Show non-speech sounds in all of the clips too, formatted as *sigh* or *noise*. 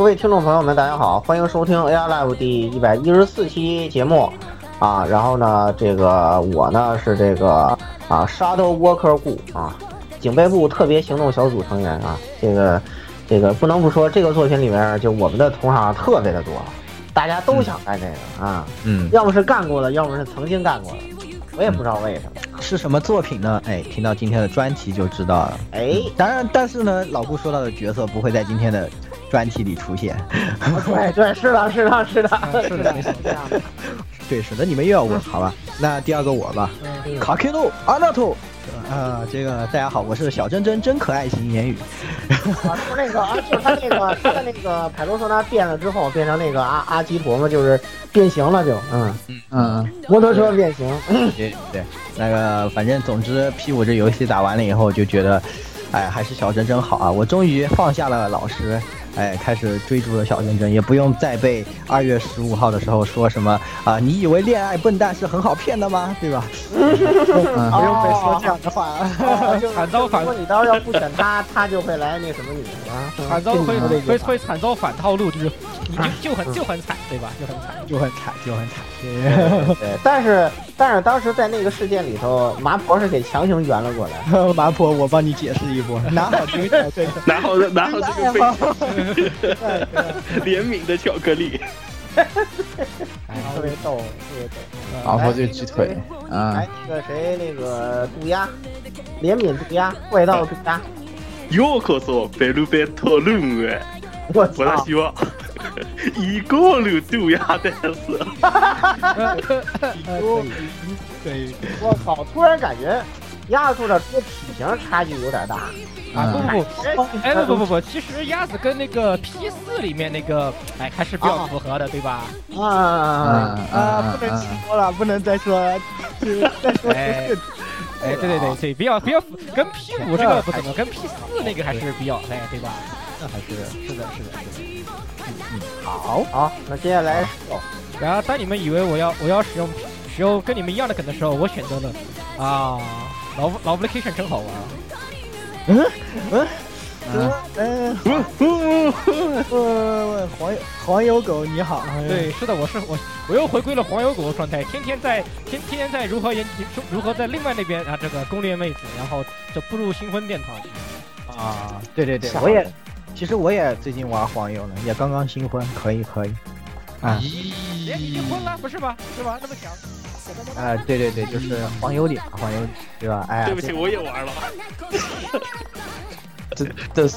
各位听众朋友们，大家好，欢迎收听 AR Live 第一百一十四期节目啊。然后呢，这个我呢是这个啊 Shadow Worker 顾啊，警备部特别行动小组成员啊。这个这个不能不说，这个作品里面就我们的同行特别的多，大家都想干这个啊。嗯，要么是干过的，要么是曾经干过的，我也不知道为什么。是什么作品呢？哎，听到今天的专题就知道了。哎，当然，但是呢，老顾说到的角色不会在今天的专题里出现。对对，是的，是的，是的，是的，是这样。*laughs* 对，省得你们又要问，好吧？那第二个我吧，卡 K 诺阿纳托。啊，这个大家好，我是小珍珍，真可爱型言语。啊，*laughs* 就是那个啊，就是他那个他的那个凯罗索纳变了之后，变成那个阿阿基陀嘛，就是变形了，就嗯嗯嗯，摩托车变形。对对，那个反正总之 P 五这游戏打完了以后，就觉得，哎，还是小珍珍好啊！我终于放下了老师。哎，开始追逐了小认真，也不用再被二月十五号的时候说什么啊？你以为恋爱笨蛋是很好骗的吗？对吧？*laughs* 不用被说这样的话。惨遭反，如果你到时候要不选他，他就会来那什么你啊？惨遭会会会惨遭反套路，就是你就就很就很惨，对吧？就很惨，就很惨，就很惨。对，但是但是当时在那个事件里头，麻婆是给强行圆了过来。*laughs* 麻婆，我帮你解释一波，*laughs* 拿好这个，拿好拿好这个被。怜*laughs* 悯的巧克力，特别逗，特别逗。老婆就鸡腿啊！来那个谁，那个渡鸦，怜悯渡鸦，怪盗渡鸦。ようこそベルベットルームへ。 我私は*laughs* イコール渡鸦です。对，我靠！突然感觉鸭子的这个体型差距有点大。啊不不不，哎不不不不，其实鸭子跟那个 P 四里面那个哎还是比较符合的，对吧？啊啊啊！不能说了，不能再说了，再说哎哎对对对对，比较比较跟 P 五这个不怎么，跟 P 四那个还是比较哎对吧？ 那还是是的是的是的。嗯嗯，好好，那接下来哦。然后当你们以为我要我要使用使用跟你们一样的梗的时候，我选择了啊。老老 vacation 真好玩。嗯？嗯嗯嗯嗯。嗯，黄黄油狗你好，对，是的，我是我，我又回归了黄油狗的状态，天天在天天天在如何研如何在另外那边啊这个攻略妹子，然后就步入新婚殿堂。啊，对对对，我也，其实我也最近玩黄油呢，也刚刚新婚，可以可以。啊，咦，结婚了不是吧？是吧？那么强。啊，对对对，就是黄油脸，黄油对吧？哎，对不起，我也玩了。*laughs* 这这是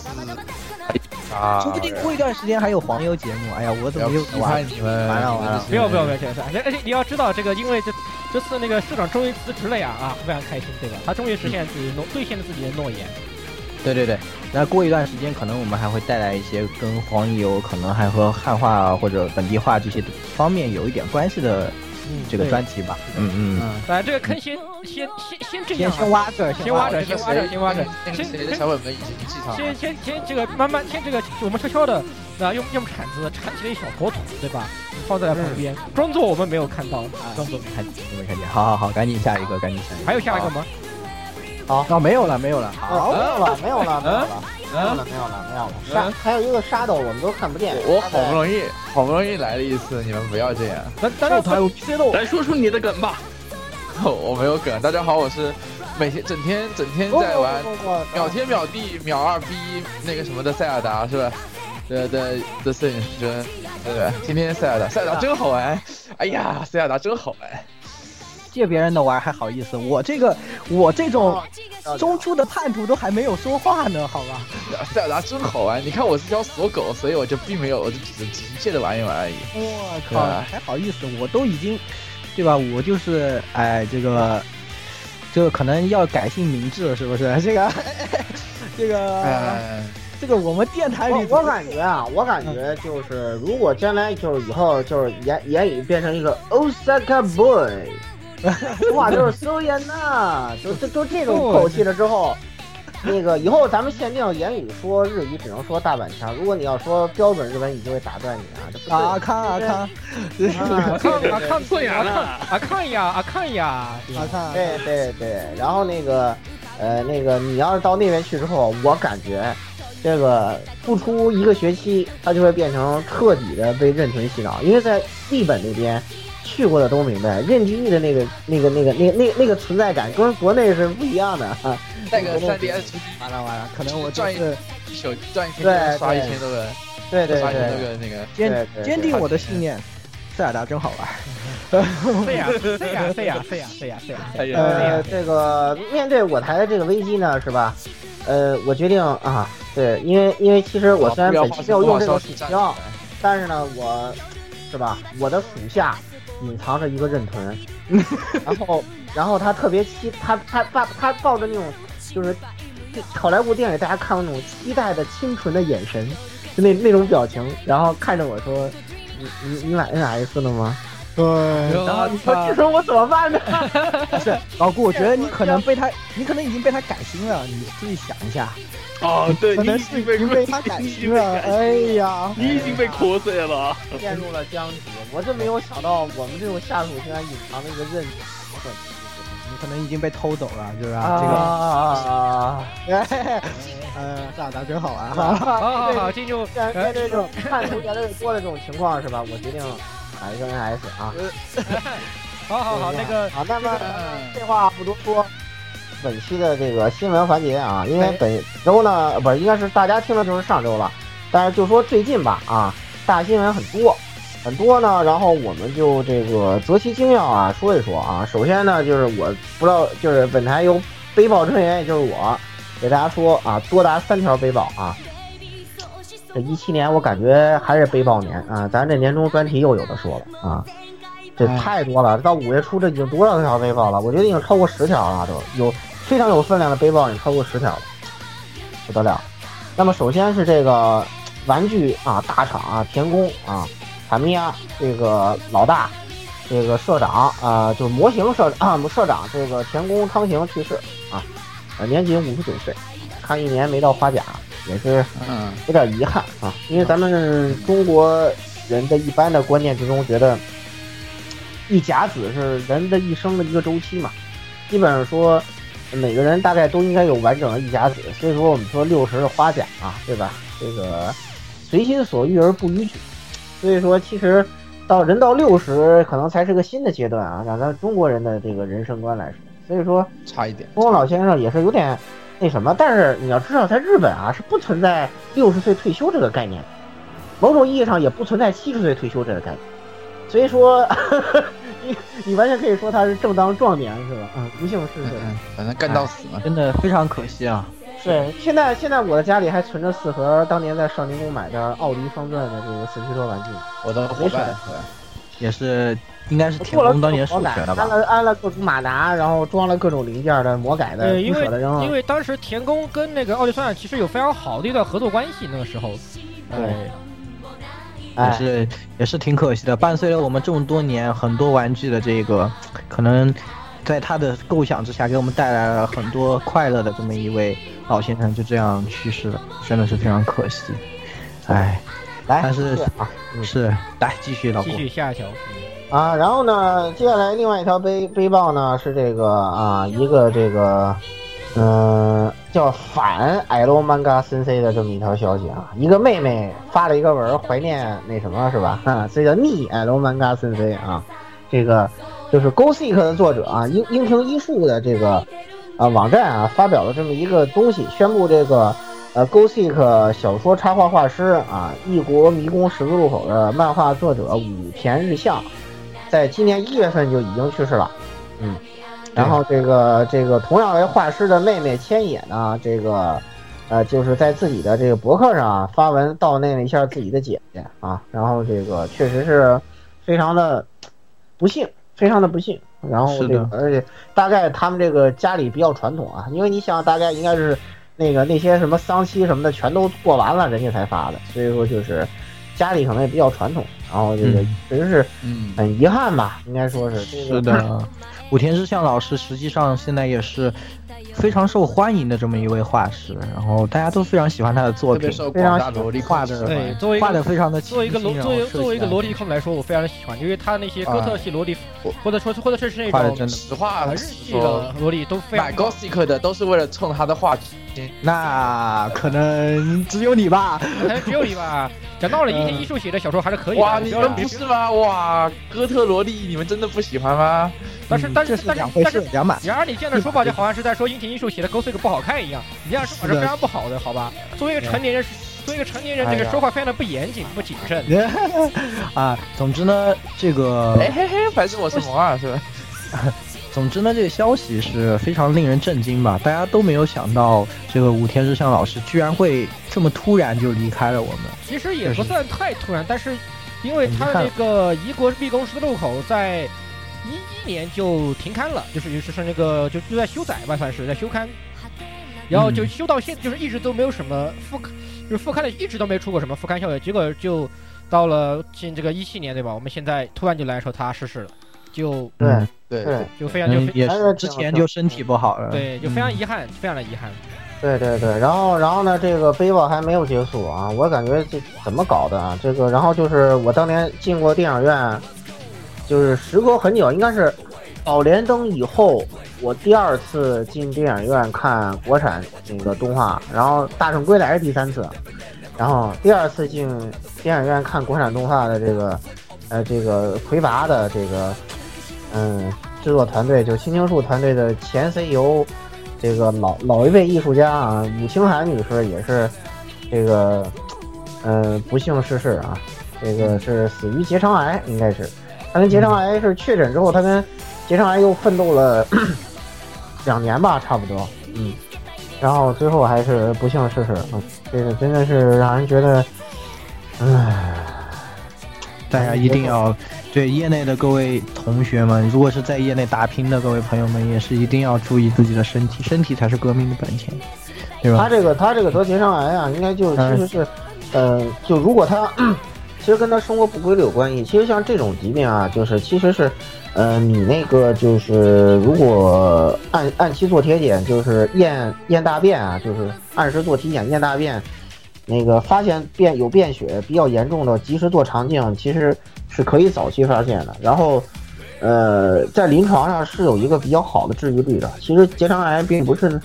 啊，说不定过一段时间还有黄油节目。哎呀，我怎么又玩你们？完了完了！不要不要不要这样！而且你要知道，这个因为这这次那个社长终于辞职了呀，啊，非常开心，对吧？他终于实现自己诺兑现了自己的诺言。对对对，那过一段时间，可能我们还会带来一些跟黄油，可能还和汉化或者本地化这些方面有一点关系的。这个专题吧，嗯嗯嗯，啊，这个坑先先先先这样，先挖着，先挖着，先挖着，先挖着，先谁的小本本已经记上，先先先这个慢慢先这个，我们悄悄的啊，用用铲子铲起了一小坨土，对吧？放在旁边，装作我们没有看到，装作没看见，没看见。好好好，赶紧下一个，赶紧下一个。还有下一个吗？好，哦，没有了，没有了，好，没有了，没有了，没有了。没有了，没有了，没有了。沙还有一个沙斗，我们都看不见。我好不容易好不容易来了一次，你们不要这样。咱咱这台有 PC 斗，来说出你的梗吧。*laughs* 我没有梗。大家好，我是每天整天整天在玩秒天秒地秒二逼那个什么的塞尔达是吧？的的的摄影师，对不对？今天塞尔达，塞尔达真好玩。哎呀，塞尔达真好玩。借别人的玩还好意思，我这个我这种中出的叛徒都还没有说话呢，好吧？塞尔达真好玩，你看我是条锁狗，所以我就并没有，我就只只是借着玩一玩而已。我靠，还好意思，我都已经，对吧？我就是哎，这个这个可能要改姓名字，是不是？*laughs* 这个 *laughs* 这个这个我们电台里，我感觉啊，我感觉就是如果将来就是以后就是言言语变成一个 Osaka boy。*laughs* 哇，就是苏言呐，就就就这种口气了之后，那个以后咱们限定言语说日语只能说大阪腔，如果你要说标准日本语就会打断你啊。啊看啊看，啊看啊看错眼了 *laughs* 啊看呀啊看呀啊看。对对对，然后那个呃那个你要是到那边去之后，我感觉这个不出一个学期，他就会变成彻底的被认屯洗脑，因为在日本那边。去过的都明白，任天的那个、那个、那个、那、那、那个存在感跟国内是不一样的。那个三 DS，完了完了，可能我赚一宿转一天刷一千多个，对对对，刷一千多个那个坚坚定我的信念，塞尔达真好玩。*laughs* 塞亚塞亚塞亚塞亚塞亚塞亚。呃，这个面对我台的这个危机呢，是吧？呃，我决定啊，对，因为因为其实我虽然本期要用这个鼠标，但是呢，我是吧，我的属下。隐藏着一个认屯，然后，然后他特别期，他他他他抱着那种，就是好莱坞电影大家看过那种期待的清纯的眼神，就那那种表情，然后看着我说：“你你你买 NS 了吗？”对，然后你说这时候我怎么办呢？不 *laughs* 是老顾，我觉得你可能被他，*laughs* 你可能已经被他改心了，你自己想一下。哦，对，可能是已经被他改心了。哎呀，你已经被扩碎了，陷入了僵局。我真没有想到，我们这种下属竟然隐藏了一个认识，你可能已经被偷走了，就是啊，这个啊，*laughs* 呃，这尔达真好玩。好好好，进入在在这种叛徒越来越多的这种情况是吧？我决定买一个 NS 啊。*laughs* 好好好，那个好，那么废话不多说。本期的这个新闻环节啊，因为本周呢，不是应该是大家听的就是上周了，但是就说最近吧啊，大新闻很多很多呢，然后我们就这个择其精要啊说一说啊。首先呢，就是我不知道，就是本台有背包专员，也就是我给大家说啊，多达三条背包啊。这一七年我感觉还是背包年啊，咱这年终专题又有的说了啊。这太多了，到五月初这已经多少条背包了？我觉得已经超过十条了，都有。非常有分量的背包，也超过十条了，不得了。那么首先是这个玩具啊大厂啊田宫啊卡米亚这个老大，这个社长啊就是模型社啊社长这个田宫昌行去世啊，年仅五十九岁，看一年没到花甲，也是嗯有点遗憾啊。因为咱们中国人的一般的观念之中，觉得一甲子是人的一生的一个周期嘛，基本上说。每个人大概都应该有完整的一甲子，所以说我们说六十花甲啊，对吧？这个随心所欲而不逾矩，所以说其实到人到六十可能才是个新的阶段啊，让咱中国人的这个人生观来说，所以说差一点。中国老先生也是有点那什么，但是你要知道，在日本啊是不存在六十岁退休这个概念，某种意义上也不存在七十岁退休这个概念，所以说。*laughs* 你你完全可以说他是正当壮年是吧？嗯，不幸逝世，反正干到死嘛，真的非常可惜啊。对，现在现在我的家里还存着四盒当年在少年宫买的奥迪双钻的这个四驱车玩具，我的伙伴也是应该是田宫当年授权的吧？安了安了各种马达，然后装了各种零件的魔改的，因为因为当时田宫跟那个奥迪双钻其实有非常好的一段合作关系，那个时候，对。也是也是挺可惜的，伴随了我们这么多年很多玩具的这个，可能在他的构想之下，给我们带来了很多快乐的这么一位老先生，就这样去世了，真的是非常可惜。哎，来，但是啊，是来继续老继续下一条啊，然后呢，接下来另外一条背背包呢是这个啊，一个这个嗯，叫反 L manga sensei 的这么一条消息啊，一个妹妹发了一个文怀念那什么是吧？哈，这叫逆 L manga sensei 啊，这个就是 Go Seek 的作者啊，樱樱庭一树的这个啊网站啊发表了这么一个东西，宣布这个呃 Go Seek 小说插画画师啊，异国迷宫十字路口的漫画作者武田日向，在今年一月份就已经去世了，嗯。然后这个这个同样为画师的妹妹千野呢，这个，呃，就是在自己的这个博客上发文悼念了一下自己的姐姐啊。然后这个确实是非常的不幸，非常的不幸。然后这个，而且大概他们这个家里比较传统啊，因为你想，大概应该是那个那些什么丧期什么的全都过完了，人家才发的，所以说就是家里可能也比较传统。然后这个确实是很遗憾吧，应该说是是的。*laughs* 武田之相老师实际上现在也是非常受欢迎的这么一位画师，然后大家都非常喜欢他的作品，非常画的对，作为画的非常的作为一个萝作为作为一个萝莉控来说，我非常的喜欢，因为他那些哥特系萝莉，或者说或者说是那种实话日系的萝莉都非常。买 Gothic 的都是为了冲他的画那可能只有你吧？可能只有你吧？讲道理，一些艺术写的小说还是可以。哇，你们不是吗？哇，哥特萝莉，你们真的不喜欢吗？但是但是但是但是两码。然而你这样的说法就好像是在说樱田艺术写的《Go Seek》不好看一样，你这样说法是非常不好的，好吧？作为一个成年人，作为一个成年人，这个说话非常的不严谨、不谨慎。*laughs* 啊，总之呢，这个哎嘿嘿，反正我是魔二，是吧？*laughs* 总之呢，这个消息是非常令人震惊吧？大家都没有想到，这个武田日向老师居然会这么突然就离开了我们。其实也不算太突然，但是因为他的那个《移国立功十字路口》在。一一年就停刊了，就是于是是那个就就在休载吧，算是在休刊，然后就休到现，就是一直都没有什么复刊，就是复刊的一直都没出过什么复刊消息，结果就到了近这个一七年，对吧？我们现在突然就来说他逝世了，就对对，就非常就也是之前就身体不好了，对，就非常遗憾，非常的遗憾。对对对，然后然后呢，这个背包还没有结束啊，我感觉这怎么搞的啊？这个然后就是我当年进过电影院。就是时隔很久，应该是《宝莲灯》以后，我第二次进电影院看国产那个动画，然后《大圣归来》是第三次，然后第二次进电影院看国产动画的这个，呃，这个魁拔的这个，嗯，制作团队就青青树团队的前 CEO，这个老老一辈艺术家啊，武清寒女士也是，这个，嗯，不幸逝世啊，这个是死于结肠癌，应该是。他跟结肠癌是确诊之后，他跟结肠癌又奋斗了 *clears throat* 两年吧，差不多，嗯，然后最后还是不幸逝世，嗯，这个真的是让人觉得，唉，大家一定要对业内的各位同学们，如果是在业内打拼的各位朋友们，也是一定要注意自己的身体，身体才是革命的本钱，对吧？他这个他这个得结肠癌啊，应该就其实是，呃，就如果他。*clears throat* 其实跟他生活不规律有关系。其实像这种疾病啊，就是其实是，呃，你那个就是如果按按期做体检，就是验验大便啊，就是按时做体检验大便，那个发现便有便血比较严重的，及时做肠镜，其实是可以早期发现的。然后，呃，在临床上是有一个比较好的治愈率的。其实结肠癌并不是。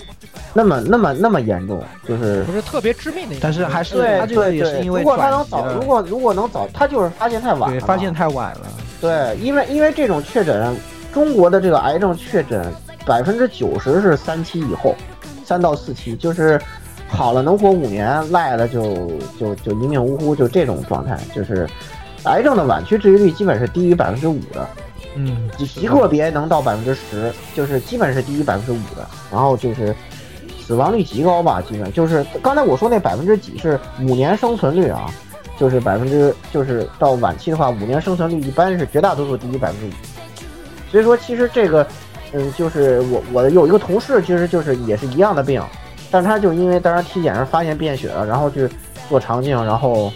那么那么那么严重，就是不是特别致命的，但是还是对对对。如果他能早，如果如果能早，他就是发现太晚了，发现太晚了。对，因为因为这种确诊，中国的这个癌症确诊百分之九十是三期以后，三到四期，就是好了能活五年，赖了就就就一命呜呼，就这种状态。就是癌症的晚期治愈率基本是低于百分之五的，嗯，极个别能到百分之十，就是基本是低于百分之五的，然后就是。死亡率极高吧，基本就是刚才我说那百分之几是五年生存率啊，就是百分之就是到晚期的话，五年生存率一般是绝大多数低于百分之五。所以说，其实这个，嗯，就是我我有一个同事，其实就是也是一样的病，但他就因为当时体检上发现便血了，然后去做肠镜，然后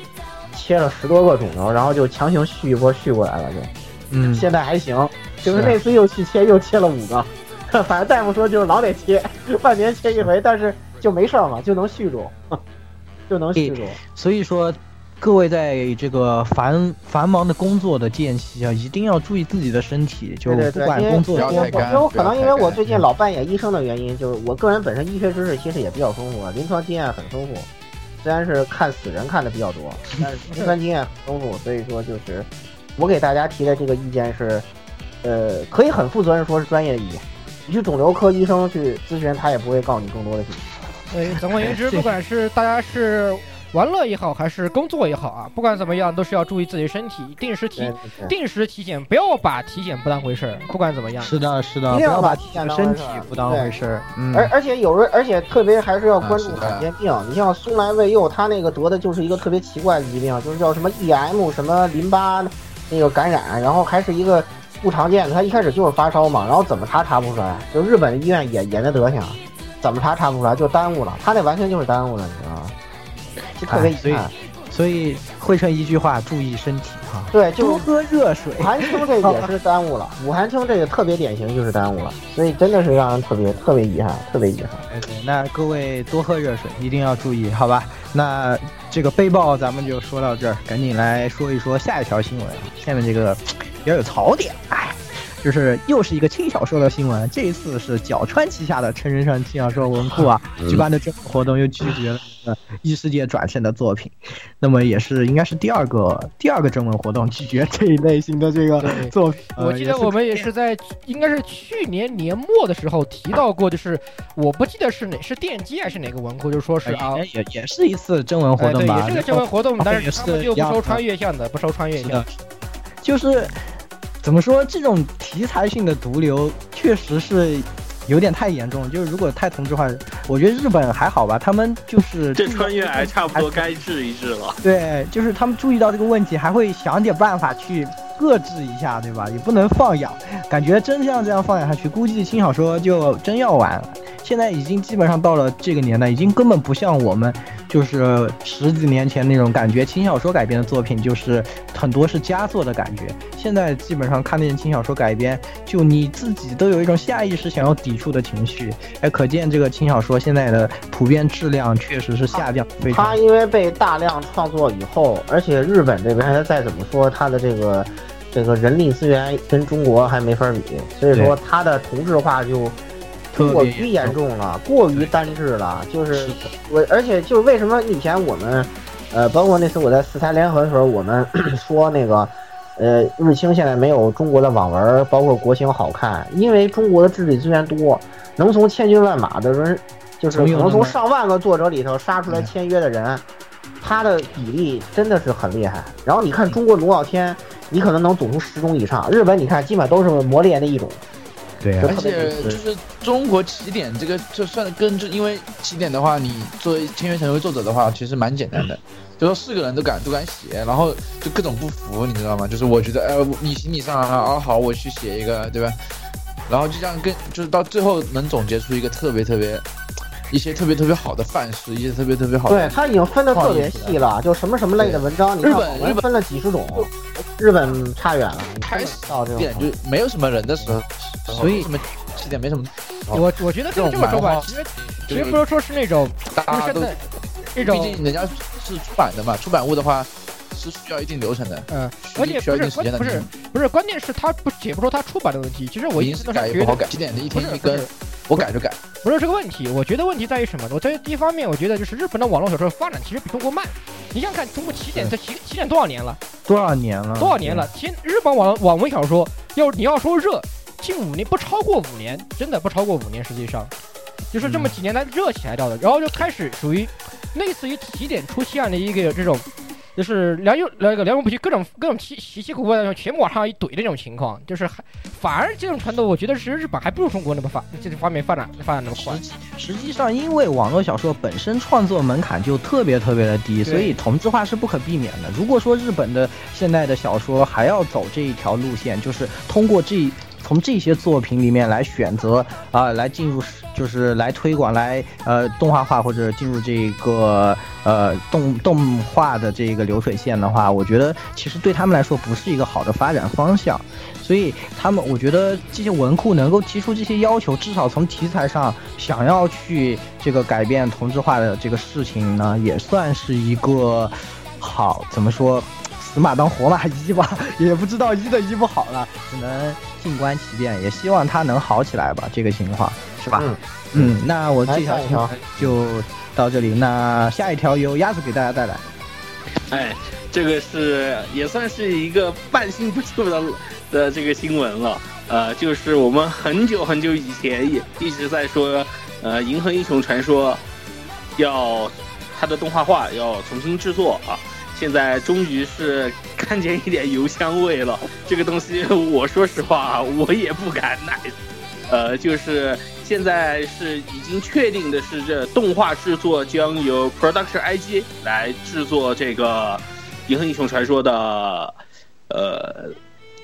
切了十多个肿瘤，然后就强行续一波续过来了，就，嗯，现在还行，就是那次又去切又切了五个。*laughs* 反正大夫说就是老得切，半年切一回，但是就没事儿嘛，就能续住，*laughs* 就能续住。所以说，各位在这个繁繁忙的工作的间隙啊，一定要注意自己的身体，就不管工作多，因为我可能因为我最近老扮演医生的原因，就是我个人本身医学知识其实也比较丰富，临床经验很丰富。虽然是看死人看的比较多，但是临床经验很丰富，所以说就是我给大家提的这个意见是，呃，可以很负责任说是专业的意见。你去肿瘤科医生去咨询，他也不会告诉你更多的信息。对，总而言之，不管是大家是。玩乐也好，还是工作也好啊，不管怎么样，都是要注意自己身体，定时体定时体检，不要把体检不当回事儿。不管怎么样，是的，是的，一定要把体检身体不当回事儿。而而且有人，而且特别还是要关注罕见病。你像松来未佑，他那个得的就是一个特别奇怪的疾病，就是叫什么 EM 什么淋巴那个感染，然后还是一个不常见的。他一开始就是发烧嘛，然后怎么查查不出来，就日本医院也也那德行，怎么查查不出来，就耽误了。他那完全就是耽误了，你知道吗？特别遗憾，所以汇成一句话：注意身体哈。对，多喝热水。武汉青这也是耽误了，武汉青这个特别典型就是耽误了，所以真的是让人特别特别遗憾，特别遗憾。哎对，那各位多喝热水，一定要注意，好吧？那这个背包咱们就说到这儿，赶紧来说一说下一条新闻。下面这个比较有槽点，哎。就是又是一个轻小说的新闻，这一次是角川旗下的成人向轻小说文库啊举办的这个活动，又拒绝了异世界转生的作品，那么也是应该是第二个第二个征文活动拒绝这一类型的这个作品。我记得我们也是在应该是去年年末的时候提到过，就是我不记得是哪是电机还是哪个文库，就说是啊也也是一次征文活动吧，也是个征文活动，但是他们就不收穿越向的，不收穿越向，就是。怎么说？这种题材性的毒瘤确实是有点太严重了。就是如果太同质化，我觉得日本还好吧，他们就是这穿越还差不多该治一治了。对，就是他们注意到这个问题，还会想点办法去遏制一下，对吧？也不能放养，感觉真像这样放养下去，估计轻小说就真要完了。现在已经基本上到了这个年代，已经根本不像我们就是十几年前那种感觉，轻小说改编的作品就是很多是佳作的感觉。现在基本上看那些轻小说改编，就你自己都有一种下意识想要抵触的情绪。哎，可见这个轻小说现在的普遍质量确实是下降非常。它因为被大量创作以后，而且日本这边再怎么说，它的这个这个人力资源跟中国还没法比，所以说它的同质化就。过于严重了，过于单质了，就是我，而且就是为什么以前我们，呃，包括那次我在四台联合的时候，我们 *clears throat* 说那个，呃，日清现在没有中国的网文，包括国情好看，因为中国的智力资源多，能从千军万马的人，就是能从上万个作者里头杀出来签约的人，他的比例真的是很厉害。然后你看中国龙傲天，你可能能组出十种以上，日本你看基本都是磨练的一种。对，而且就是中国起点这个，就算跟就因为起点的话，你作为签约成为作者的话，其实蛮简单的，就说四个人都敢都敢写，然后就各种不服，你知道吗？就是我觉得，哎，你行你上啊，啊好，我去写一个，对吧？然后就这样跟，就是到最后能总结出一个特别特别。一些特别特别好的范式，一些特别特别好的。对他已经分的特别细了，就什么什么类的文章，你看日本分了几十种，日本差远了。开始到这点就没有什么人的时候，所以什么起点没什么。我我觉得这么说吧，其实其实不是说是那种大家都这种，毕竟人家是出版的嘛，出版物的话是需要一定流程的。嗯，而且不是不是不是，关键是他不解不说他出版的问题。其实我一直改也不好改，起点的一天一根。我改就改，不是这个问题。我觉得问题在于什么？我在第一方面，我觉得就是日本的网络小说发展其实比中国慢。你想想看，中国起点在起起点多少年了？多少年了？多少年了？其日本网网文小说要你要说热，近五年不超过五年，真的不超过五年。实际上，就是这么几年来热起来掉的，然后就开始属于类似于起点出现的一个这种。就是良莠那个良莠不齐，各种各种奇奇奇古怪的全部往上一怼的那种情况，就是还反而这种传统，我觉得是日本还不如中国那么发这方面发展发展那么快。实际上，因为网络小说本身创作门槛就特别特别的低，所以同质化是不可避免的。如果说日本的现在的小说还要走这一条路线，就是通过这。从这些作品里面来选择啊，来进入就是来推广来呃动画化或者进入这个呃动动画的这个流水线的话，我觉得其实对他们来说不是一个好的发展方向。所以他们我觉得这些文库能够提出这些要求，至少从题材上想要去这个改变同质化的这个事情呢，也算是一个。好，怎么说，马当活马医吧，*laughs* 也不知道医的医不好了，只能静观其变，也希望他能好起来吧，这个情况是吧？嗯嗯，那我这条就到这里，那下一条由鸭子给大家带来。哎，这个是也算是一个半信不旧的的这个新闻了。呃，就是我们很久很久以前也一直在说，呃，《银河英雄传说》要它的动画化要重新制作啊。现在终于是看见一点油香味了。*laughs* 这个东西，我说实话，我也不敢奶。呃，就是现在是已经确定的是，这动画制作将由 Production IG 来制作这个《银河英雄传说》的呃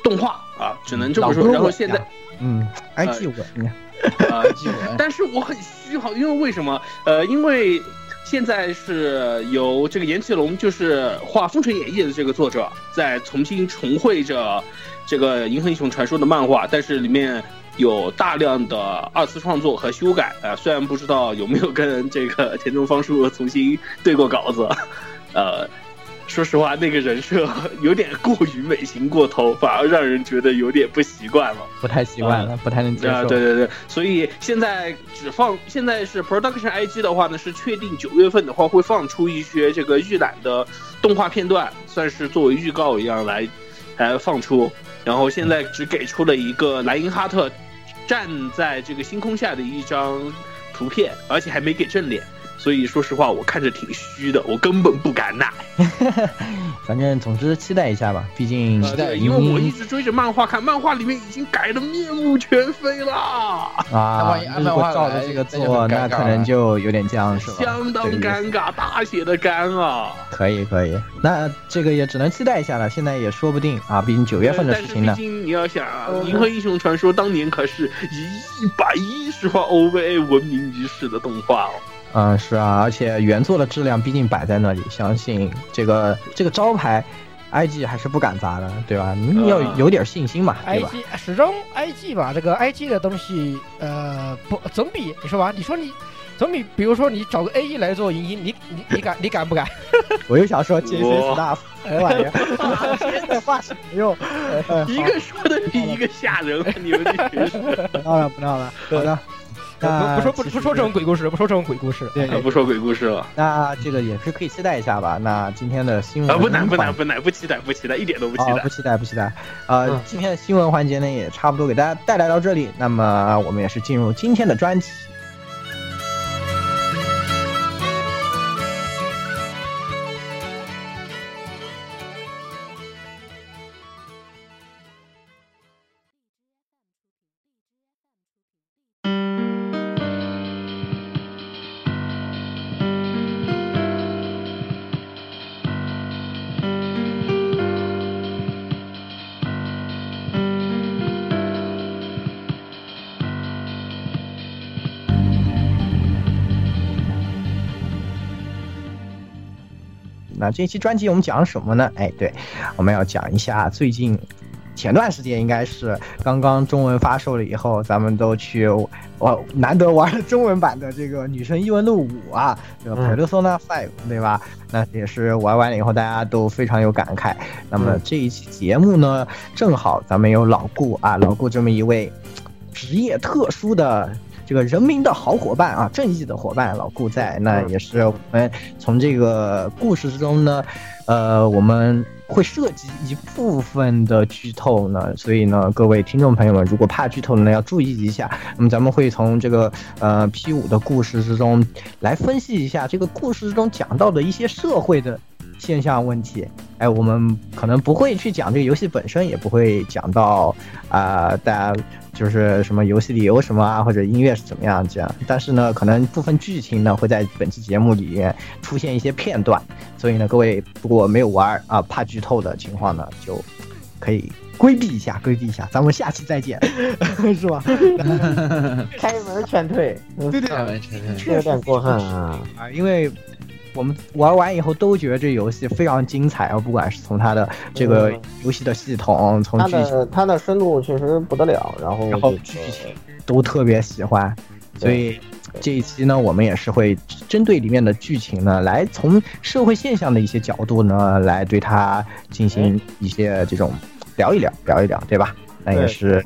动画啊，只能这么说。然后现在，嗯，IG 我，啊，*laughs* *laughs* 但是我很虚好，因为为什么？呃，因为现在是由这个岩崎龙，就是画《封神演义》的这个作者，在重新重绘着这个《银河英雄传说》的漫画，但是里面有大量的二次创作和修改。呃，虽然不知道有没有跟这个田中芳树重新对过稿子，呃。说实话，那个人设 *laughs* 有点过于美型过头，反而让人觉得有点不习惯了。不太习惯了，不太能接受。啊，对对对，所以现在只放，现在是 Production IG 的话呢，是确定九月份的话会放出一些这个预览的动画片段，算是作为预告一样来来放出。然后现在只给出了一个莱因哈特站在这个星空下的一张图片，而且还没给正脸。所以说实话，我看着挺虚的，我根本不敢奶。*laughs* 反正总之期待一下吧，毕竟期待，因为我一直追着漫画看，漫画里面已经改的面目全非了啊！如果照着这个做，那可能就有点僵，是吧？相当尴尬，大写的尴啊！可以可以，那这个也只能期待一下了，现在也说不定啊，毕竟九月份的事情呢。毕竟你要想啊，《银河英雄传说》当年可是以一百一十话 OVA 闻名于世的动画哦。嗯，是啊，而且原作的质量毕竟摆在那里，相信这个这个招牌，IG 还是不敢砸的，对吧？你要有点信心嘛，对吧？IG 始终 IG 吧，这个 IG 的东西，呃，不总比你说吧，你说你总比，比如说你找个 A E 来做影音，你你你敢你敢不敢？*laughs* 我又想说杰森斯大夫，哎呀玩意儿，现 *laughs* 在话什么用？一个说的比一个吓人，你们这群是。*laughs* 不闹了，不闹了，好的。不不说不不说这种鬼故事，不说这种鬼故事，对，不说鬼故事了。那这个也是可以期待一下吧。那今天的新闻啊，不难不难不难，不期待不期待，一点都不期待，不期待不期待。呃，今天的新闻环节呢，也差不多给大家带来到这里。那么我们也是进入今天的专辑。那这期专辑我们讲什么呢？哎，对，我们要讲一下最近前段时间应该是刚刚中文发售了以后，咱们都去我难得玩了中文版的这个《女神异闻录五》啊，这个《Persona Five》，对吧？那也是玩完了以后大家都非常有感慨。那么这一期节目呢，正好咱们有老顾啊，老顾这么一位职业特殊的。这个人民的好伙伴啊，正义的伙伴老顾在，那也是我们从这个故事之中呢，呃，我们会涉及一部分的剧透呢，所以呢，各位听众朋友们，如果怕剧透呢，要注意一下。那么咱们会从这个呃 P 五的故事之中来分析一下这个故事之中讲到的一些社会的现象问题。哎，我们可能不会去讲这个游戏本身，也不会讲到啊，大家。就是什么游戏里有什么啊，或者音乐是怎么样这样，但是呢，可能部分剧情呢会在本期节目里面出现一些片段，所以呢，各位如果没有玩啊，怕剧透的情况呢，就可以规避一下，规避一下，咱们下期再见，*laughs* 是吧？*laughs* 开门劝退，对对，有点过分啊啊，因为。我们玩完以后都觉得这游戏非常精彩啊！不管是从它的这个游戏的系统，从剧情，它的深度确实不得了，然后然后剧情都特别喜欢，所以这一期呢，我们也是会针对里面的剧情呢，来从社会现象的一些角度呢，来对它进行一些这种聊一聊，聊一聊，对吧？那也是，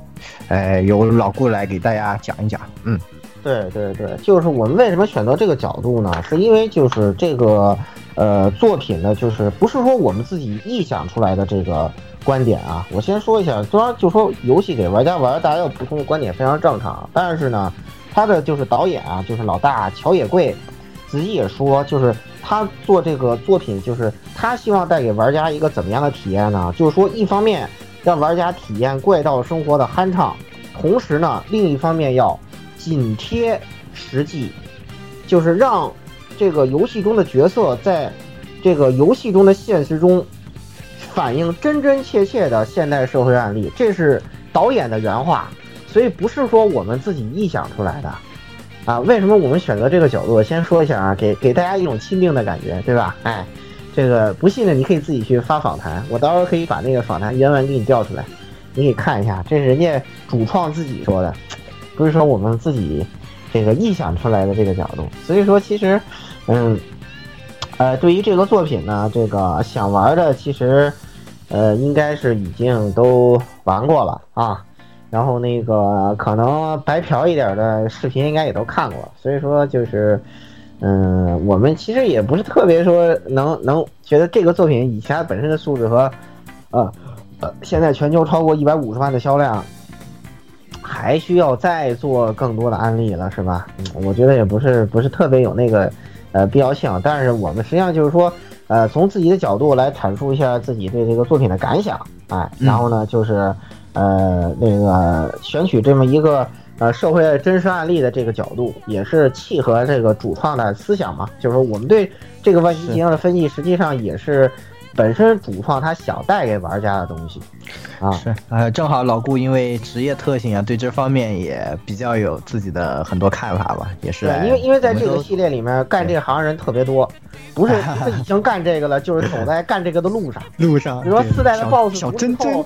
呃，由老顾来给大家讲一讲。嗯，对对对，就是我们为什么选择这个角度呢？是因为就是这个呃作品呢，就是不是说我们自己臆想出来的这个观点啊。我先说一下，虽然就说游戏给玩家玩，大家有不同的观点非常正常，但是呢。他的就是导演啊，就是老大乔野贵，自己也说，就是他做这个作品，就是他希望带给玩家一个怎么样的体验呢？就是说，一方面让玩家体验怪盗生活的酣畅，同时呢，另一方面要紧贴实际，就是让这个游戏中的角色在这个游戏中的现实中反映真真切切的现代社会案例。这是导演的原话。所以不是说我们自己臆想出来的，啊，为什么我们选择这个角度？先说一下啊，给给大家一种亲定的感觉，对吧？哎，这个不信的你可以自己去发访谈，我到时候可以把那个访谈原文给你调出来，你可以看一下，这是人家主创自己说的，不是说我们自己这个臆想出来的这个角度。所以说，其实，嗯，呃，对于这个作品呢，这个想玩的其实，呃，应该是已经都玩过了啊。然后那个可能白嫖一点的视频应该也都看过，所以说就是，嗯，我们其实也不是特别说能能觉得这个作品以前本身的素质和，呃呃，现在全球超过一百五十万的销量，还需要再做更多的案例了，是吧？嗯，我觉得也不是不是特别有那个呃必要性，但是我们实际上就是说，呃，从自己的角度来阐述一下自己对这个作品的感想，哎，然后呢就是。呃，那个选取这么一个呃社会真实案例的这个角度，也是契合这个主创的思想嘛。就是说，我们对这个问题进行的分析，实际上也是本身主创他想带给玩家的东西啊。是，呃，正好老顾因为职业特性啊，对这方面也比较有自己的很多看法吧。也是，对因为因为在这个系列里面干这行人特别多，不是不是已经干这个了，就是走在干这个的路上。*laughs* 路上，比如说四代的 BOSS 小真真。*laughs*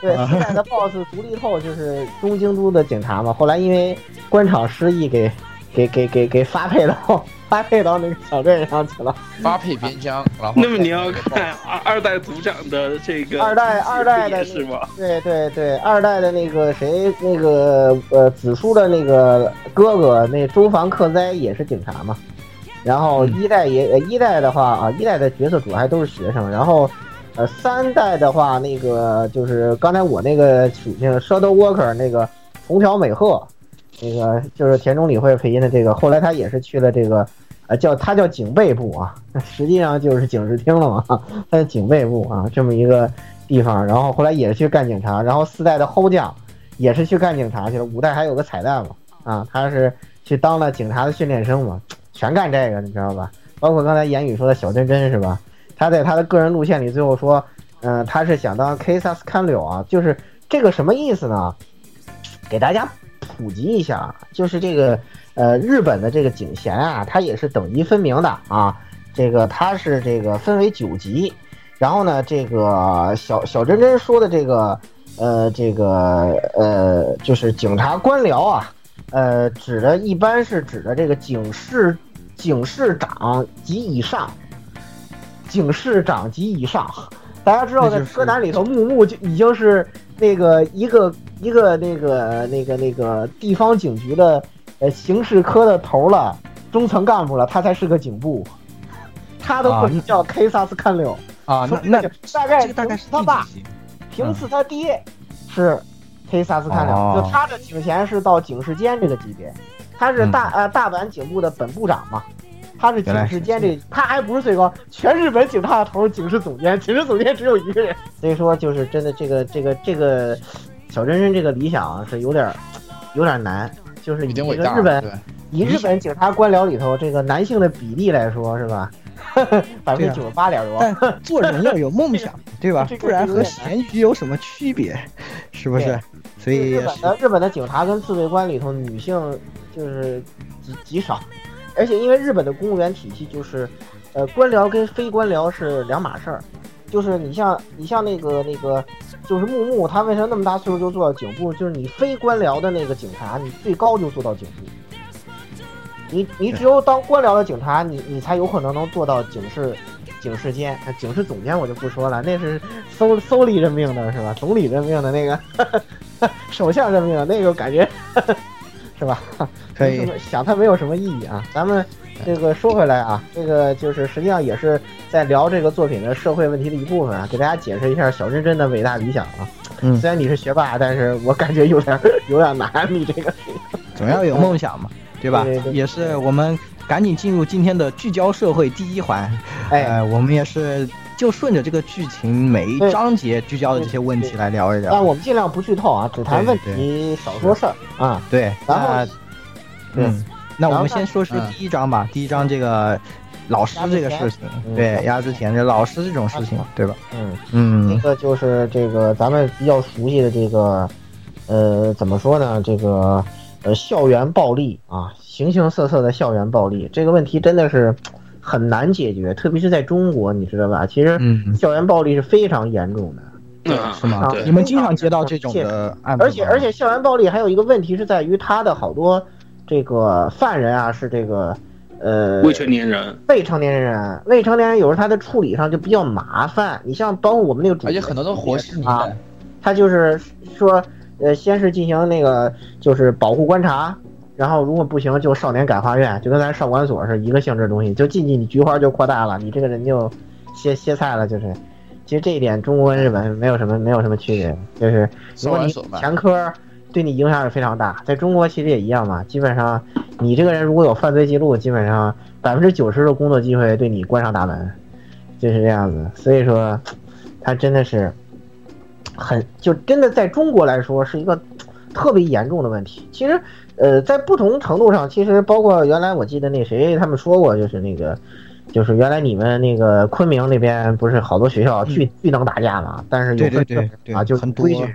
对，四代的 boss 独立后就是东京都的警察嘛。后来因为官场失意，给给给给给发配到发配到那个小镇上去了，发配边疆。然后，那么你要看二二代组长的这个二代二代的是吗？对对对，二代的那个谁，那个呃子书的那个哥哥，那周防克哉也是警察嘛。然后一代也一代的话啊，一代的角色主要还都是学生，然后。呃，三代的话，那个就是刚才我那个属性 Shadow Worker 那个红条美鹤，这个就是田中理惠配音的这个，后来他也是去了这个，呃，叫他叫警备部啊，*laughs* 实际上就是警视厅了嘛，他是警备部啊，这么一个地方，然后后来也是去干警察，然后四代的后将也是去干警察去了，五代还有个彩蛋嘛，啊，他是去当了警察的训练生嘛，全干这个，你知道吧？包括刚才言语说的小真真是吧？他在他的个人路线里最后说，嗯，他是想当 K 萨斯看柳啊，就是这个什么意思呢？给大家普及一下，就是这个呃日本的这个警衔啊，它也是等级分明的啊，这个它是这个分为九级，然后呢，这个小小真真说的这个呃这个呃就是警察官僚啊，呃指的一般是指的这个警视警视长及以上。警视长及以上，大家知道，在柯南里头，木木就已经是那个一个一个那个那个那个地方警局的呃刑事科的头了，中层干部了，他才是个警部，他都不能叫 K 萨斯看柳啊，那那大概大概是他爸，平次他爹是 K 萨斯看柳，就他的警衔是到警视监这个级别，他是大呃大阪警部的本部长嘛。他是警视监这，他还不是最高，全日本警察的头，警视总监，警视总监只有一个人。*laughs* 所以说，就是真的，这个这个这个小真真这个理想是有点有点难，就是以这个日本以日本警察官僚里头这个男性的比例来说，是吧？百分之九十八点多。但 *laughs* 做人要有梦想，对吧？不然和咸鱼有什么区别？是不是？所以日本的日本的警察跟自卫官里头女性就是极极少。而且因为日本的公务员体系就是，呃，官僚跟非官僚是两码事儿，就是你像你像那个那个，就是木木，他为什么那么大岁数就做到警部？就是你非官僚的那个警察，你最高就做到警部，你你只有当官僚的警察，你你才有可能能做到警视警视监、警视总监，我就不说了，那是搜搜里任命的是吧？总理任命的那个，*laughs* 首相任命的那个感觉是吧？*laughs* 可以想它没有什么意义啊。咱们这个说回来啊，这个就是实际上也是在聊这个作品的社会问题的一部分啊，给大家解释一下小真真的伟大理想啊。嗯虽然你是学霸，但是我感觉有点 *laughs* 有点难，你这个。*laughs* 总要有梦想嘛，对吧？对对对也是我们赶紧进入今天的聚焦社会第一环。哎，呃，我们也是就顺着这个剧情每一章节聚焦的这些问题来聊一聊。但我们尽量不剧透啊，只谈问题，少说事儿啊。对，然后那嗯，那我们先说说第一章吧。第一章这个老师这个事情，嗯对，压之前。这老师这种事情，对吧？嗯，嗯，一，个就是这个咱们比较熟悉的这个，呃，怎么说呢？这个呃，校园暴力啊，形形色色的校园暴力，这个问题真的是很难解决，特别是在中国，你知道吧？其实嗯校园暴力是非常严重的。嗯，是吗？对你们经常接到这种的案子而且而且校园暴力还有一个问题是在于他的好多这个犯人啊是这个呃未成年人，未成年人，未成年人有时候他的处理上就比较麻烦。你像包括我们那个主角，而且很多都活尸啊，他就是说，呃，先是进行那个就是保护观察，然后如果不行就少年感化院，就跟咱少管所是一个性质的东西，就进去你菊花就扩大了，你这个人就歇歇菜了，就是。其实这一点中国跟日本没有什么没有什么区别，就是如果你前科对你影响是非常大，在中国其实也一样嘛，基本上你这个人如果有犯罪记录，基本上百分之九十的工作机会对你关上大门，就是这样子。所以说，他真的是很就真的在中国来说是一个特别严重的问题。其实，呃，在不同程度上，其实包括原来我记得那谁他们说过，就是那个。就是原来你们那个昆明那边不是好多学校巨巨能打架嘛？但是有对对对啊，就很多规矩。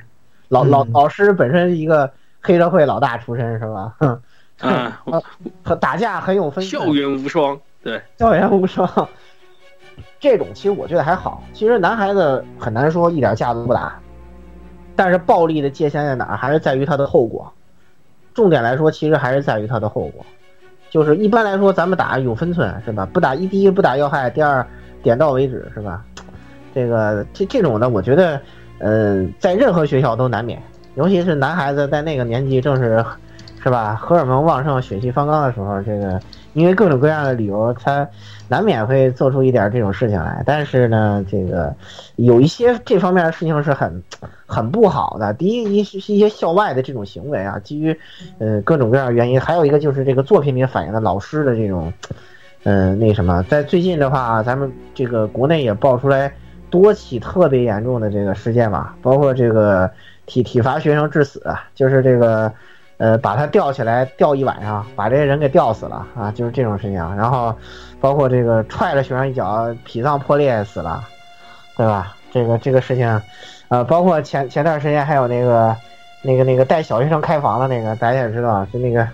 老老嗯老师本身是一个黑社会老大出身是吧？哼，*laughs* 啊，和打架很有分校园无双，对，校园无双，*laughs* 这种其实我觉得还好。其实男孩子很难说一点架子不打，但是暴力的界限在哪儿，还是在于它的后果。重点来说，其实还是在于它的后果。就是一般来说，咱们打有分寸是吧？不打一第一不打要害，第二点到为止是吧？这个这这种的，我觉得，呃，在任何学校都难免，尤其是男孩子在那个年纪，正是是吧？荷尔蒙旺盛、血气方刚的时候，这个因为各种各样的理由，他难免会做出一点这种事情来。但是呢，这个有一些这方面的事情是很很不好的。第一，一是一些校外的这种行为啊，基于呃各种各样的原因；还有一个就是这个作品里反映的老师的这种，嗯、那什么，在最近的话，咱们这个国内也爆出来多起特别严重的这个事件嘛，包括这个体体罚学生致死，就是这个。呃，把他吊起来吊一晚上，把这些人给吊死了啊，就是这种事情。然后，包括这个踹了学生一脚，脾脏破裂死了，对吧？这个这个事情，呃，包括前前段时间还有那个那个那个带小学生开房的那个，大家也知道，是那个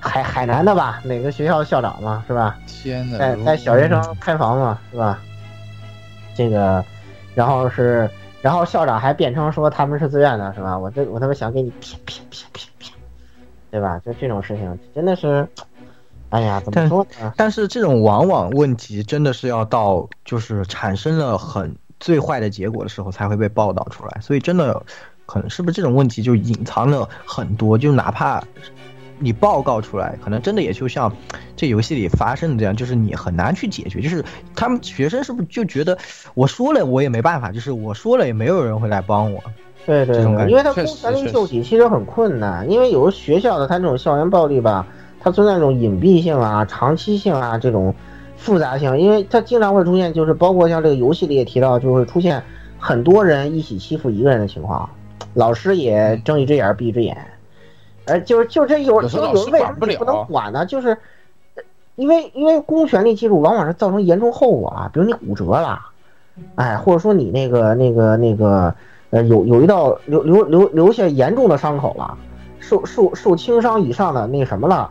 海海南的吧？哪个学校的校长嘛，是吧？天呐，带带小学生开房嘛，是吧？这个，然后是，然后校长还辩称说他们是自愿的，是吧？我这我他妈想给你啪啪啪啪啪，对吧？就这种事情真的是，哎呀，怎么说呢？但是这种往往问题真的是要到就是产生了很最坏的结果的时候才会被报道出来，所以真的可能是不是这种问题就隐藏了很多，就哪怕你报告出来，可能真的也就像这游戏里发生的这样，就是你很难去解决，就是他们学生是不是就觉得我说了我也没办法，就是我说了也没有人会来帮我，对对因为他公权力救济其实很困难，因为有的学校的他这种校园暴力吧，它存在这种隐蔽性啊、长期性啊这种复杂性，因为它经常会出现，就是包括像这个游戏里也提到，就会出现很多人一起欺负一个人的情况，老师也睁一只眼闭一只眼，而就是就这有有时候老师就有为什么你不能管呢？就是因为因为公权力介入往往是造成严重后果啊，比如你骨折了，哎，或者说你那个那个那个。呃，有有一道留留留留下严重的伤口了，受受受轻伤以上的那什么了，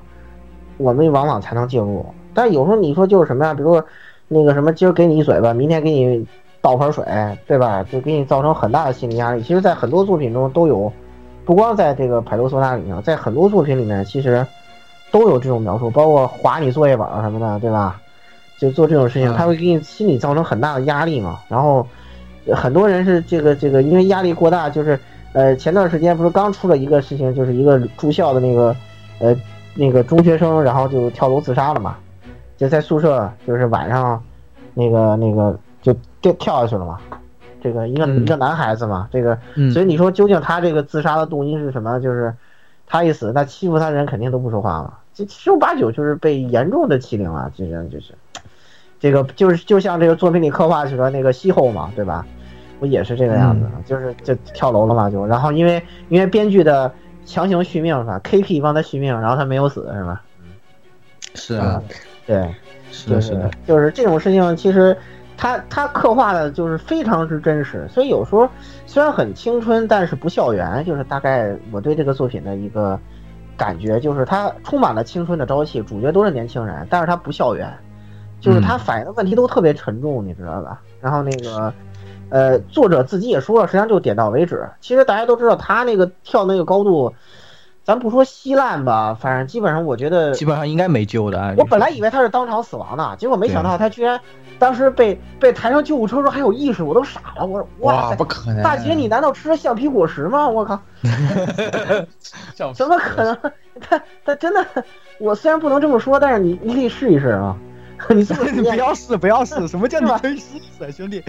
我们往往才能介入。但有时候你说就是什么呀？比如说那个什么，今儿给你一嘴巴，明天给你倒盆水，对吧？就给你造成很大的心理压力。其实，在很多作品中都有，不光在这个《派罗索纳》里面，在很多作品里面其实都有这种描述，包括划你作业本什么的，对吧？就做这种事情，他会给你心理造成很大的压力嘛。然后很多人是这个这个，因为压力过大，就是呃，前段时间不是刚出了一个事情，就是一个住校的那个呃那个中学生，然后就跳楼自杀了嘛，就在宿舍，就是晚上那个那个就掉跳下去了嘛。这个一个一个男孩子嘛，这个，所以你说究竟他这个自杀的动因是什么？就是他一死，那欺负他的人肯定都不说话了，这十有八九就是被严重的欺凌了，这人就是，这个就是就像这个作品里刻画出来那个西后嘛，对吧？不也是这个样子，就是就跳楼了嘛，就然后因为因为编剧的强行续命是吧？KP 帮他续命，然后他没有死是吧？是啊，对，是的，是的，就是这种事情其实。他他刻画的就是非常之真实，所以有时候虽然很青春，但是不校园。就是大概我对这个作品的一个感觉，就是它充满了青春的朝气，主角都是年轻人，但是它不校园，就是它反映的问题都特别沉重，你知道吧？然后那个呃，作者自己也说了，实际上就点到为止。其实大家都知道，他那个跳那个高度，咱不说稀烂吧，反正基本上我觉得基本上应该没救的。我本来以为他是当场死亡的，结果没想到他居然。当时被被抬上救护车时候还有意识，我都傻了。我说哇，不可能！大姐，你难道吃了橡皮果实吗？我靠，*laughs* 怎么可能？*laughs* 他他真的，我虽然不能这么说，但是你你可以试一试啊。你你不要试，不要试。什么叫你可以试一试，兄弟？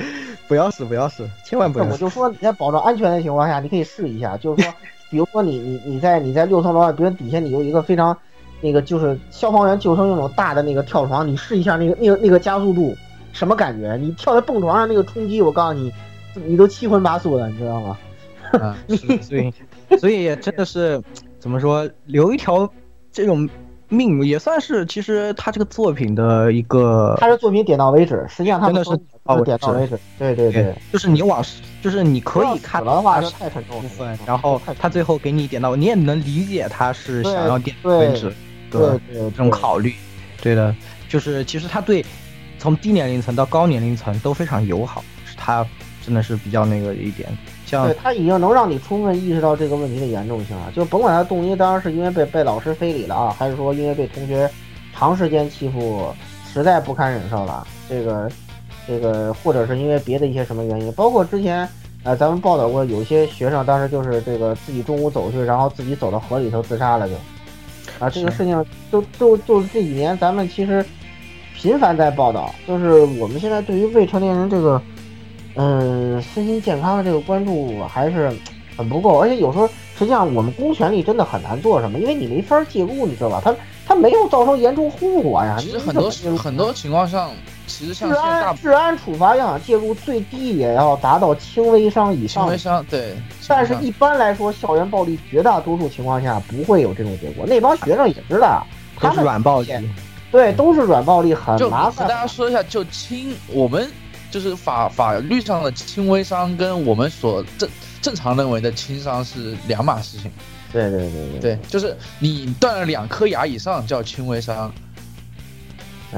不要试，不要试，千万不要。我就说你在保证安全的情况下，你可以试一下。就是说，*laughs* 比如说你你你在你在六层楼，比如底下你有一个非常那个就是消防员救生那种大的那个跳床，你试一下那个那个那个加速度。什么感觉？你跳在蹦床上那个冲击，我告诉你，你都七荤八素的，你知道吗？*laughs* 啊，所以，所以真的是怎么说，留一条这种命也算是，其实他这个作品的一个，他的作品点到为止，实际上他真的是点到为止。对对对，就是你往，就是你可以看的话是太沉重部分，然后他最后给你点到，你也能理解他是想要点到为止的这种考虑。对的，就是其实他对。从低年龄层到高年龄层都非常友好，是他真的是比较那个一点，像对他已经能让你充分意识到这个问题的严重性了。就甭管他动机当然是因为被被老师非礼了啊，还是说因为被同学长时间欺负，实在不堪忍受了，这个这个或者是因为别的一些什么原因，包括之前呃咱们报道过有些学生当时就是这个自己中午走去，然后自己走到河里头自杀了就，啊这个事情就就就这几年咱们其实。频繁在报道，就是我们现在对于未成年人这个，嗯，身心健康的这个关注还是很不够，而且有时候实际上我们公权力真的很难做什么，因为你没法介入，你知道吧？他他没有造成严重后果呀。其实很多很多情况上，其实像治安治安处罚要想介入，最低也要达到轻微伤以上。轻微伤对，但是一般来说，校园暴力绝大多数情况下不会有这种结果。那帮学生也知道，他是软暴力。对，都是软暴力，很麻烦。和大家说一下，就轻，我们就是法法律上的轻微伤，跟我们所正正常认为的轻伤是两码事情。对对对对对，就是你断了两颗牙以上叫轻微伤，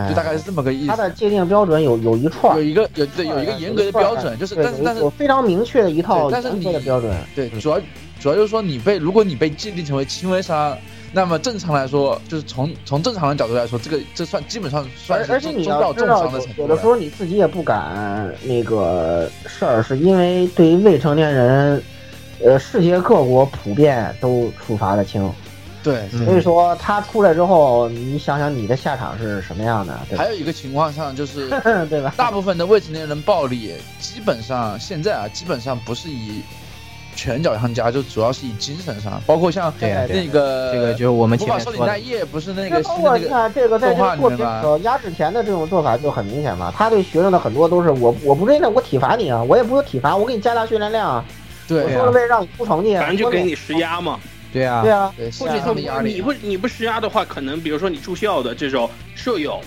就大概是这么个意思。它的界定标准有有一串，有一个有对有一个严格的标准，就是但是但是非常明确的一套但是你的标准。对，主要主要就是说你被如果你被界定成为轻微伤。那么正常来说，就是从从正常的角度来说，这个这算基本上算是中到重伤的程度。有的时候你自己也不敢那个事儿，是因为对于未成年人，呃，世界各国普遍都处罚的轻。对，所以说他出来之后，你想想你的下场是什么样的？还有一个情况上就是，*laughs* 对吧？大部分的未成年人暴力，基本上现在啊，基本上不是以。拳脚相加，就主要是以精神上，包括像那个这个，就我们前面说的那页，不是那个包括你看这个在这个作品里，压制田的这种做法就很明显嘛。他对学生的很多都是我我不认的，我体罚你啊，我也不是体罚，我给你加大训练量啊。对，我说了为了让你出成绩，反正就给你施压嘛。对啊，对啊。或者说你不你不施压的话，可能比如说你住校的这种舍友，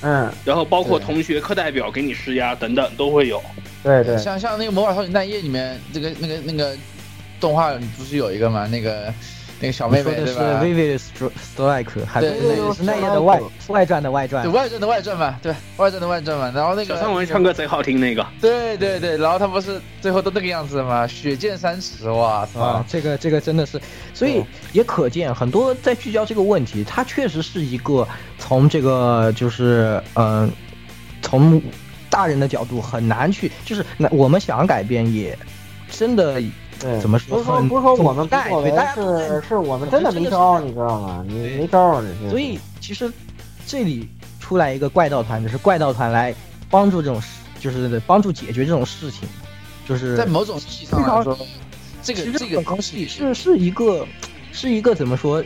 嗯，然后包括同学、课代表给你施压等等都会有。对对，像像那个魔法少女奈叶里面这个那个那个。动画不是有一个吗？那个那个小妹妹说的是？Vivid Strike，还对对是那页的外外传的外传对。外传的外传嘛，对外传的外传嘛，然后那个小三文唱歌贼好听那个，对对对，然后他不是最后都那个样子吗？血溅三尺，哇操！啊，这个这个真的是，所以也可见很多在聚焦这个问题，它确实是一个从这个就是嗯、呃从大人的角度很难去，就是那我们想改变也真的对，怎么说不是说不是说我们不带作为对大家都在是是我们真的没招，你知道吗？你没招儿，这是所以其实这里出来一个怪盗团，就是怪盗团来帮助这种事，就是帮助解决这种事情，就是在某种意义上来说，这个其实这个东西是是一个是一个怎么说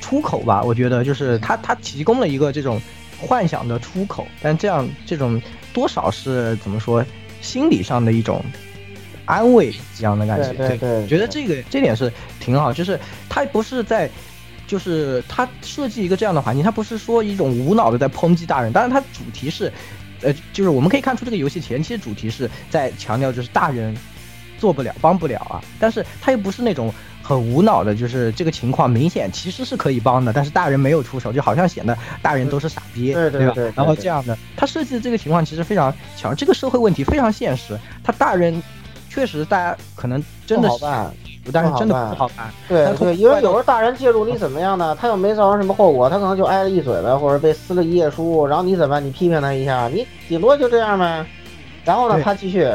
出口吧？我觉得就是他他提供了一个这种幻想的出口，但这样这种多少是怎么说心理上的一种安慰一样的感觉。对对对我觉得这个这点是挺好，就是他不是在。就是他设计一个这样的环境，他不是说一种无脑的在抨击大人，当然他主题是，呃，就是我们可以看出这个游戏前期的主题是在强调就是大人做不了、帮不了啊，但是他又不是那种很无脑的，就是这个情况明显其实是可以帮的，但是大人没有出手，就好像显得大人都是傻逼，吧对对对对？然后这样的，他设计的这个情况其实非常强，这个社会问题非常现实，他大人确实大家可能真的是不好办，但是真的不好办。对对，因为有时候大人介入你怎么样呢？他又没造成什么后果，他可能就挨了一嘴巴，或者被撕了一页书，然后你怎么办？你批评他一下，你顶多就这样呗。然后呢，他继续，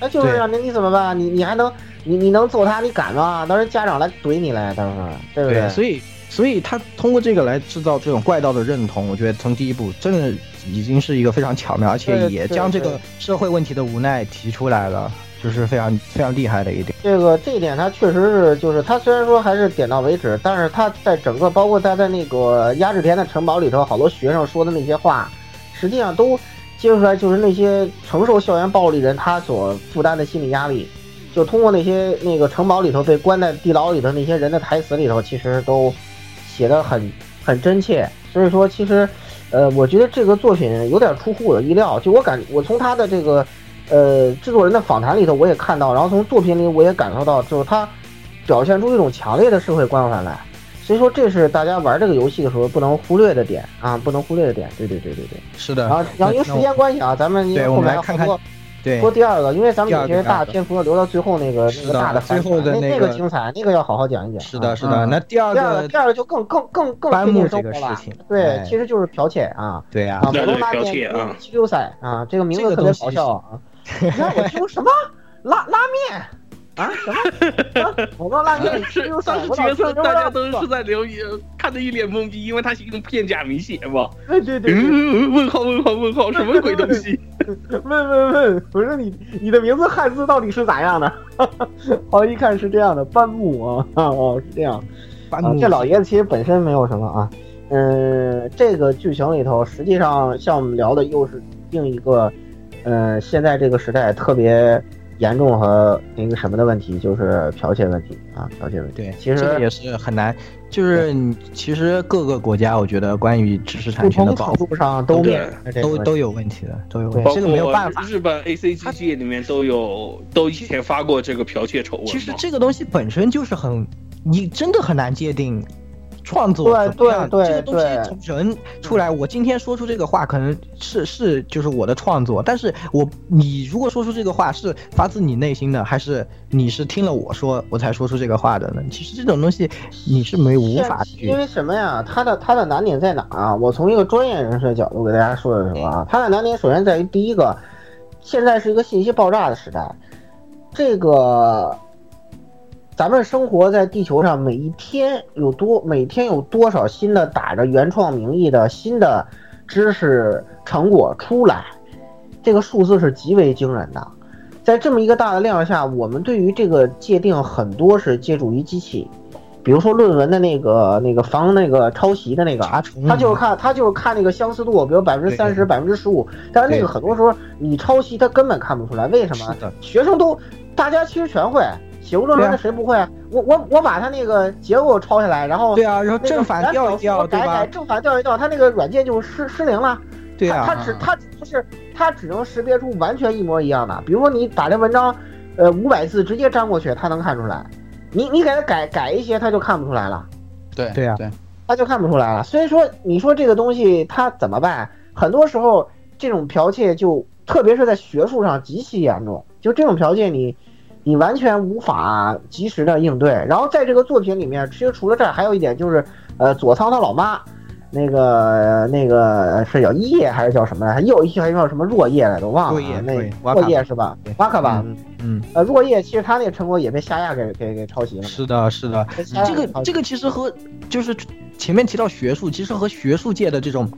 那就是对让你你怎么办？你你还能你你能揍他？你敢吗？到时候家长来怼你来，到时候对不对，所以所以他通过这个来制造这种怪盗的认同，我觉得从第一步真的已经是一个非常巧妙，而且也将这个社会问题的无奈提出来了，这是非常非常厉害的一点。这个这一点，他确实是，就是他虽然说还是点到为止，但是他在整个，包括他在那个压制田的城堡里头，好多学生说的那些话，实际上都揭出来，就是那些承受校园暴力人他所负担的心理压力，就通过那些那个城堡里头被关在地牢里头那些人的台词里头，其实都写的很很真切。所以说，其实，呃，我觉得这个作品有点出乎我的意料，就我感，我从他的这个。呃，制作人的访谈里头我也看到，然后从作品里我也感受到，就是他表现出一种强烈的社会关怀来。所以说，这是大家玩这个游戏的时候不能忽略的点啊，不能忽略的点。对对对对对。是的。然后，然后因为时间关系啊，咱们因为后面看看说对说第二个，因为咱们有些大篇幅留到最后那个那个大的最后的那个精彩，那个要好好讲一讲。是的，是的。那第二个第二个就更更更更颁布这个事情，对，其实就是剽窃啊。对呀，啊，普通拉面啊，七六赛啊，这个名字特别好笑啊。*laughs* 你让我听什么拉拉面啊？什么？*laughs* 我说拉面七六赛，我角色大家都是在留言，看的一脸懵逼，因为他是用片假名写嘛。*laughs* 对对对，问号问号问号，什么鬼东西？问问问，我说你你的名字汉字到底是咋样的？好，一看是这样的，班木啊啊哦是这样。啊，这老爷子其实本身没有什么啊，嗯，这个剧情里头，实际上像我们聊的又是另一个。嗯，现在这个时代特别严重和那个什么的问题，就是剽窃问题啊，剽窃问题。对，其实也是很难，就是其实各个国家，我觉得关于知识产权的保护上都面都都有问题的，都有问题。这个没有办法。日本 A C G 界里面都有，都以前发过这个剽窃丑闻。其实这个东西本身就是很，你真的很难界定。创作对对对，这个东西从人出来，我今天说出这个话，可能是是就是我的创作，但是我你如果说出这个话是发自你内心的，还是你是听了我说我才说出这个话的呢？其实这种东西你是没无法去。因为什么呀？它的它的难点在哪啊？我从一个专业人士的角度给大家说一说啊，它的难点首先在于第一个，现在是一个信息爆炸的时代，这个。咱们生活在地球上，每一天有多每天有多少新的打着原创名义的新的知识成果出来，这个数字是极为惊人的。在这么一个大的量下，我们对于这个界定很多是借助于机器，比如说论文的那个那个防那个抄袭的那个啊，他就是看他就是看那个相似度，比如百分之三十、百分之十五，但是那个很多时候你抄袭他根本看不出来，为什么？学生都大家其实全会。写过论文的谁不会？啊、我我我把它那个结构抄下来，然后对啊，然后正反调一调，改改正反调一调，它那个软件就失失灵了。对啊，他只他不是它只能识别出完全一模一样的，比如说你把这文章，呃五百字直接粘过去，它能看出来。你你给它改改一些，它就看不出来了，对对啊对，他就看不出来了。所以说，你说这个东西它怎么办？很多时候这种剽窃就，特别是在学术上极其严重，就这种剽窃你。你完全无法及时的应对。然后在这个作品里面，其实除了这儿，还有一点就是，呃，佐仓他老妈，那个那个是叫一叶还是叫什么来？又一还叫什么若叶来着？我忘了啊。那若叶是吧？瓦卡吧。嗯。呃，若叶其实他那个成果也被夏亚给给给抄袭了。是的，是的。这个这个其实和就是前面提到学术，其实和学术界的这种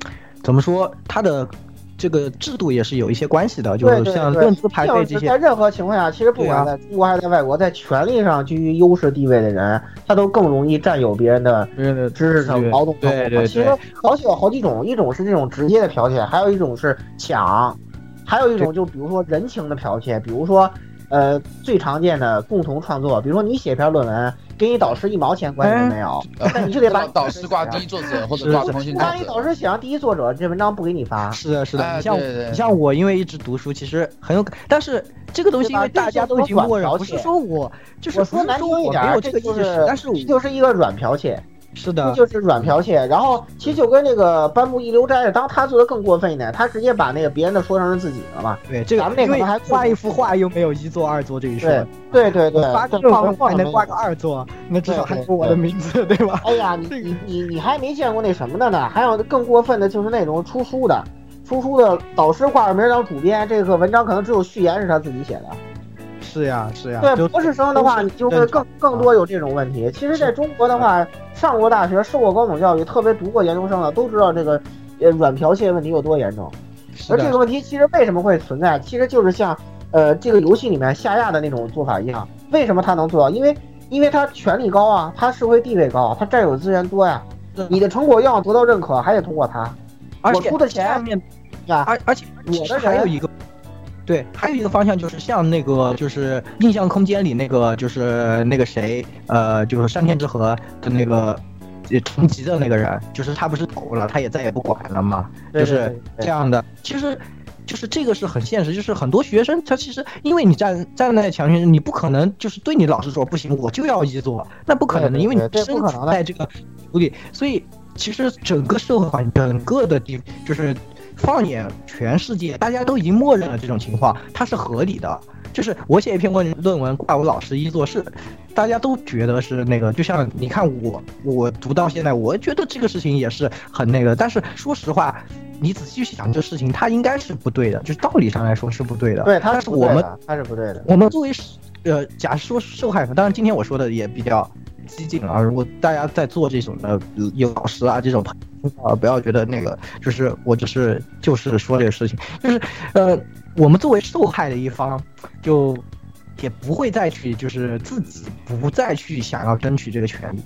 怎么说，他的。这个制度也是有一些关系的，就是像论资排辈这些，在任何情况下，其实不管在中国还是在外国，在权力上居于优势地位的人，他都更容易占有别人的知识上劳动对对。其实剽窃有好几种，一种是这种直接的剽窃，还有一种是抢，还有一种就比如说人情的剽窃，比如说呃最常见的共同创作，比如说你写篇论文。跟你导师一毛钱关系都没有，但你就得把 *laughs* 导师挂第一 *laughs* 作者或者挂通讯作者。那你导师写上第一作者，这文章不给你发。是的，是的。你像你像我，因为一直读书，其实很有，但是这个东西因为大家都已经默认，不是说我就是说难听一点，没有这个意识，但是就是一个软剽窃。是的，就是软剽窃。然后其实就跟那个颁布一流斋，当他做的更过分一点，他直接把那个别人的说成是自己的嘛。对，这个咱们那个还画一幅画又没有一作二作这一说。对对对，发个论文还能挂个二作，那至少还有我的名字，*laughs* 对吧？哎呀，你你你你还没见过那什么的呢？还有更过分的就是那种出书的，出书的导师挂着名当主编，这个文章可能只有序言是他自己写的。是呀，是呀。对博士生的话，你就会更更多有这种问题。其实，在中国的话，上过大学、受过高等教育，特别读过研究生的，都知道这个呃软剽窃问题有多严重。而这个问题其实为什么会存在？其实就是像呃这个游戏里面下亚的那种做法一样。为什么他能做到？因为因为他权力高啊，他社会地位高，他占有资源多呀。你的成果要得到认可，还得通过他。我出的钱，啊，而而且我的还有一个。对，还有一个方向就是像那个，就是印象空间里那个，就是那个谁，呃，就是山天之河的那个重疾的那个人，就是他不是走了，他也再也不管了嘛，就是这样的。其实，就是这个是很现实，就是很多学生他其实因为你站站在强权，你不可能就是对你老师说不行，我就要一做，那不可能的，因为你身处在这个土里，所以其实整个社会环境，整个的地就是。放眼全世界，大家都已经默认了这种情况，它是合理的。就是我写一篇论论文怪我老师一做事，大家都觉得是那个。就像你看我，我读到现在，我觉得这个事情也是很那个。但是说实话，你仔细去想这事情，它应该是不对的，就是道理上来说是不对的。对，它是我们，它是不对的。我们作为呃，假说受害者，当然今天我说的也比较。激进啊！如果大家在做这种的有老师啊这种，啊不要觉得那个就是我只是就是说这个事情，就是呃我们作为受害的一方，就也不会再去就是自己不再去想要争取这个权利，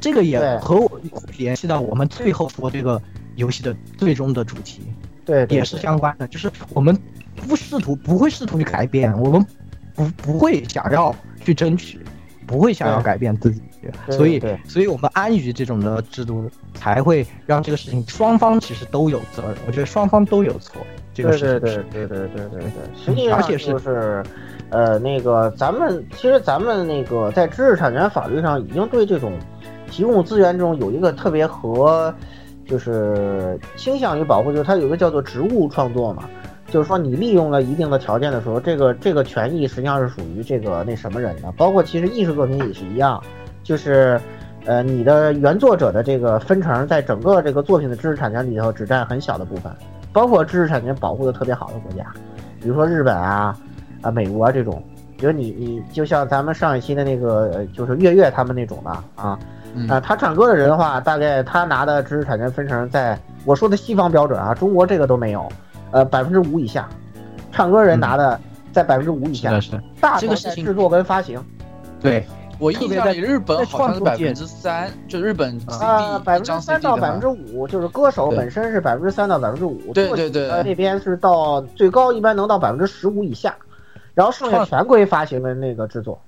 这个也和我联系到我们最后说这个游戏的最终的主题，对也是相关的，就是我们不试图不会试图去改变，我们不不会想要去争取。不会想要改变自己。所以所以我们安于这种的制度才会让这个事情双方其实都有责任我觉得双方都有错这个是。对对对对对对。实际上就是呃那个咱们其实咱们那个在知识产权法律上已经对这种提供资源这种有一个特别和就是倾向于保护就是它有个叫做植物创作嘛。就是说，你利用了一定的条件的时候，这个这个权益实际上是属于这个那什么人的。包括其实艺术作品也是一样，就是，呃，你的原作者的这个分成，在整个这个作品的知识产权里头只占很小的部分。包括知识产权保护的特别好的国家，比如说日本啊，啊，美国这种。比如你你就像咱们上一期的那个，就是月月他们那种的啊，啊，他唱歌的人的话，大概他拿的知识产权分成，在我说的西方标准啊，中国这个都没有。呃，百分之五以下，唱歌人拿的在百分之五以下，是大这个事情制作跟发行。对。我印象里，日本好像是百分之三，就日本啊，百分之三到百分之五，就是歌手本身是百分之三到百分之五，对对对，那边是到最高一般能到百分之十五以下，然后剩下全归发行的那个制作，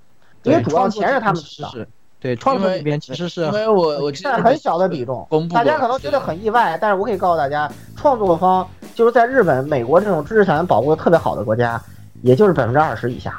因为主要钱是他们的。对，创作里边其实是因为我我占很小的比重，大家可能觉得很意外，但是我可以告诉大家，创作方就是在日本、美国这种知识产权保护的特别好的国家，也就是百分之二十以下。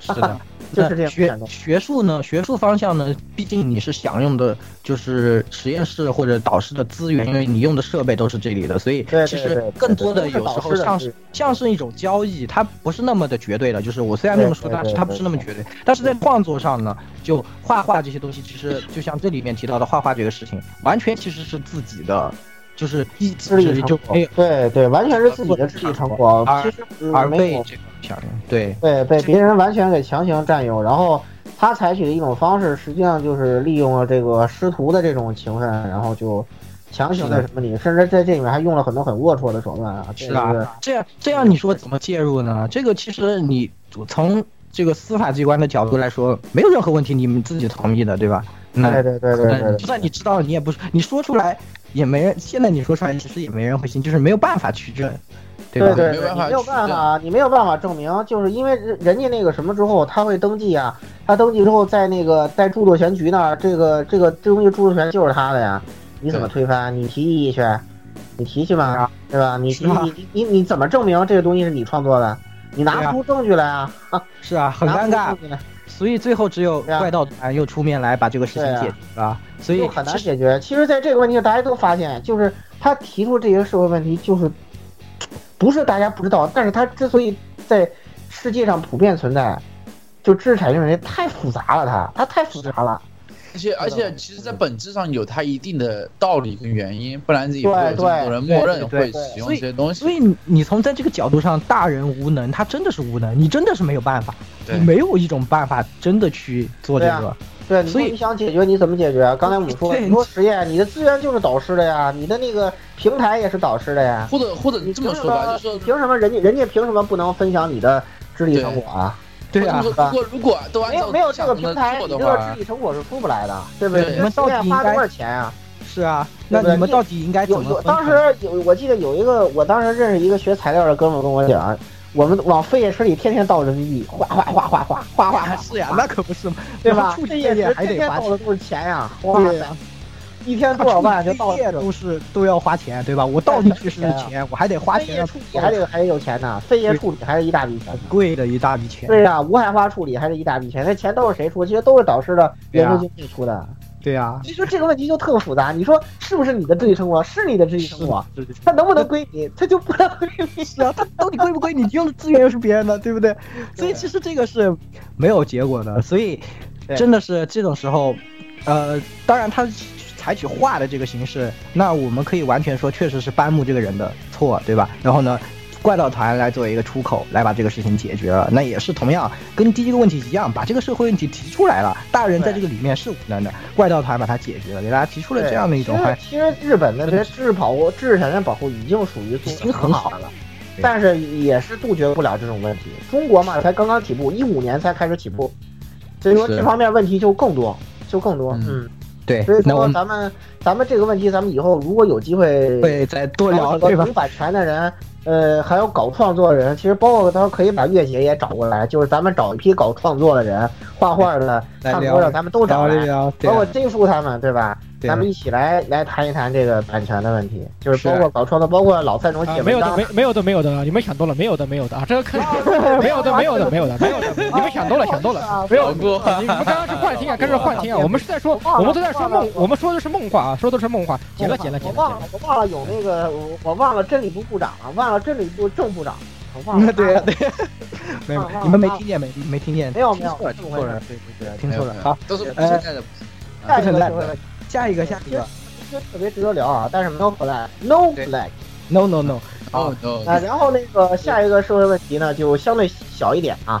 是的，*laughs* 就是这样学学术呢，学术方向呢，毕竟你是享用的，就是实验室或者导师的资源，因为你用的设备都是这里的，所以其实更多的有时候像是像是一种交易，它不是那么的绝对的。就是我虽然这么说，但是它不是那么绝对。但是在创作上呢，就画画这些东西，其实就像这里面提到的画画这个事情，完全其实是自己的，就是一智力成果就没有，对对，完全是自己的智力成果，而其实而没有被这个强对对被别人完全给强行占有，然后他采取的一种方式，实际上就是利用了这个师徒的这种情分，然后就强行的什么你，甚至在这里面还用了很多很龌龊的手段啊，这是啊，这样这样你说怎么介入呢？这个其实你从这个司法机关的角度来说，没有任何问题，你们自己同意的，对吧？那对对对对对对就算你知道，你也不你说出来也没人，现在你说出来其实也没人会信，就是没有办法取证，对吧？对对没有办法你没有办法，你没有办法证明，就是因为人人家那个什么之后，他会登记啊，他登记之后在那个在著作权局那儿，这个这个这东西著作权就是他的呀，你怎么推翻？你提异议去，你提去嘛，对吧？你你你你你怎么证明这个东西是你创作的？你拿不出证据来啊！是啊，很 *laughs* 尴尬所以最后只有怪盗团又出面来把这个事情解决了，所以很难解决。其实，在这个问题上，大家都发现，就是他提出这些社会问题，就是不是大家不知道，但是他之所以在世界上普遍存在，就知识产权问题太复杂了，它它太复杂了。而且而且，其实，在本质上有它一定的道理跟原因，不然也不会有对这么多人默认会使用这些东西。所以你你从在这个角度上，大人无能，他真的是无能，你真的是没有办法，对你没有一种办法真的去做这个。对，你所以说你想解决，你怎么解决？刚才我们说，对你说实验，你的资源就是导师的呀，你的那个平台也是导师的呀。或者或者你这么说吧，凭什么就是说，凭什么人家人家凭什么不能分享你的智力成果啊？对啊如果如果都没有没有这个平台，你这个智，力成果是出不来的，对不对？对你们到底花多少钱啊？是啊，那你们到底应该怎么分当时有，我记得有一个，我当时认识一个学材料的哥们跟我讲，我们往废液池里天天倒人民币，哗哗哗哗哗哗哗。是呀，那可不是嘛，对吧？出去废液还得花，倒的都是钱呀，哇塞。一天多少万就倒，都是都要花钱，对吧？我倒进去是钱，我还得花钱。处理还得还得有钱呢，废液处理还是一大笔钱，贵的一大笔钱。对呀，无害化处理还是一大笔钱，那钱都是谁出？其实都是导师的员工经济出的。对呀，其实这个问题就特复杂，你说是不是你的智力生活？是你的智力成果，是是它能不能归你？他就不能归你。是啊，它到底归不归你？用的资源又是别人的，对不 *laughs* 对？所以其实这个是没有结果的，所以真的是这种时候，呃，当然他采取画的这个形式，那我们可以完全说确实是班木这个人的错，对吧？然后呢？怪盗团来作为一个出口，来把这个事情解决了，那也是同样跟第一个问题一样，把这个社会问题提出来了。大人在这个里面是无能的，怪盗团把它解决了，给大家提出了这样的一种还其实日本的这些知识保护、知识产权保护已经属于做已经很好了，但是也是杜绝不了这种问题。中国嘛，才刚刚起步，一五年才开始起步，所以说这方面问题就更多，就更多。嗯嗯，对所以。说咱们咱们这个问题，咱们以后如果有机会会再多聊，搞对吧读？版权的人，呃，还有搞创作的人，其实包括他可以把月姐也找过来，就是咱们找一批搞创作的人，画画的、唱歌的，咱们都找来，包括 J 叔他们，对吧？咱们一起来来谈一谈这个版权的问题，就是是啊包括搞创的，包括老蔡总啊写，文章没有的，没没有的，没有的，你们想多了，没有的，没有的啊，这个坑，*laughs* 没有的，没有的，没有的，没有的，你们想多了，想多了，没有。好过你们刚刚是幻听啊，*laughs* 跟着幻听啊，我们是在说，我们都在说梦，我们说的是梦话啊，说的是梦话，剪了，剪了，剪了，我忘了，我忘了有那个，我我忘了真理部部长了，忘了真理部正部长，我忘了。*laughs* 对呀对呀，没有你们没听见没？没听见？没有没有听错了，听错了，对对对，听错了。好，都是不呃存在的。下一个不存在就是下一个，下一个其实特别值得聊啊，但是 no flag，no 对 flag。，no no no，哦 no，啊，然后那个下一个社会问题呢，就相对小一点啊。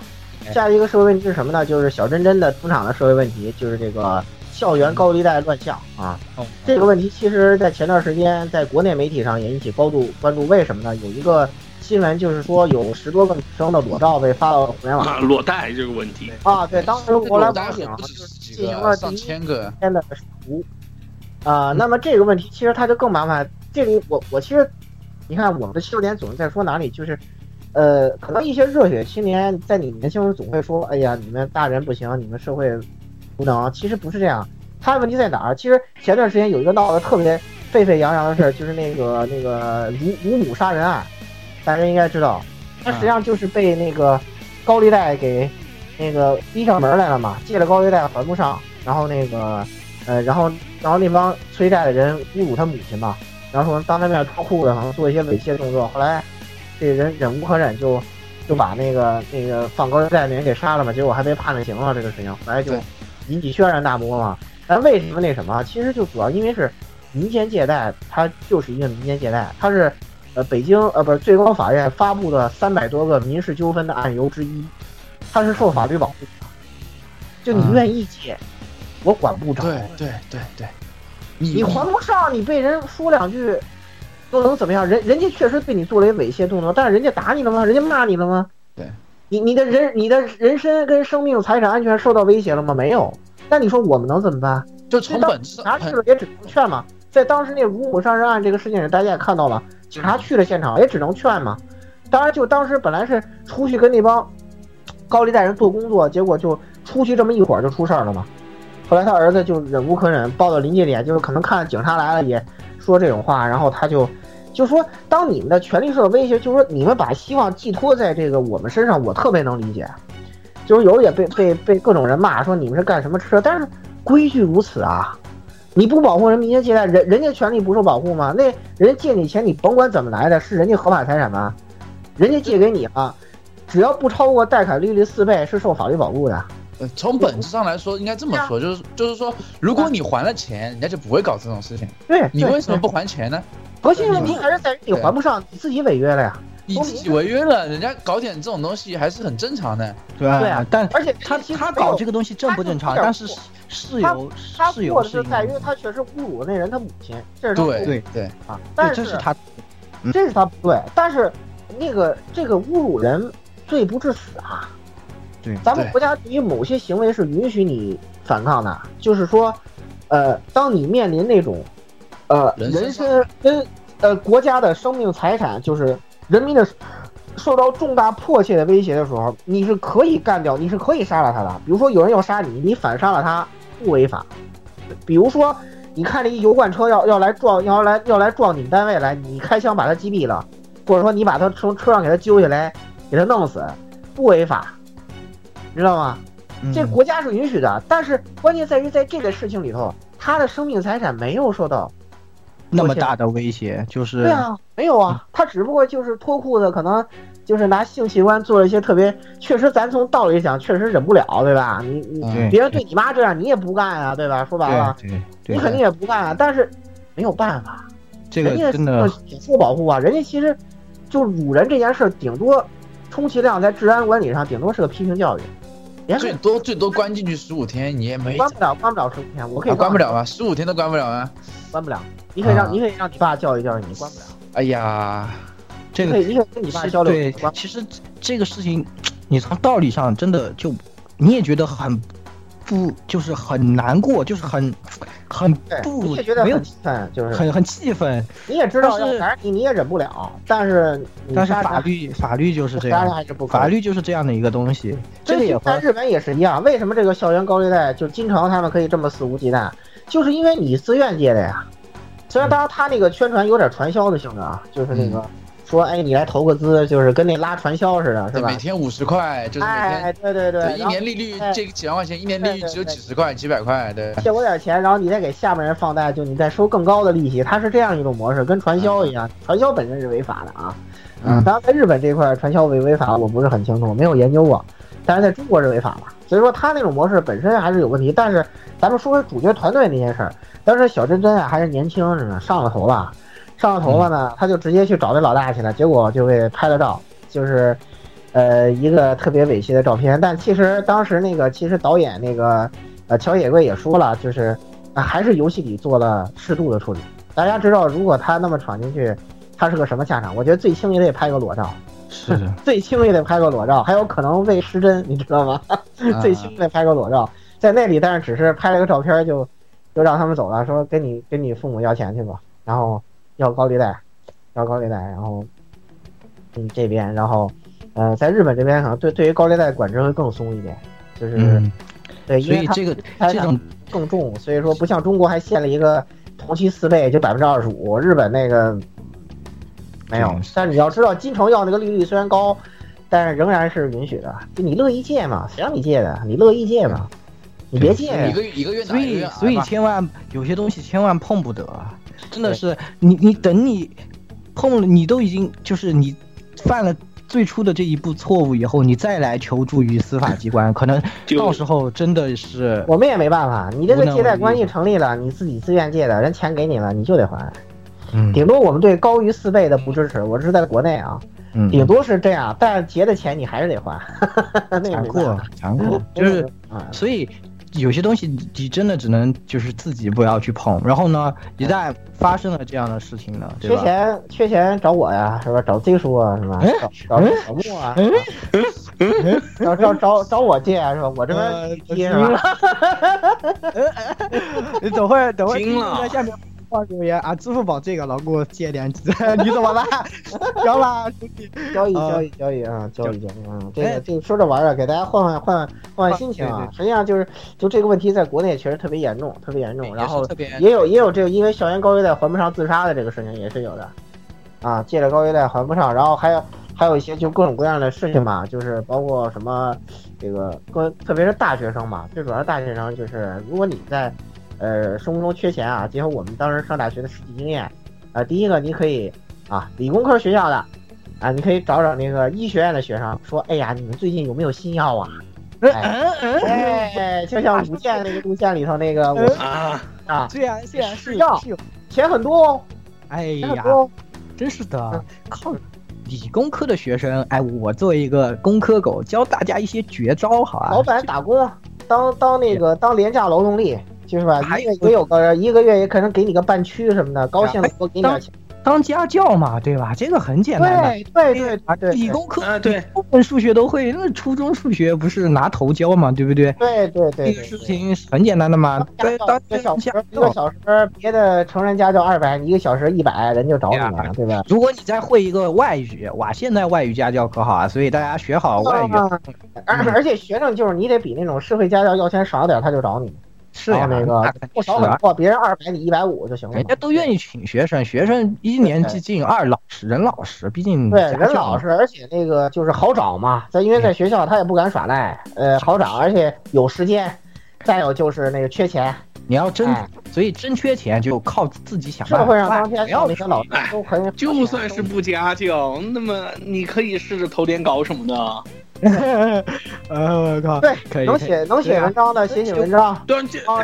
下一个社会问题是什么呢？就是小珍珍的出场的社会问题，就是这个校园高利贷乱象啊。哦这个问题其实，在前段时间在国内媒体上也引起高度关注。为什么呢？有一个新闻就是说，有十多个女生的裸照被发到互联网啊，裸贷这个问题，啊。对，当时国来大网警进行了第一千个。天的图啊。那么这个问题其实它就更麻烦。这里我我其实，你看我们的笑点总是在说哪里，就是，呃，可能一些热血青年在你年轻时总会说，哎呀，你们大人不行，你们社会无能。其实不是这样，他问题在哪儿？其实前段时间有一个闹得特别沸沸扬扬的事儿，就是那个那个乳乳母杀人案，大家应该知道，他实际上就是被那个高利贷给那个逼上门来了嘛，借了高利贷还不上，然后那个呃，然后然后那帮催债的人侮辱他母亲嘛，然后说当他面脱裤子，好像做一些猥亵动作，后来这人忍无可忍就就把那个那个放高利贷的人给杀了嘛，结果还被判了刑了，这个事情后来就引起轩然大波嘛。但为什么那什么？其实就主要因为是民间借贷，它就是一个民间借贷，它是呃北京呃不是最高法院发布的三百多个民事纠纷的案由之一，它是受法律保护的。就你愿意借，我管不着。对对对对，你还不上，你被人说两句，又能怎么样？人人家确实对你做了一猥亵动作，但是人家打你了吗？人家骂你了吗？对，你你的人你的人身跟生命财产安全受到威胁了吗？没有。那你说我们能怎么办？就从本质警察去了也只能劝嘛。在当时那五虎杀人案这个事件里，大家也看到了，警察去了现场也只能劝嘛。当然，就当时本来是出去跟那帮高利贷人做工作，结果就出去这么一会儿就出事儿了嘛。后来他儿子就忍无可忍，抱到临界点，就是可能看警察来了也说这种话，然后他就就说，当你们的权利受到威胁，就是说你们把希望寄托在这个我们身上，我特别能理解。就是有也被被被各种人骂说你们是干什么吃的，但是规矩如此啊，你不保护人民间借贷，人人家权利不受保护吗？那人家借你钱，你甭管怎么来的，是人家合法财产吗？人家借给你啊，只要不超过贷款利率四倍，是受法律保护的。呃从本质上来说，应该这么说，就是就是说，如果你还了钱，人家就不会搞这种事情。对，你为什么不还钱呢？核心问题还是在于你还不上，你自己违约了呀。你自己违约了，人家搞点这种东西还是很正常的。对吧？对啊但而且他他搞这个东西正不正常？但是是有他是有是过的是在于他确实侮辱了那人他母亲，这是他对对对，啊。对，但这是他这是他不对，但是那个这个侮辱人罪不至死啊。对对咱们国家对于某些行为是允许你反抗的，就是说，呃，当你面临那种，呃，人身跟呃国家的生命财产，就是人民的受到重大迫切的威胁的时候，你是可以干掉，你是可以杀了他的。比如说有人要杀你，你反杀了他，不违法。比如说，你看这一油罐车要要来撞，要来要来撞你们单位来，你开枪把他击毙了，或者说你把他从车上给他揪下来，给他弄死，不违法，知道吗？这嗯国家是允许的，但是关键在于在这个事情里头，他的生命财产没有受到。那么大的威胁，就是对啊，没有啊，他只不过就是脱裤子，可能就是拿性器官做了一些特别，确实咱从道理讲确实忍不了，对吧？你你嗯别人对你妈这样，你也不干啊，对吧？说白了，你肯定也不干啊，但是没有办法，这人家个真的挺受保护啊，人家其实就辱人这件事，顶多充其量在治安管理上，顶多是个批评教育，连最多最多关进去十五天，你也没关不了，关不了十五天，我可以啊关不了，了吧？十五天都关不了啊！关不了。你可以让啊你可以让你爸教育教育你，关不了。哎呀，这个你可以跟你爸交流，其实这个事情，你从道理上真的就你也觉得很不，就是很难过，就是很很，不你也觉得没有很气愤，就是很很气愤。你也知道但是要杀你，你也忍不了，但是但是法律法律就是这样，还是不法律就是这样的一个东西。这个也在日本也是一样，为什么这个校园高利贷就经常他们可以这么肆无忌惮，就是因为你自愿借的呀。虽然当然他那个宣传有点传销的性质啊，就是那个说哎你来投个资，就是跟那拉传销似的，是吧每？天五十块，就是每哎，天对对对，对一年利率哎这个几万块钱，一年利率只有几十块、几百块，对。借我点钱，然后你再给下面人放贷，就你再收更高的利息，它是这样一种模式，跟传销一样。传销本身是违法的啊，嗯当然在日本这块传销违违法我不是很清楚，没有研究过，但是在中国是违法的，所以说他那种模式本身还是有问题。但是咱们说回主角团队那些事儿，当时小真真啊还是年轻着呢，上了头了，上了头了呢，他就直接去找那老大去了，结果就被拍了照，就是。呃，一个特别委屈的照片，但其实当时那个，其实导演那个，呃，乔野贵也说了，就是啊，还是游戏里做了适度的处理。大家知道，如果他那么闯进去，他是个什么下场？我觉得最轻也得拍个裸照，是的，*laughs* 最轻也得拍个裸照，还有可能未失真，你知道吗？*laughs* 最轻得拍个裸照，在那里，但是只是拍了个照片就就让他们走了，说跟你跟你父母要钱去吧，然后要高利贷，要高利贷，然后嗯这边，然后呃，在日本这边可能对对于高利贷管制会更松一点，就是、嗯，对，因为它所以这个这种更重，所以说不像中国还限了一个同期四倍，就百分之二十五，日本那个没有。但是你要知道，金城要那个利率虽然高，但是仍然是允许的。就你乐意借嘛，谁让你借的？你乐意借嘛，你别借一。个一个月所以所以千万有些东西千万碰不得，真的是你你等你碰了，你都已经就是你犯了最初的这一步错误以后，你再来求助于司法机关，可能到时候真的是我们也没办法，你这个借贷关系成立了，你自己自愿借的，人钱给你了，你就得还。嗯。顶多我们对高于四倍的不支持，我这是在国内啊，嗯。顶多是这样，但是结的钱你还是得还，*laughs* 那个残酷没办法残酷，就是啊，所以有些东西你你真的只能就是自己不要去碰，然后呢，一旦发生了这样的事情呢，缺钱缺钱找我呀，是吧？找 Z 叔啊，是吧？哎找找小木啊，找找找找我借啊，是吧？我这呃边低是吧？*laughs* 你等会儿等会儿在下面放留言啊，支付宝这个老给我借点纸，*laughs* 你怎么办？*laughs* 交了，兄弟。交易呃交易交易啊，交易交易啊！这哎个这个说着玩儿，给大家换换换换换心情啊实际上就是就这个问题在国内确实特别严重，特别严重。然后也有也有这个因为校园高利贷还不上自杀的这个事情也是有的，啊，借了高利贷还不上，然后还有还有一些就各种各样的事情吧，就是包括什么这个各特别是大学生嘛，最主要是大学生就是如果你在呃生活中缺钱啊，结合我们当时上大学的实际经验，啊，第一个你可以啊理工科学校的。啊，你可以找找那个医学院的学生，说，哎呀，你们最近有没有新药啊？哎，哎就像五剑那个路线里头那个我啊，啊，虽然虽然是是药，钱很多哦，哎呀。真是的，靠理工科的学生，哎，我作为一个工科狗，教大家一些绝招，好啊。老板打工，当当那个当廉价劳动力，就是吧？还一个也有个一个月也可能给你个半区什么的，高兴了多给你点钱。当家教嘛，对吧？这个很简单的。对对对啊对对理工科啊对，部分数学都会，那初中数学不是拿头教嘛，对不对？对对对对这个事情很简单的嘛，对，当一个小时一个小时，别的成人家教二百，你一个小时一百，人就找你了，对吧？如果你再会一个外语，哇，现在外语家教可好啊，所以大家学好外语啊而而且学生就是你得比那种社会家教要钱少点，他就找你。是呀，然后那个不。少很多，别人二百你一百五就行了。人家都愿意请学生，学生一年级进，二老实，人老实，毕竟对，人老实，而且那个就是好找嘛。在因为在学校他也不敢耍赖，呃，好找，而且有时间。再有就是那个缺钱，你要真哎，所以真缺钱就靠自己想办法。社会上当天不要那些老师都很，就算是不家教，那么你可以试着投点稿什么的。*laughs* 呃，我靠，对可以能写能写文章的写写文章，对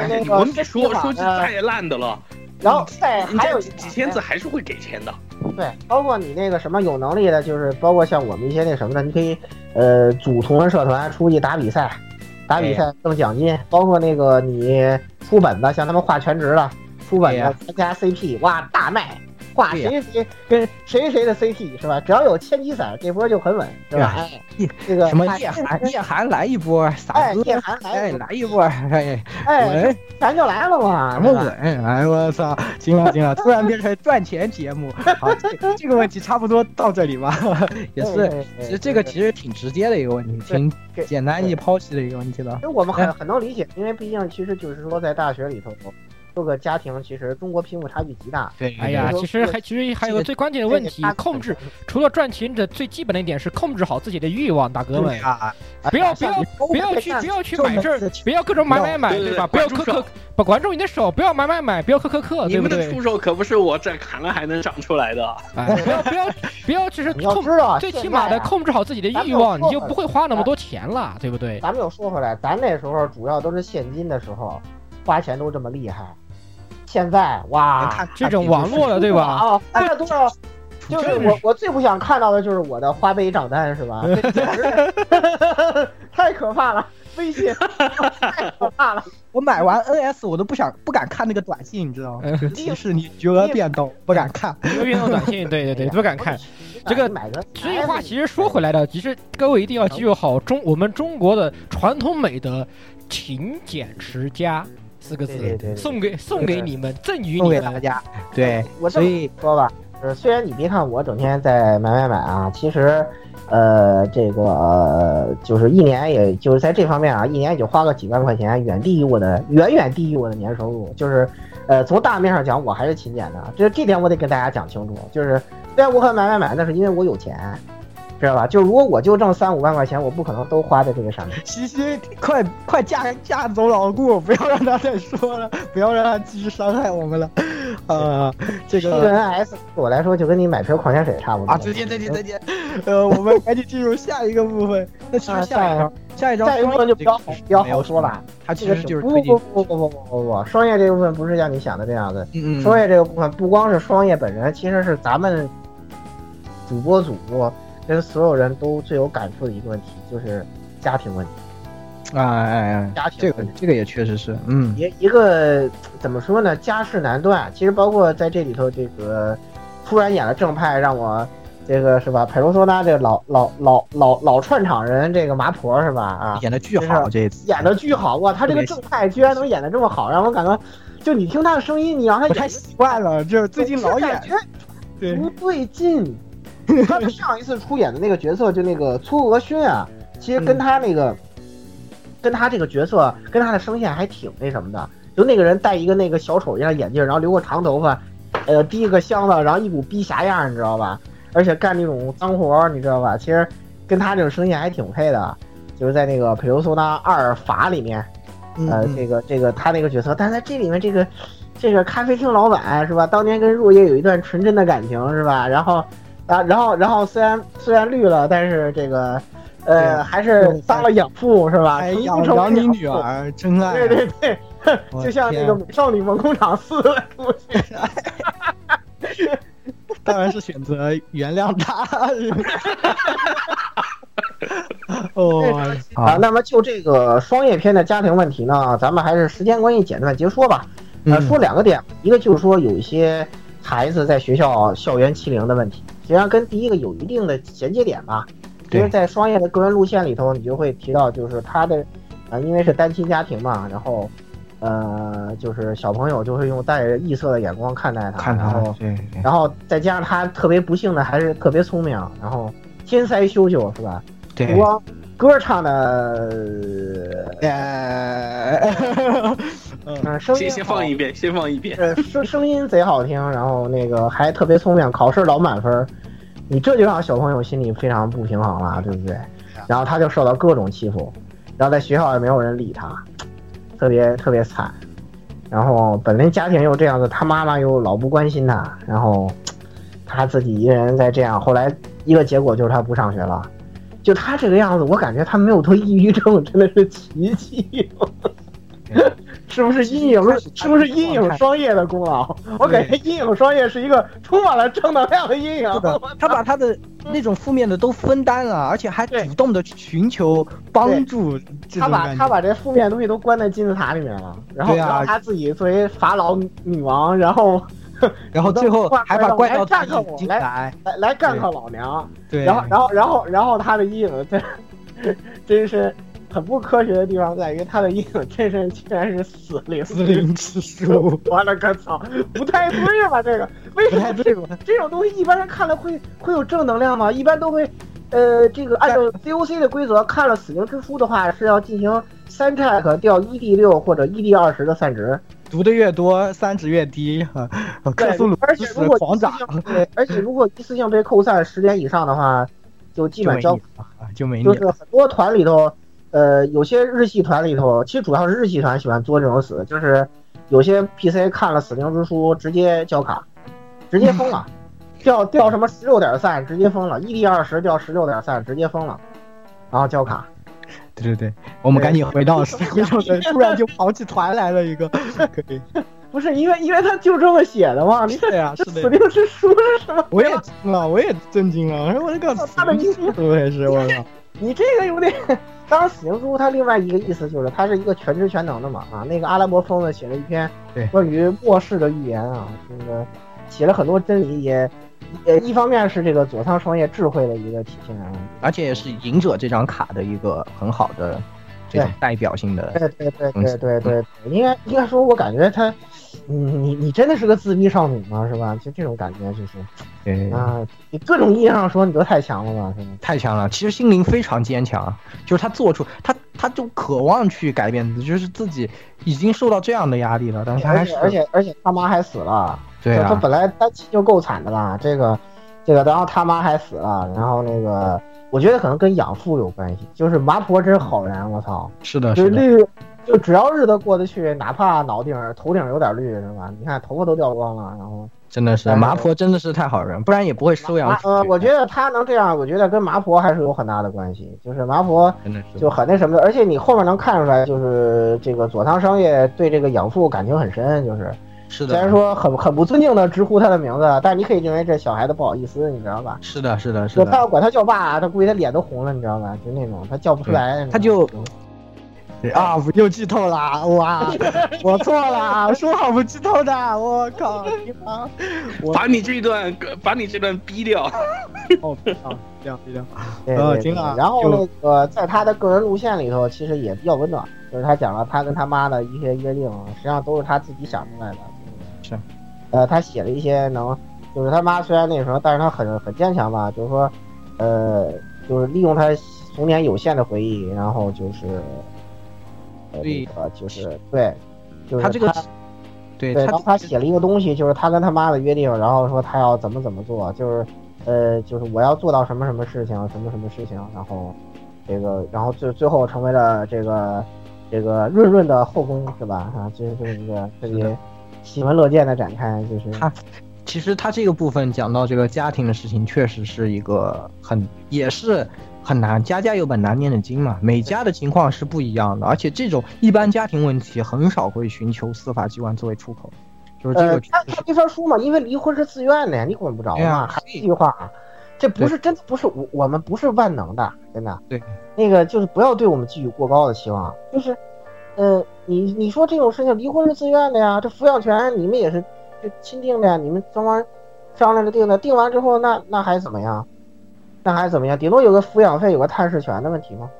那个文笔说写法说句呢再烂的了，然后再还有几几千字还是会给钱的。对，包括你那个什么有能力的，就是包括像我们一些那什么的，你可以呃组同人社团出去打比赛，打比赛挣奖金，包括那个你出本的，像他们画全职的出本对呀。子参加 CP，哇大卖，画谁谁跟谁谁的 CP 是吧？只要有千机伞，这波就很稳是吧？哎，这个什么哎叶寒，叶寒来一波，傻哎子，叶寒来来一波，哎，哎，稳，咱就来了嘛，什么稳？哎，我操，行了行了，突然变成赚钱节目，好，这这个问题差不多到这里吧，*laughs* 也是，其实这个其实挺直接的一个问题，挺简单易剖析的一个问题了其。实我们哎很很能理解，因为毕竟其实就是说在大学里头，各个家庭其实中国贫富差距极大。对，哎呀，其实还其实还有个最关键的问题，控制除了赚钱的最基本的一点是控制好自己的欲望，大哥们，啊，不要不要不要去不要去买这儿，不要各种买买买，对对对吧？不要管住手磕磕，把管住你的手，不要买买买，不要磕磕磕，你对不对？们的触手可不是我这砍了还能长出来的。哎，不要不要 *laughs* 不要，就是控知道，最起码的控制好自己的欲望，你就不会花那么多钱了，对不对？咱们又说回来，咱那时候主要都是现金的时候，花钱都这么厉害。现在哇，这种网络了，对吧？啊，大家都要。*laughs* 就是我，我最不想看到的就是我的花呗账单，是吧？*laughs* 太可怕了，微信太可怕了。*laughs* 我买完 NS 我都不想不敢看那个短信，你知道吗？提示你余额变动，不敢看。余额变动短信，对对对，不敢看。这个这句话其实说回来的，其实各位一定要记住好中我们中国的传统美德“勤俭持家”四个字，对对对对送给送给你们，赠予你们。给大家。对，我所以说吧，呃，虽然你别看我整天在买买买啊，其实，呃，这个、呃、就是一年，也就是在这方面啊，一年也就花个几万块钱，远低于我的，远远低于我的年收入。就是，呃，从大面上讲，我还是勤俭的，这这点我得跟大家讲清楚。就是，虽然我很买买买，那是因为我有钱，知道吧？就如果我就挣三五万块钱，我不可能都花在这个上面。*laughs* 西西，快快嫁嫁走老顾，不要让他再说了，*laughs* 不要让他继续伤害我们了。呃，这个 NS 对我来说就跟你买瓶矿泉水差不多。啊，再见再见再见。呃，我们赶紧进入下一个部分。*laughs* 那下下一张下一张下一部分就比较好比较好说了。他其实就是不不不不不不不不，双叶这部分不是像你想的这样的。嗯嗯。双叶这个部分不光是双叶本人，其实是咱们主播组。跟所有人都最有感触的一个问题就是家庭问题啊，哎哎，家庭这个这个也确实是，嗯，一一个怎么说呢？家事难断。其实包括在这里头，这个突然演了正派，让我这个是吧？佩罗索纳这个老老老老老串场人，这个麻婆是吧？啊，演的巨好，这次演的巨好哇！他这个正派居然能演的这么好，让我感到，就你听他的声音，你让他不太习惯了，就是最近老演，对，不对劲。他上一次出演的那个角色，就那个粗俄勋啊，其实跟他那个，跟他这个角色，跟他的声线还挺那什么的。就那个人戴一个那个小丑一样眼镜，然后留个长头发，呃，提一个箱子，然后一股逼侠样，你知道吧？而且干那种脏活，你知道吧？其实跟他这种声线还挺配的。就是在那个《佩罗苏纳二法》里面，呃，这个这个他那个角色，但在这里面，这个这个咖啡厅老板是吧？当年跟若叶有一段纯真的感情是吧？然后。啊，然后，然后虽然虽然绿了，但是这个，呃，还是当了养父是吧？养养你女儿，真爱。对对对，就像那个《美少女梦工厂四》出现。当然是选择原谅他。哦，*laughs* 好，那么就这个双叶篇的家庭问题呢，咱们还是时间关系简短结说吧。呃，说两个点，一个就是说有一些孩子在学校校园欺凌的问题。实际上跟第一个有一定的衔接点吧，因为在双叶的个人路线里头，你就会提到，就是他的，啊，因为是单亲家庭嘛，然后，呃，就是小朋友就会用带着异色的眼光看待他，然后，然后再加上他特别不幸的还是特别聪明，然后天才修修是吧？对，光歌唱的，*laughs* 嗯，声音先放一遍，先放一遍，呃，声声音贼好听，然后那个还特别聪明，考试老满分。你这就让小朋友心里非常不平衡了，对不对？然后他就受到各种欺负，然后在学校也没有人理他，特别特别惨。然后本来家庭又这样子，他妈妈又老不关心他，然后他自己一个人在这样。后来一个结果就是他不上学了。就他这个样子，我感觉他没有得抑郁症真的是奇迹。*laughs* 是不是阴影？是不是阴影双叶的功劳？我感觉阴影双叶是一个充满了正能量的阴影。他把他的那种负面的都分担了，而且还主动的去寻求帮助。他把他把这负面东西都关在金字塔里面了，然后然后他自己作为法老女王，然后 *laughs* 然后最后还把怪盗干克我，来来来干掉老娘。对，然后然后然后然后他的阴影真 *laughs* 真是。很不科学的地方在于，他的阴影真身竟然是死灵死灵之书。*laughs* 我勒个操，不太对吧？这个为什么这种这种东西一般人看了会会有正能量吗？一般都会，呃，这个按照 COC 的规则，看了死灵之书的话是要进行三 check 掉 ED 六或者一 d 二十的散值，读的越多，三值越低。*laughs* 克苏鲁而且如果狂涨，对，而且如果一次性被扣散十点以上的话，就基本交就没就是很多团里头。呃，有些日系团里头，其实主要是日系团喜欢做这种死，就是有些 PC 看了《死灵之书》，直接交卡，直接 *laughs* 封了，掉掉什么十六点散，直接封了，ED 二十掉十六点散，直接封了，然后交卡。对对对，我们赶紧回到突然就跑起团来了一个，*laughs* 可以。不是因为因为他就这么写的嘛？对呀，是的。死灵之书是什么？我也惊了，我也震惊了，我这个他的意思怎么回事？我操！*laughs* 你这个有点。当然，死灵书它另外一个意思就是它是一个全知全能的嘛啊，那个阿拉伯疯子写了一篇关于末世的预言啊，那个写了很多真理，也呃一方面是这个佐仓双叶智慧的一个体现啊，而且也是隐者这张卡的一个很好的这种代表性的，对对对对对对，应该应该说，我感觉他。你你你真的是个自闭少女吗？是吧？就这种感觉，就是，啊，你各种意义上说，你都太强了吧？是吗？太强了。其实心灵非常坚强，就是他做出他，他就渴望去改变，就是自己已经受到这样的压力了，但是他还是，而且而且他妈还死了，对啊，他本来单亲就够惨的了，这个这个然后他妈还死了，然后那个我觉得可能跟养父有关系，就是麻婆真是好人，我操，是的，就是的，绿，就只要日子过得去，哪怕脑顶儿头顶有点绿是吧？你看头发都掉光了，然后真的是哎麻婆真的是太好人，不然也不会收养呃，我觉得他能这样，我觉得跟麻婆还是有很大的关系，就是麻婆。真的是就很那什么的，而且你后面能看出来，就是这个佐仓商业对这个养父感情很深，就是是的，虽然说很很不尊敬的直呼他的名字，但你可以认为这小孩子不好意思，你知道吧？是的，是的，是的，他要管他叫爸，他估计他脸都红了，你知道吧？就那种他叫不出来，他就嗯啊，不又剧透了，哇，*laughs* 我错了，说好不剧透的，我靠，我把你这段，把你这段逼掉。哦，啊，这样这样，对呃对对行啊然后就那个在他的个人路线里头，其实也比较温暖，就是他讲了他跟他妈的一些约定，实际上都是他自己想出来的。是，呃，他写了一些能，就是他妈虽然那什么，但是他很很坚强吧，就是说，呃，就是利用他童年有限的回忆，然后就是，呃，那个就是对，就是他这个对，对他然后他写了一个东西，就是他跟他妈的约定，然后说他要怎么怎么做，就是呃，就是我要做到什么什么事情，什么什么事情，然后这个，然后最最后成为了这个这个润润的后宫，是吧？啊，这是这么一个特别喜闻乐见的展开，就是他其实他这个部分讲到这个家庭的事情，确实是一个很也是很难，家家有本难念的经嘛，每家的情况是不一样的，而且这种一般家庭问题很少会寻求司法机关作为出口，就是这呃个，他他没法说嘛，因为离婚是自愿的呀，你管不着嘛。还是一句话啊，这不是真的不是我我们不是万能的，真的。对，那个就是不要对我们寄予过高的期望，就是，呃，你你说这种事情离婚是自愿的呀，这抚养权你们也是就亲定的呀，你们双方商量着定的，定完之后那那还怎么样？那还怎么样？顶多有个抚养费，有个探视权的问题吗？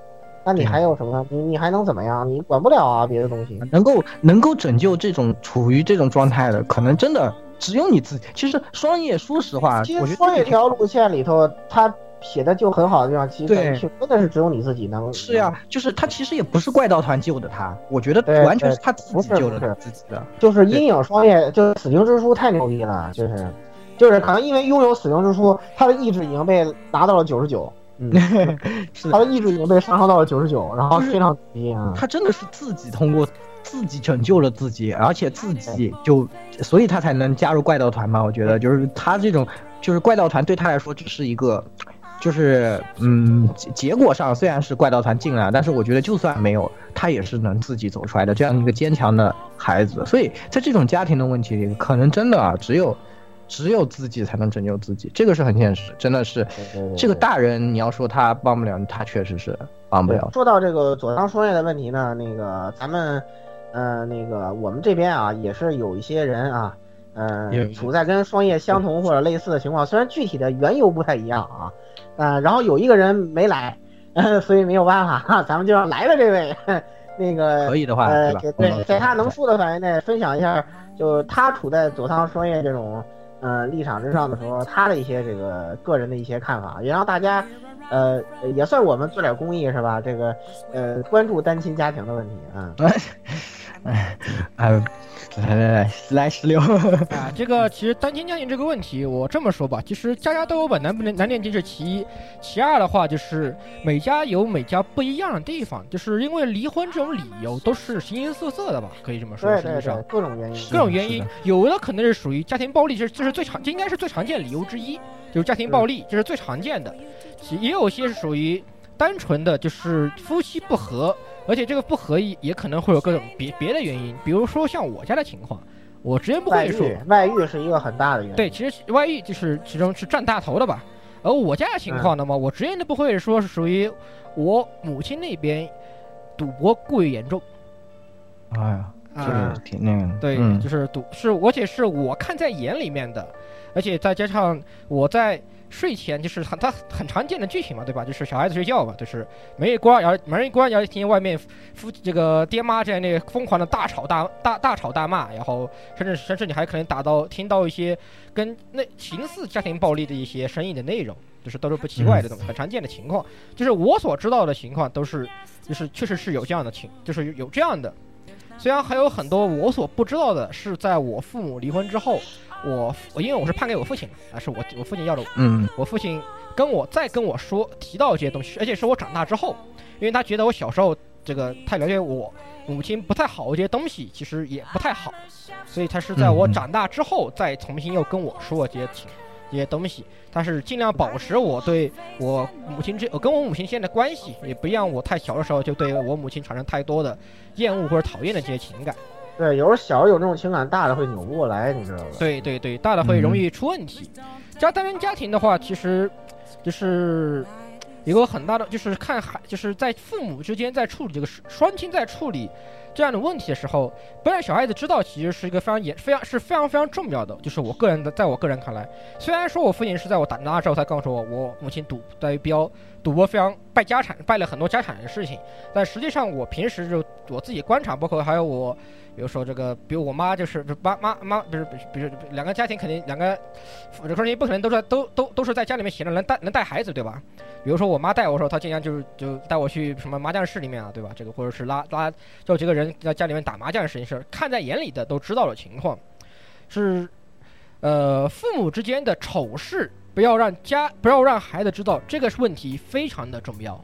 那你还有什么？你你还能怎么样？你管不了啊，别的东西。能够能够拯救这种处于这种状态的，可能真的只有你自己。其实双叶，说实话，其实我觉得这个双叶条路线里头，他写的就很好的地方，其实真的是只有你自己能。是呀，就是他其实也不是怪盗团救的他，我觉得完全是他自己救了自己的。就是阴影双叶，就是死灵之书太牛逼了，就是，就是可能因为拥有死灵之书，他的意志已经被达到了九十九，嗯，*laughs* 是他的意志已经被上升到了九十九，然后非常牛逼啊。他真的是自己通过自己拯救了自己，而且自己就，所以他才能加入怪盗团嘛。我觉得就是他这种，就是怪盗团对他来说只是一个，就是嗯，结结果上虽然是怪盗团进来，但是我觉得就算没有，他也是能自己走出来的这样一个坚强的孩子。所以在这种家庭的问题里，可能真的啊，只有。只有自己才能拯救自己，这个是很现实，真的是。这个大人，你要说他帮不了，他确实是帮不了。说到这个佐仓双叶的问题呢，那个咱们，呃，那个我们这边啊，也是有一些人啊，呃有，处在跟双叶相同或者类似的情况，虽然具体的缘由不太一样啊，呃，然后有一个人没来，所以没有办法，哈，咱们就让来的这位，那个可以的话，呃，对？对，在他能说的范围内分享一下，就是他处在佐仓双叶这种呃立场之上的时候，他的一些这个个人的一些看法，也让大家呃也算我们做点公益是吧？这个呃关注单亲家庭的问题啊。哎，哎，来来来，来十六，*laughs* 啊，这个其实单亲家庭这个问题，我这么说吧，其实家家都有本难不能难念经是其一，其二的话就是每家有每家不一样的地方，就是因为离婚这种理由都是形形色色的吧，可以这么说，实际上，各种原因，各种原因，有的可能是属于家庭暴力，这这是最常，这应该是最常见的理由之一，就是家庭暴力，这是最常见的，其也有些是属于单纯的就是夫妻不和。而且这个不合意也可能会有各种别别的原因，比如说像我家的情况，我直接不外会说遇，外遇是一个很大的原因。对，其实外遇就是其中是占大头的吧。而我家的情况呢嘛，我直言都不会说是属于我母亲那边赌博过于严重哎呀，就是，挺那个，对，嗯就是赌是，而且是我看在眼里面的，而且再加上我在睡前就是很他很常见的剧情嘛，对吧？就是小孩子睡觉嘛，就是门一关，然后门一关，然后听见外面夫这个爹妈在那疯狂的大吵大大大吵大骂，然后甚至甚至你还可能打到听到一些跟那形似家庭暴力的一些声音的内容，就是都是不奇怪的这种很常见的情况。就是我所知道的情况都是，就是确实是有这样的情，就是有有这样的。虽然还有很多我所不知道的，是在我父母离婚之后，我我因为我是判给我父亲嘛，啊，是我我父亲要的我，嗯。我父亲跟我再跟我说提到这些东西，而且是我长大之后，因为他觉得我小时候这个太了解我母亲不太好，这些东西其实也不太好，所以他是在我长大之后再重新又跟我说这些情这些东西，他是尽量保持我对我母亲这我跟我母亲现在的关系，也不让我太小的时候就对我母亲产生太多的厌恶或者讨厌的这些情感。对，有时候小有这种情感，大的会扭不过来，你知道吧？对对对，大的会容易出问题。家单人家庭的话，其实就是一个很大的，就是看孩，就是在父母之间在处理这个双亲在处理这样的问题的时候，不让小孩子知道，其实是一个非常严、非常是非常非常重要的。就是我个人的，在我个人看来，虽然说我父亲是在我长大之后才告诉我，我母亲赌在标赌博非常败家产，败了很多家产的事情，但实际上我平时就我自己观察，包括还有我。比如说这个，比如我妈就是妈妈妈，不是比如两个家庭肯定两个，这肯定不可能都在都都都是在家里面闲着能带能带孩子对吧？比如说我妈带我时候，她经常就是就带我去什么麻将室里面啊，对吧？这个或者是拉拉叫几个人在家里面打麻将的事情是看在眼里的，都知道的情况，是呃父母之间的丑事不要让家不要让孩子知道，这个问题非常的重要。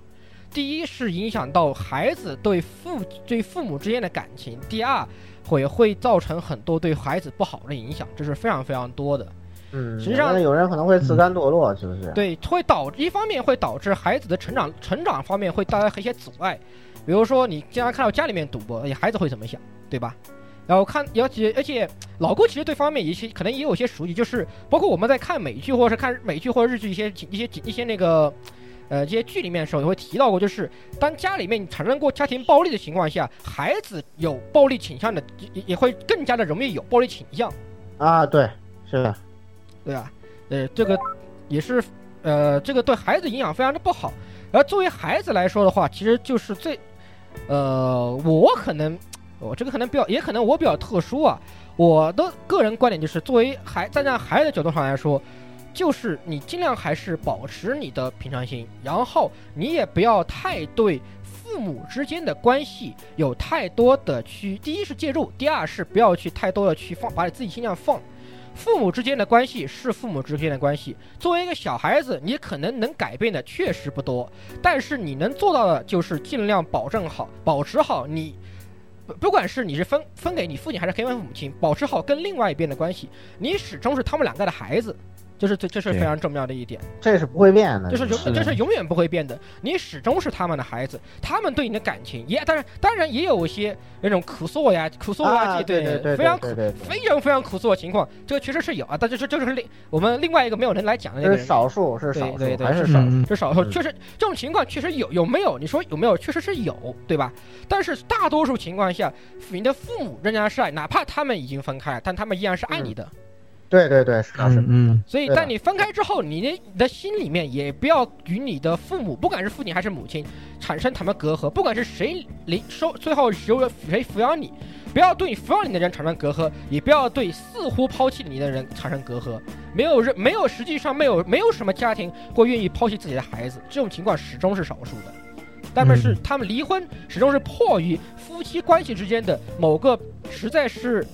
第一是影响到孩子对父对父母之间的感情，第二会会造成很多对孩子不好的影响，这是非常非常多的。嗯，实际上有人可能会自甘堕落，是不是？对，会导一方面会导致孩子的成长成长方面会带来一些阻碍，比如说你经常看到家里面赌博，你孩子会怎么想，对吧？然后看，而且而且老郭其实对方面也些可能也有些熟悉，就是包括我们在看美剧或者是看美剧或者日剧一些一些一些那个。呃，这些剧里面的时候也会提到过，就是当家里面产生过家庭暴力的情况下，孩子有暴力倾向的，也也会更加的容易有暴力倾向。啊，对，是的，对啊？呃，这个也是，呃，这个对孩子影响非常的不好。而作为孩子来说的话，其实就是最，呃，我可能，我这个可能比较，也可能我比较特殊啊。我的个人观点就是，作为孩站在孩子的角度上来说。就是你尽量还是保持你的平常心，然后你也不要太对父母之间的关系有太多的去，第一是介入，第二是不要去太多的去放，把你自己心量放。父母之间的关系是父母之间的关系，作为一个小孩子，你可能能改变的确实不多，但是你能做到的就是尽量保证好，保持好你，不管是你是分分给你父亲还是给母亲，保持好跟另外一边的关系，你始终是他们两个的孩子。就是这，这是非常重要的一点，这是不会变的，就是永，这是永远不会变的。你始终是他们的孩子，他们对你的感情也，当然，当然也有一些那种苦涩呀、苦涩啊，对对对，非常对对，非常非常苦涩的情况，这个确实是有啊。但这是这是另我们另外一个没有人来讲的那个，是少数，是少数，对对，还是少数，是少数。确实这种情况确实有，有没有？你说有没有？确实是有，对吧？但是大多数情况下，你的父母仍然是爱，哪怕他们已经分开，但他们依然是爱你的。对对对，是是，嗯，所以，但你分开之后，你的你的心里面也不要与你的父母，不管是父亲还是母亲，产生他们隔阂。不管是谁领收，最后由谁抚养你，不要对抚养你的人产生隔阂，也不要对似乎抛弃你的人产生隔阂。没有人，没有，实际上没有，没有什么家庭会愿意抛弃自己的孩子，这种情况始终是少数的。他们是他们离婚，始终是迫于夫妻关系之间的某个实在是。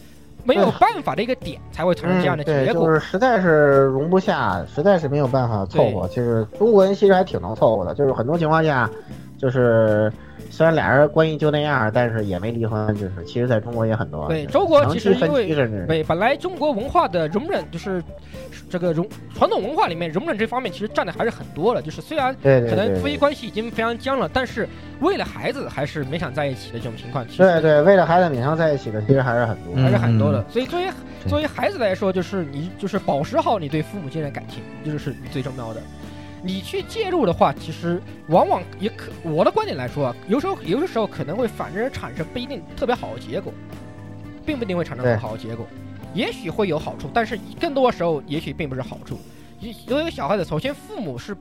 没有办法的一个点才会产生这样的结果，就是实在是容不下，实在是没有办法凑合。其实中国人其实还挺能凑合的，就是很多情况下，就是虽然俩人关系就那样，但是也没离婚。就是其实在中国也很多。对，中国其实因为对本来中国文化的容忍，就是这个容传统文化里面容忍这方面其实占的还是很多的。就是虽然可能夫妻关系已经非常僵了，但是为了孩子还是勉强在一起的这种情况。对对，为了孩子勉强在一起的其实还是很多，还是很多的。所以作为作为孩子来说，就是你就是保持好你对父母间的感情，这就是最重要的。你去介入的话，其实往往也可，我的观点来说啊，有时候有的时候可能会反而产生不一定特别好的结果，并不一定会产生很好的结果，也许会有好处，但是更多的时候也许并不是好处。有一个小孩子，首先父母是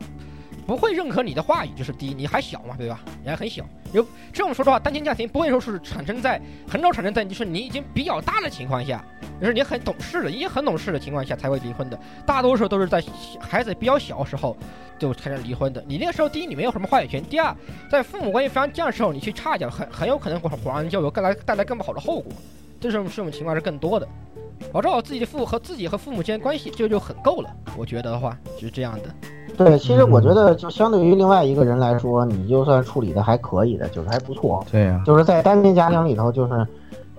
不会认可你的话语，就是第一，你还小嘛，对吧？你还很小，有这种说实话，单亲家庭不会说是产生在很少产生在就是你已经比较大的情况下，就是你很懂事了，已经很懂事的情况下才会离婚的，大多数都是在孩子比较小的时候就开始离婚的。你那个时候，第一你没有什么话语权，第二在父母关系非常僵的时候，你去插脚，很很有可能会火上浇油，带来带来更不好的后果。这种这种情况是更多的，保持好自己的父和自己和父母之间关系，这就很够了。我觉得的话是这样的。对，其实我觉得就相对于另外一个人来说，你就算处理的还可以的，就是还不错。对呀、就是在单亲家庭里头，就是，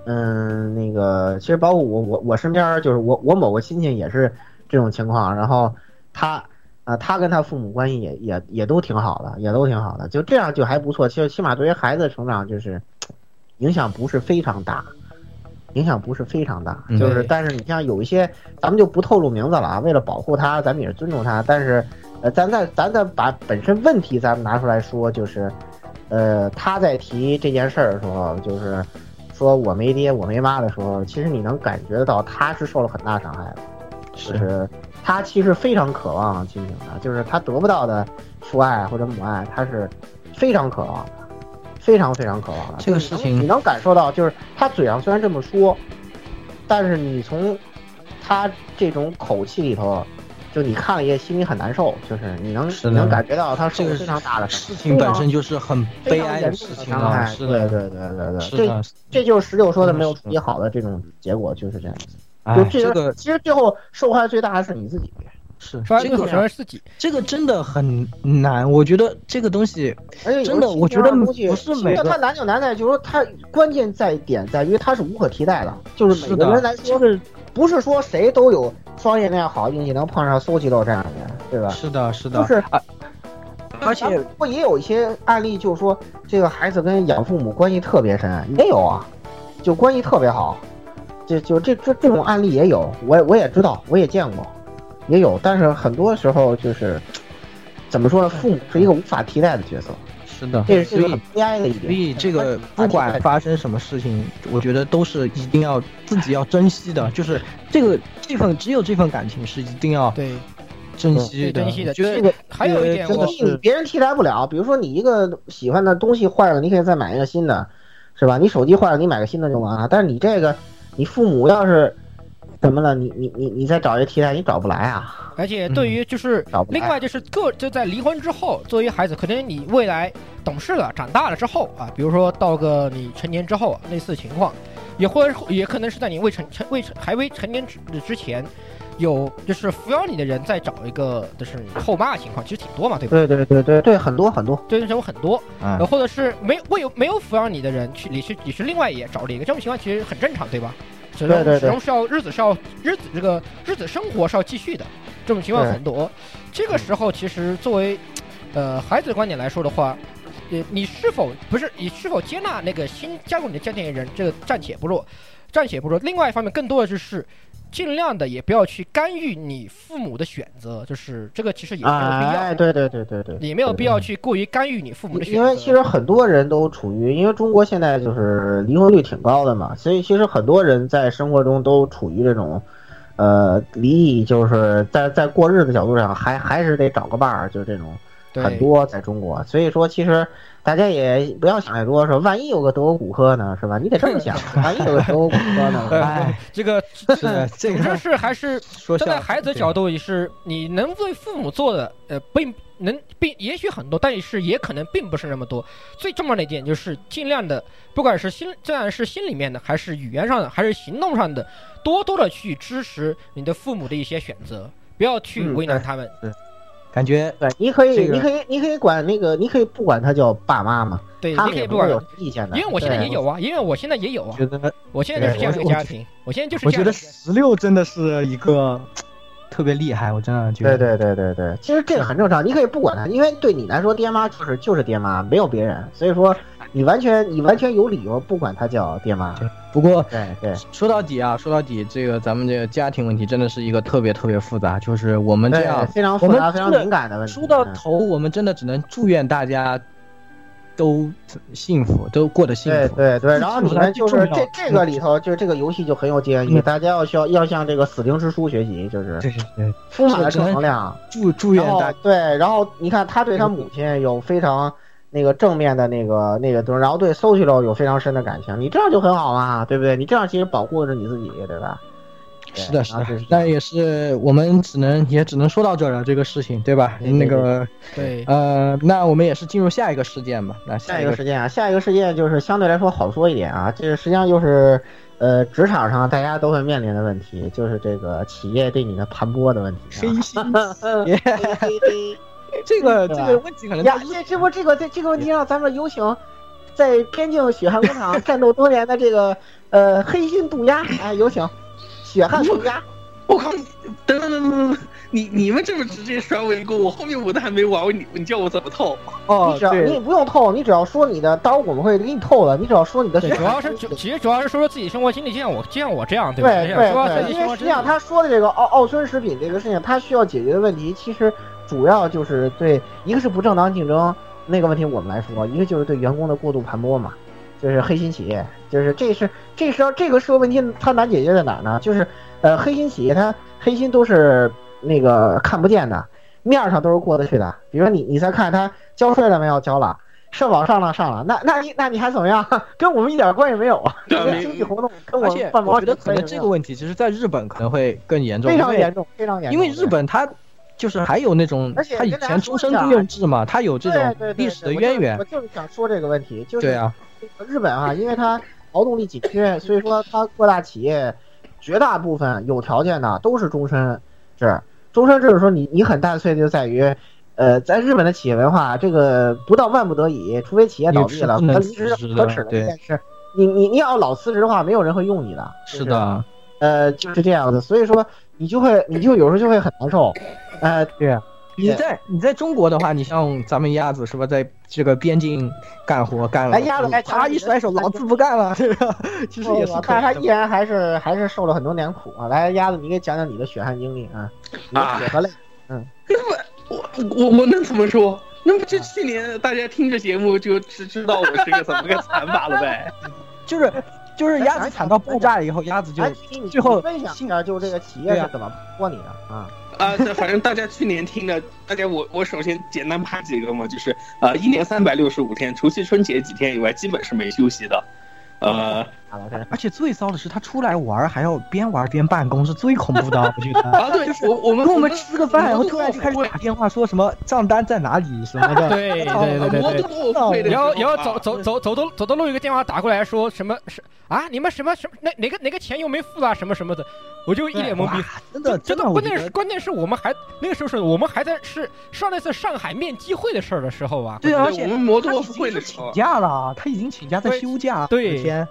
嗯，那个其实包括我我我身边就是我我某个亲戚也是这种情况，然后他啊、他跟他父母关系也也也都挺好的，也都挺好的，就这样就还不错。其实起码对于孩子的成长就是影响不是非常大。影响不是非常大，嗯。就是但是你像有一些，咱们就不透露名字了啊，为了保护他，咱们也是尊重他，但是呃，咱再咱再把本身问题咱们拿出来说，就是，呃，他在提这件事儿的时候，就是说我没爹我没妈的时候，其实你能感觉到他是受了很大伤害的，就是。他其实非常渴望亲情的，就是他得不到的父爱或者母爱，他是非常渴望的，非常非常渴望的。这个事情你能感受到，就是他嘴上虽然这么说，但是你从他这种口气里头，就你看了也心里很难受，就是你能是你能感觉到他受了非常大的事情本身就是很悲哀的事情啊，是的，对对对对对，这，这就是十六说的没有处理好的这种结果，就是这样。哎就，这这个其实最后受害最大的是你自己。是这个自己，这个真的很难，我觉得这个东西而且真的我觉得不是每个它难就难在，就是说它关键在点在于它是无可替代的，就是每个人来说，不是说谁都有双叶那样好运气能碰上搜奇豆这样的人，对吧？是的，是的，就是啊，而且不过也有一些案例，就是说这个孩子跟养父母关系特别深，也有啊，就关系特别好，就就这这这种案例也有，我我也知道，我也见过，也有，但是很多时候就是怎么说呢，父母是一个无法替代的角色，是的，这是很悲哀的一点。所以这个不管发生什么事情，我觉得都是一定要自己要珍惜的，就是这个这份只有这份感情是一定要对珍惜的，珍惜的觉得这个还有一点我真的你你别人替代不了，比如说你一个喜欢的东西坏了，你可以再买一个新的，是吧？你手机坏了，你买个新的就完了。但是你这个，你父母要是怎么了，你你你你再找一个替代，你找不来啊。而且对于就是另外就是个就在离婚之后，作为孩子，可能你未来懂事了、长大了之后啊，比如说到个你成年之后啊，类似情况，也或者也可能是在你未成成未成还未成年之之前，有就是抚养你的人再找一个就是后妈的情况，其实挺多嘛，对吧？对对对对对，很多很多。对，这种很多，啊呃，或者是没未有没有抚养你的人去，你去你是另外也找了一个，这种情况其实很正常，对吧？始终对对对始终是要日子是要日子这个日子生活是要继续的，这种情况很多。这个时候其实作为呃孩子的观点来说的话，呃，你是否不是你是否接纳那个新加入你的家庭的人，这个暂且不说，暂且不说。另外一方面，更多的就是尽量的也不要去干预你父母的选择，就是这个其实也没有必要。哎，对对对对对，也没有必要去过于干预你父母的选择，因为其实很多人都处于，因为中国现在就是离婚率挺高的嘛，所以其实很多人在生活中都处于这种，呃，离异，就是在在过日子角度上还还是得找个伴儿，就这种对很多在中国，所以说其实大家也不要想太多，说万一有个德国骨科呢，是吧？你得这么想，万一有个德国骨科呢，*laughs* 哎，这个是的，这总之个是还是说站在孩子的角度，也是你能为父母做的，呃，并能并也许很多，但是也可能并不是那么多。最重要的一点就是尽量的，不管是心，虽然是心里面的，还是语言上的，还是行动上的，多多的去支持你的父母的一些选择，不要去嗯为难他们。感觉对，你可以，这个你可以，你可以管那个，你可以不管他叫爸妈嘛，对，他可以不管们也不会有意见的，因为我现在也有啊，因为我现在也有啊，觉得，我现在就是这样家庭，我现在就是我觉得这样一个家庭十六真的是一个特别厉害，我真的觉得对，对对对对，其实这个很正常，你可以不管他，因为对你来说，爹妈就是就是爹妈，没有别人，所以说你完全你完全有理由不管他叫爹妈。不过对对说到底啊，说到底，这个咱们这个家庭问题真的是一个特别特别复杂，就是我们这，样非常复杂、非常敏感的问题。说到嗯头，我们真的只能祝愿大家都幸福，都过得幸福。对对，然后你们就是这这个里头，就是这个游戏就很有建议，嗯大家要需要要向这个死灵之书学习，就是对对对，充满了正能量。祝祝愿大对，然后你看他对他母亲有非常那个正面的那个那个东西，然后对 Socialo 有非常深的感情，你这样就很好嘛，对不对？你这样其实保护的是你自己，对吧？对是的，是的那也是我们只能也只能说到这儿了，这个事情，对吧？对对那个对呃，那我们也是进入下一个事件吧。那下下一个一个事件啊，下一个事件就是相对来说好说一点啊，这个实际上就是，呃，职场上大家都会面临的问题，就是这个企业对你的盘剥的问题、啊。黑心嘿嘿嘿 *laughs* 这个这个问题可能呀，这这不这个在这个问题上咱们有请在边境血汗工厂 *laughs* 战斗多年的这个呃黑心渡鸦，哎，有请血汗渡鸦。我靠！你等等等等等，你你们这么直接甩我一锅，我后面我都还没玩，你你叫我怎么透？*laughs* 哦你只要你对，不用透，你只要说你的，到时候我们会给你透的。你只要说你的主要是其实主要是说说自己生活经历，就像我就像我这样，对对吧？说对对，因为实际上。他说的这个奥奥村食品这个事情，他需要解决的问题，其实主要就是对一个是不正当竞争那个问题我们来说，一个就是对员工的过度盘剥嘛，就是黑心企业，就是这是这是要这个社会问题它难解决在哪呢？就是呃黑心企业它黑心都是那个看不见的，面上都是过得去的。比如说你你再看他交税了没有？交了。社保上了上了，那那你那你还怎么样？跟我们一点关系没有啊！这个经济活动跟我我觉得可能这个问题，其实在日本可能会更严重，非常严重，非常严重。因为日本它就是还有那种而且，他以前终身雇佣制嘛，他有这种历史的渊源我。就是想说这个问题，就是对啊，日本啊，因为它劳动力紧缺，所以说它各大企业绝大部分有条件的都是终身制。终身制是说你你很大的罪就在于，呃，在日本的企业文化，这个不到万不得已，除非企业倒闭了，你是不能和离职辞职的可耻的对一件事。你你你要老辞职的话，没有人会用你的。是的，呃，就是这样的，所以说你就会你就有时候就会很难受。*laughs* 哎，对啊，你在你在中国的话，你像咱们鸭子是吧，在这个边境干活干了，来鸭子来他一甩手，老子不干了，对吧？其实也是但是他依然还是还是受了很多年苦啊。来，鸭子，你给讲讲你的血汗经历啊，你的血和泪。我我我能怎么说？那么就去年大家听着节目就知知道我是个怎么个惨法了呗？*laughs* 就是就是鸭子惨到爆炸以后，鸭子就最后分享一下，就是这个企业是怎么过你的啊？啊，这反正大家去年听的，大家我我首先简单扒几个嘛，就是呃，一年三百六十五天，除去春节几天以外，基本是没休息的。呃，*laughs* 而且最骚的是，他出来玩还要边玩边办公，是最恐怖的，我觉得。啊，对，就是我我们跟我们吃个饭，然后突然就开始打电话说什么账单在哪里什么的。*laughs* 对对对对然后然后走走走走到走到路一个电话打过来说什么是啊你们什么什么那哪个哪个钱又没付啊什么什么的，我就一脸懵逼。真的真的，关键是关键是我们还那个时候是我们还在是上那次上海面基会的事儿的时候啊。对，而且我们摩托会的时候请假了，他已经请假在休假。对天，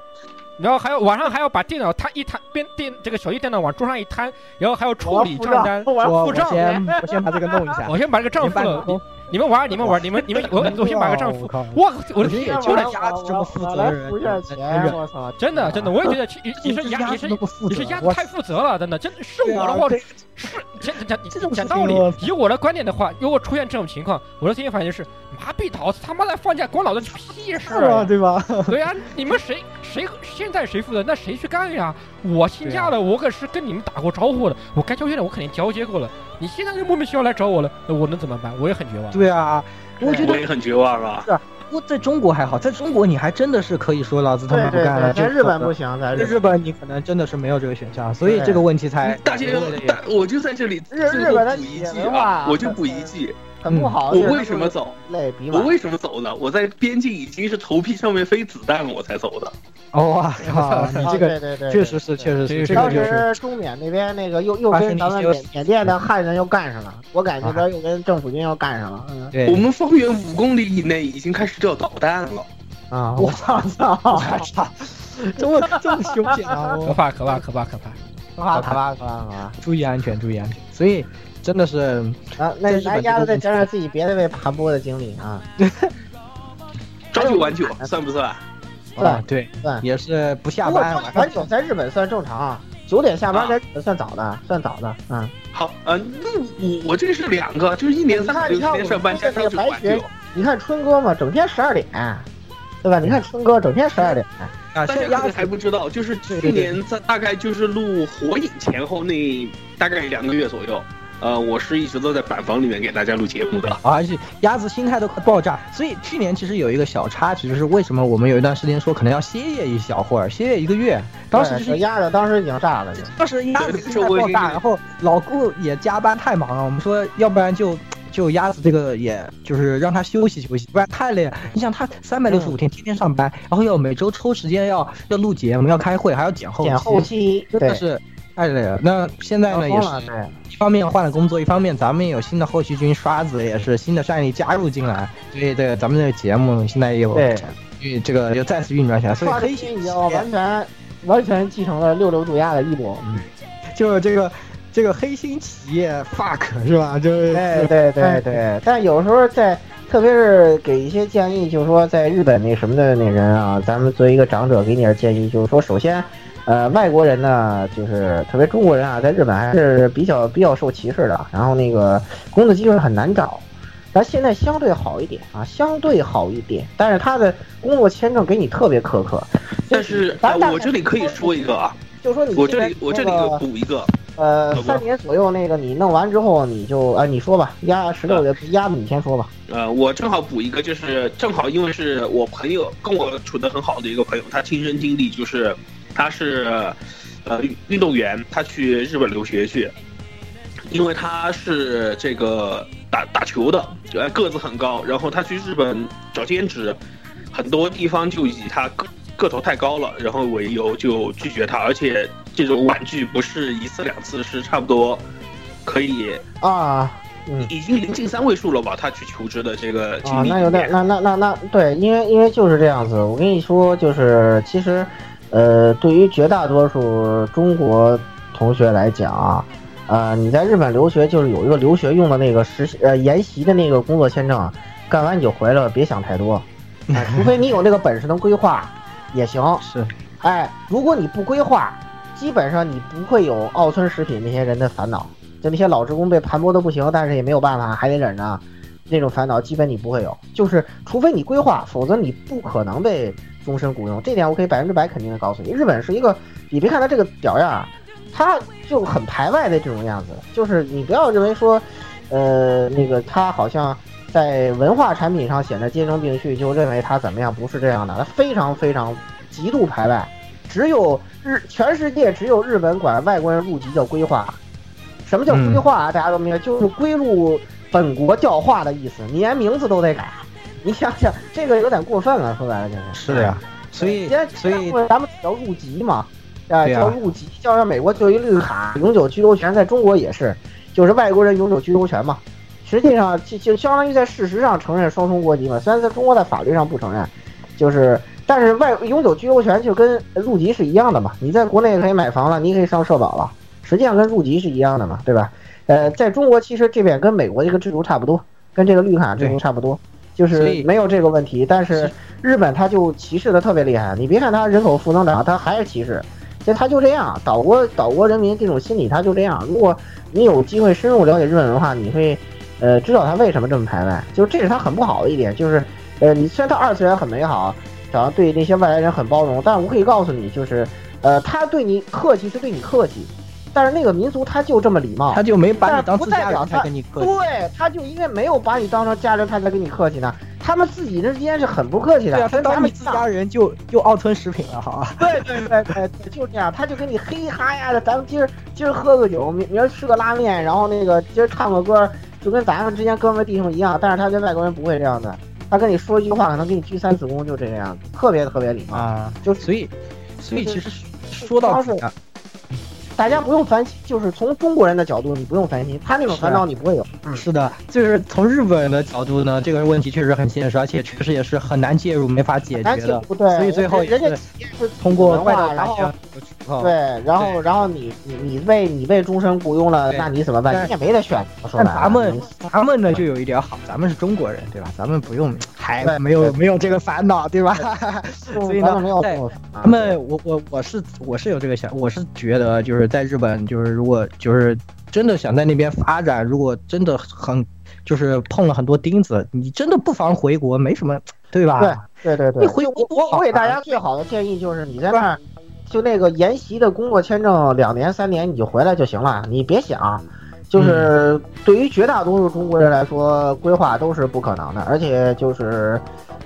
然后还要晚上还要把电脑摊一摊，边电这个小鸡电脑往桌上一摊，然后还要处理账单。付账。先我先把这个弄一下。*laughs* 我先把这个账付了，你你们玩你们玩你们你们我我先买个账付。靠！我的我觉得天，也就是鸭子这么负责来任我操！真的真的，我也觉得你你说这鸭你是你是鸭子太负责了，真的，真的是我的话是讲讲讲讲道理以我的观点的话，如果出现这种情况，我的第一反应就是麻痹桃子他妈的放假关老子屁事啊，啊！对吧？对啊、你们谁谁现在谁负责，那谁去干呀？我请假了，我可是跟你们打过招呼的，我该交接的我肯定交接过了。你现在就莫名其妙来找我了，那我能怎么办？我也很绝望。对啊，我觉得我也很绝望啊。不过在中国还好，在中国你还真的是可以说老子他妈不干了。在日本不行，在在日本你可能真的是没有这个选项，所以这个问题才大家为了也大，我就在这里日日本的补一句企业文化啊，我就补一句，很不好。我为什么走？累比？我为什么走呢？我在边境已经是头皮上面飞子弹了，我才走的。哦哇 *laughs* 靠，你这个对对对，确实是确实是这当个是时中缅那边那个又又跟咱们缅缅甸的汉人又干上了，我感觉这边又跟政府军又干上了。嗯对我们方圆五公里以内已经开始掉导弹了。啊，我我操操，*laughs* 我操，这么这么凶险啊！我可怕可怕可怕可怕！可怕可怕可怕可怕！注意安全，注意安全。所以真的是啊，那来鸭子再这个讲讲自己别的被盘剥的经历啊。朝九晚九算不算？*laughs* 算，对，算。也是不下班朝九晚九在日本算正常啊，九点下班啊在日本算早的，算早的。嗯，好，呃，那我我这个是两个，就是一年三百六十天上班加朝九晚九。你看春哥嘛，整天十二点，对吧？你看春哥整天十二点。啊，大家可能还不知道，就是去年在大概就是录火影前后那大概两个月左右，呃，我是一直都在板房里面给大家录节目的。*laughs* 而且鸭子心态都快爆炸，所以去年其实有一个小插曲，就是为什么我们有一段时间说可能要歇业一小会儿，歇业一个月，当时就是鸭子 *laughs* 当时已经炸了，当时鸭子心态爆炸，然后老顾也加班太忙了，我们说要不然就就鸭子这个，也就是让他休息休息，不然太累了。你想他三百六十五天天天上班，然后要每周抽时间要要录节目、要开会，还要剪后剪后期，真的是太累了。那现在呢，也是一方面换了工作，一方面咱们也有新的后续军刷子，也是新的战力加入进来，所以这个咱们这个节目现在也有对，因为这个又再次运转起来。所以黑心已经完全完全继承了六六毒亚的衣钵，嗯，就是这个。这个黑心企业 fuck 是吧？就是对对对对，但有时候在，特别是给一些建议，就是说在日本那什么的那人啊，咱们作为一个长者给你点建议，就是说，首先，呃，外国人呢，就是特别中国人啊，在日本还是比较比较受歧视的，然后那个工作机会很难找，但现在相对好一点啊，相对好一点，但是他的工作签证给你特别苛刻。*laughs* 但是我这里可以说一个啊，就说你我这里我这里补一个。呃，三年左右那个你弄完之后，你就啊，你说吧，压十六个压子，你先说吧。呃，我正好补一个，就是正好因为是我朋友跟我处的很好的一个朋友，他亲身经历就是他是呃运动员，他去日本留学去，因为他是这个打打球的，呃个子很高，然后他去日本找兼职，很多地方就以他个个头太高了，然后为由就拒绝他，而且。这种婉拒不是一次两次，是差不多可以啊，已经临近三位数了吧？他去求职的这个经历，那有点，那那那那对，因为因为就是这样子。我跟你说，就是其实，呃，对于绝大多数中国同学来讲啊，呃，你在日本留学就是有一个留学用的那个实习呃研习的那个工作签证，干完你就回来了，别想太多，*laughs* 除非你有那个本事能规划也行。是，哎，如果你不规划。基本上你不会有奥村食品那些人的烦恼，就那些老职工被盘剥的不行，但是也没有办法，还得忍着，那种烦恼基本你不会有。就是除非你规划，否则你不可能被终身雇佣。这点我可以百分之百肯定的告诉你。日本是一个，你别看他这个屌样，他就很排外的这种样子。就是你不要认为说，呃，那个他好像在文化产品上显得兼容并蓄，就认为他怎么样？不是这样的，他非常非常极度排外。只有日，全世界只有日本管外国人入籍叫规划。什么叫规划啊？大家都明白，就是归入本国教化的意思，你连名字都得改。*laughs* 你想想，这个有点过分了，说白了就是。是呀，所以所以咱们叫入籍嘛，啊，叫入籍，叫上美国就一绿卡，永久居留权，在中国也是，就是外国人永久居留权嘛。实际上就就相当于在事实上承认双重国籍嘛，虽然在中国在法律上不承认，就是。但是外永久居留权就跟入籍是一样的嘛？你在国内可以买房了，你可以上社保了，实际上跟入籍是一样的嘛，对吧？呃，在中国其实这边跟美国这个制度差不多，跟这个绿卡制度差不多，就是没有这个问题。但是日本他就歧视的特别厉害，你别看他人口负增长，他还是歧视，所以他就这样。岛国岛国人民这种心理他就这样。如果你有机会深入了解日本文化，你会呃知道他为什么这么排外，就是这是他很不好的一点，就是呃你虽然他二次元很美好。好像对那些外来人很包容，但是我可以告诉你，就是，呃，他对你客气是对你客气，但是那个民族他就这么礼貌，他就没把你当自家人才跟你客气。对，他就因为没有把你当成家人，他才跟你客气呢。他们自己之间是很不客气的。对啊，他当你自家人就就奥吞食品了，好吧？对对对对，就这样，他就跟你嘿哈呀的，咱们今儿今儿喝个酒，明明儿吃个拉面，然后那个今儿唱个歌，就跟咱们之间哥们弟兄一样。但是他跟外国人不会这样的。他跟你说一句话，可能给你鞠三次躬，就这个样子，特别特别礼貌啊。就所以，所以其实说到是。大家不用烦心，就是从中国人的角度，你不用烦心，他那种烦恼你不会有。嗯，是的，就是从日本人的角度呢，这个问题确实很现实，而且确实也是很难介入、没法解决的。对，所以最后人家是通过外交然后对，然后然后你你你被你被终身雇佣了，那你怎么办？你也没得选。但咱们咱们呢就有一点好，咱们是中国人，对吧？咱们不用还没有没有这个烦恼，对吧？*laughs* 所以呢，他们我我我是我是有这个想，我是觉得就是在日本就是。如果就是真的想在那边发展，如果真的很就是碰了很多钉子，你真的不妨回国，没什么，对吧？对对对对。你回国我我给大家最好的建议就是你在那儿就那个研习的工作签证两年三年你就回来就行了，你别想，就是对于绝大多数中国人来说，规划都是不可能的，而且就是。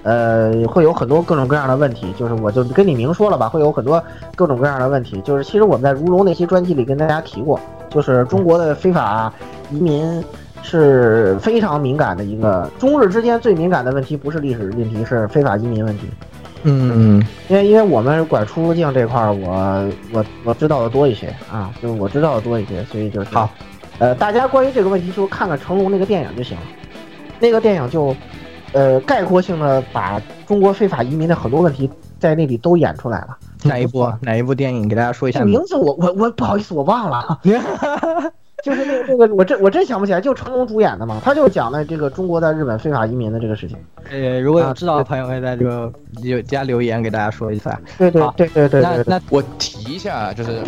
呃，会有很多各种各样的问题，就是我就跟你明说了吧，会有很多各种各样的问题。就是其实我们在如龙那期专辑里跟大家提过，就是中国的非法移民是非常敏感的一个。中日之间最敏感的问题不是历史问题，是非法移民问题。嗯，因为因为我们管出入境这块儿，我我我知道的多一些啊，就是我知道的多一些，所以就是好，呃，大家关于这个问题就看看成龙那个电影就行了，那个电影就呃概括性的把中国非法移民的很多问题在那里都演出来了。哪一部？哪一部电影？给大家说一下名字。我我我不好意思，我忘了。*laughs* 就是那个那个，我真我真想不起来，就成龙主演的嘛，他就讲了这个中国在日本非法移民的这个事情。呃，如果有知道的朋友，可以在这个有加留言给大家说一下。对对对对对。那那我提一下，就是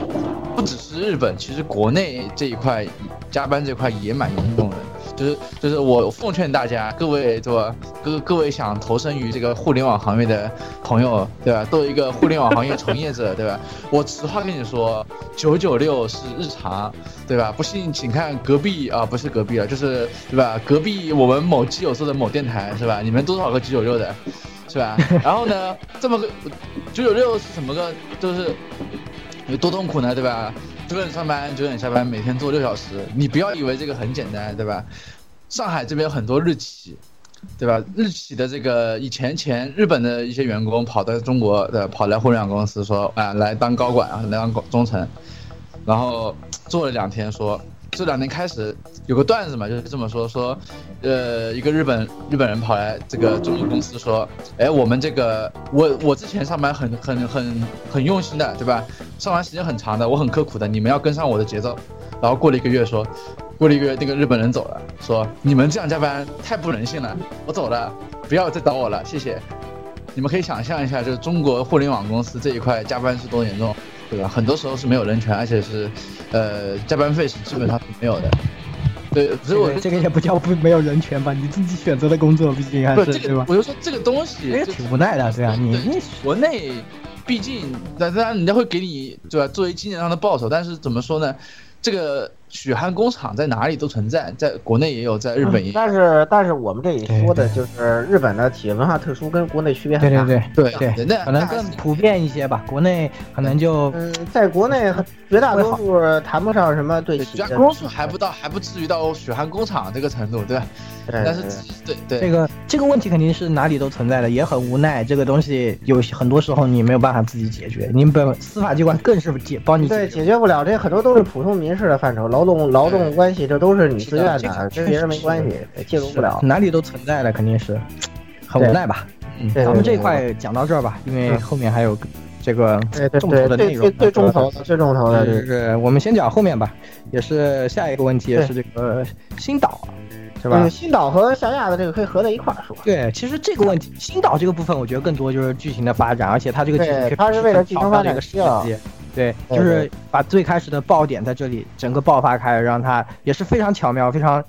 不只是日本，其实国内这一块加班这块也蛮严重的。就是就是我奉劝大家，各位对吧？各各位想投身于这个互联网行业的朋友，对吧？作为一个互联网行业从业者，对吧？我实话跟你说，九九六是日常，对吧？不信请看隔壁啊，不是隔壁了，就是对吧？隔壁我们某基友做的某电台是吧？你们多少个九九六的，是吧？然后呢，这么个九九六是什么个？就是有多痛苦呢，对吧？九点上班，九点下班，每天做六小时。你不要以为这个很简单，对吧？上海这边有很多日企，对吧？日企的这个以前前日本的一些员工跑到中国的，跑来互联网公司说啊，来当高管啊，来当中层，然后做了两天说。这两年开始有个段子嘛，就是这么说说，呃，一个日本日本人跑来这个中国公司说，哎，我们这个我我之前上班很很很很用心的，对吧？上班时间很长的，我很刻苦的，你们要跟上我的节奏。然后过了一个月说，过了一个月那个日本人走了，说你们这样加班太不人性了，我走了，不要再找我了，谢谢。你们可以想象一下，就是中国互联网公司这一块加班是多严重。对吧？很多时候是没有人权，而且是，呃，加班费是基本上是没有的。对，所以我这个也不叫不没有人权吧？你自己选择的工作，毕竟还是对吧？我就说这个东西，也挺无奈的，对啊，你国内毕竟，当然人家会给你对吧？作为金钱上的报酬，但是怎么说呢？这个血汗工厂在哪里都存在，在国内也有，在日本也有。但是，但是我们这里说的就是日本的企业文化特殊，跟国内区别很大。对对对对对，可能更普遍一些吧。国内可能就嗯，在国内绝大多数谈不上什么对企业。多数还不到，还不至于到血汗工厂这个程度，对吧？但是对对，这个这个问题肯定是哪里都存在的，也很无奈。这个东西有很多时候你没有办法自己解决，你本司法机关更是解帮你对解决不了。这很多都是普通民事的范畴，劳动劳动关系这都是你自愿的，跟别人没关系，介入不了。哪里都存在的，肯定是很无奈吧。嗯，咱们这块讲到这儿吧，因为后面还有这个重头的内容。最重头的，最重头的就是我们先讲后面吧，也是下一个问题，也是这个新岛。是吧？新岛和夏亚的这个可以合在一块儿说。对，其实这个问题，新岛这个部分，我觉得更多就是剧情的发展，而且它这个剧情它是为了剧情发展个设计。对，就是把最开始的爆点在这里整个爆发开，让它也是非常巧妙、非常。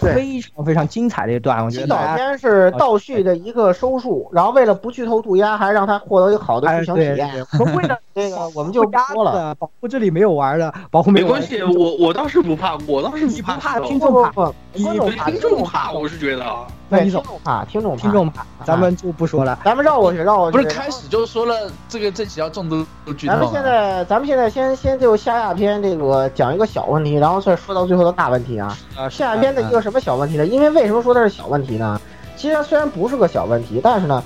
非常非常精彩的一段，我觉得。新岛篇是倒叙的一个收束，然后为了不剧透渡鸦，还让他获得一个好的剧情体验。为了 *laughs* 这个，我们就不说了。保护这里没有玩的，保护没关系。我我倒是不怕，我倒是不怕。听众怕，听众怕，听众怕，我是觉得。听众怕，听众听众怕，咱们就不说了，咱们绕过去，绕过去。不是开始就说了这个这几条重度剧透。咱们现在，咱们现在先先就下下篇这个讲一个小问题，然后再说到最后的大问题啊。下下篇的一个什么小问题呢？因为为什么说它是小问题呢？其实虽然不是个小问题，但是呢，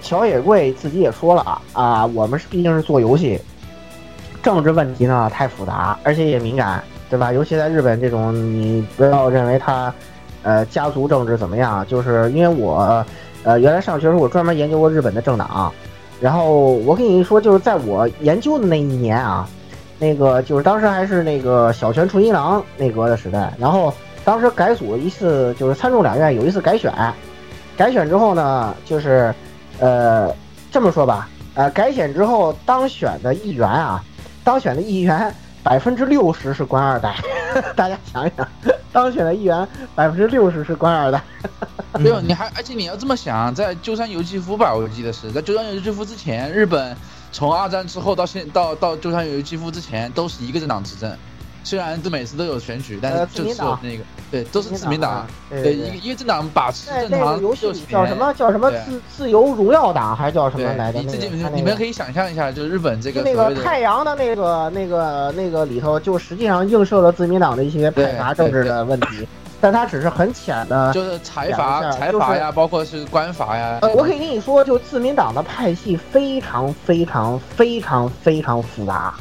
乔野贵自己也说了啊啊，我们是毕竟是做游戏，政治问题呢太复杂，而且也敏感，对吧？尤其在日本这种，你不要认为他。呃，家族政治怎么样？就是因为我，呃，原来上学时候我专门研究过日本的政党，然后我跟你说，就是在我研究的那一年啊，那个就是当时还是那个小泉纯一郎内阁的时代，然后当时改组一次，就是参众两院有一次改选，改选之后呢，就是呃这么说吧，呃改选之后当选的议员啊，当选的议员百分之六十是官二代，*laughs* 大家想想。当选的议员百分之六十是官二代，没有你还而且你要这么想，在鸠山由纪夫吧，我记得是在鸠山由纪夫之前，日本从二战之后到现到到鸠山由纪夫之前都是一个政党执政。虽然都每次都有选举，但是就是那个对，都是自民党，对一个一个政党把持正常游戏叫什么叫什么自自由荣耀党还是叫什么来着？你自己你们可以想象一下，就是日本这个那个太阳的那个那个那个里头，就实际上映射了自民党的一些派阀政治的问题。但它只是很浅的，就是财阀、财阀呀，包括是官阀呀。呃，我可以跟你说，就自民党的派系非常非常非常非常复杂，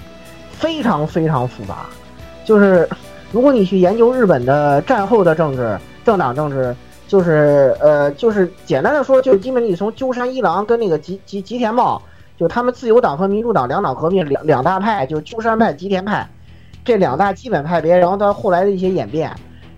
非常非常复杂。就是如果你去研究日本的战后的政治、政党政治，就是呃，就是简单的说，就是基本你从鸠山一郎跟那个吉吉吉田茂，就他们自由党和民主党两党合并两两大派，就是鸠山派、吉田派这两大基本派别，然后到后来的一些演变。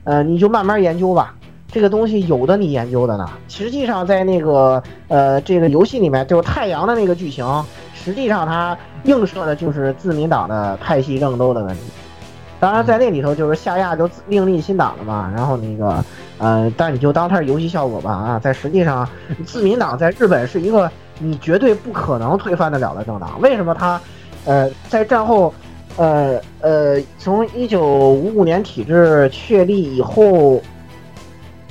呃，你就慢慢研究吧，这个东西有的你研究的呢。实际上，在那个呃这个游戏里面，就是太阳的那个剧情，实际上它映射的就是自民党的派系争斗的问题。当然，在那里头就是夏亚就另立新党了嘛。然后那个呃，但你就当它是游戏效果吧啊。在实际上，自民党在日本是一个你绝对不可能推翻得了的政党。为什么它呃在战后？呃呃，从一九五五年体制确立以后，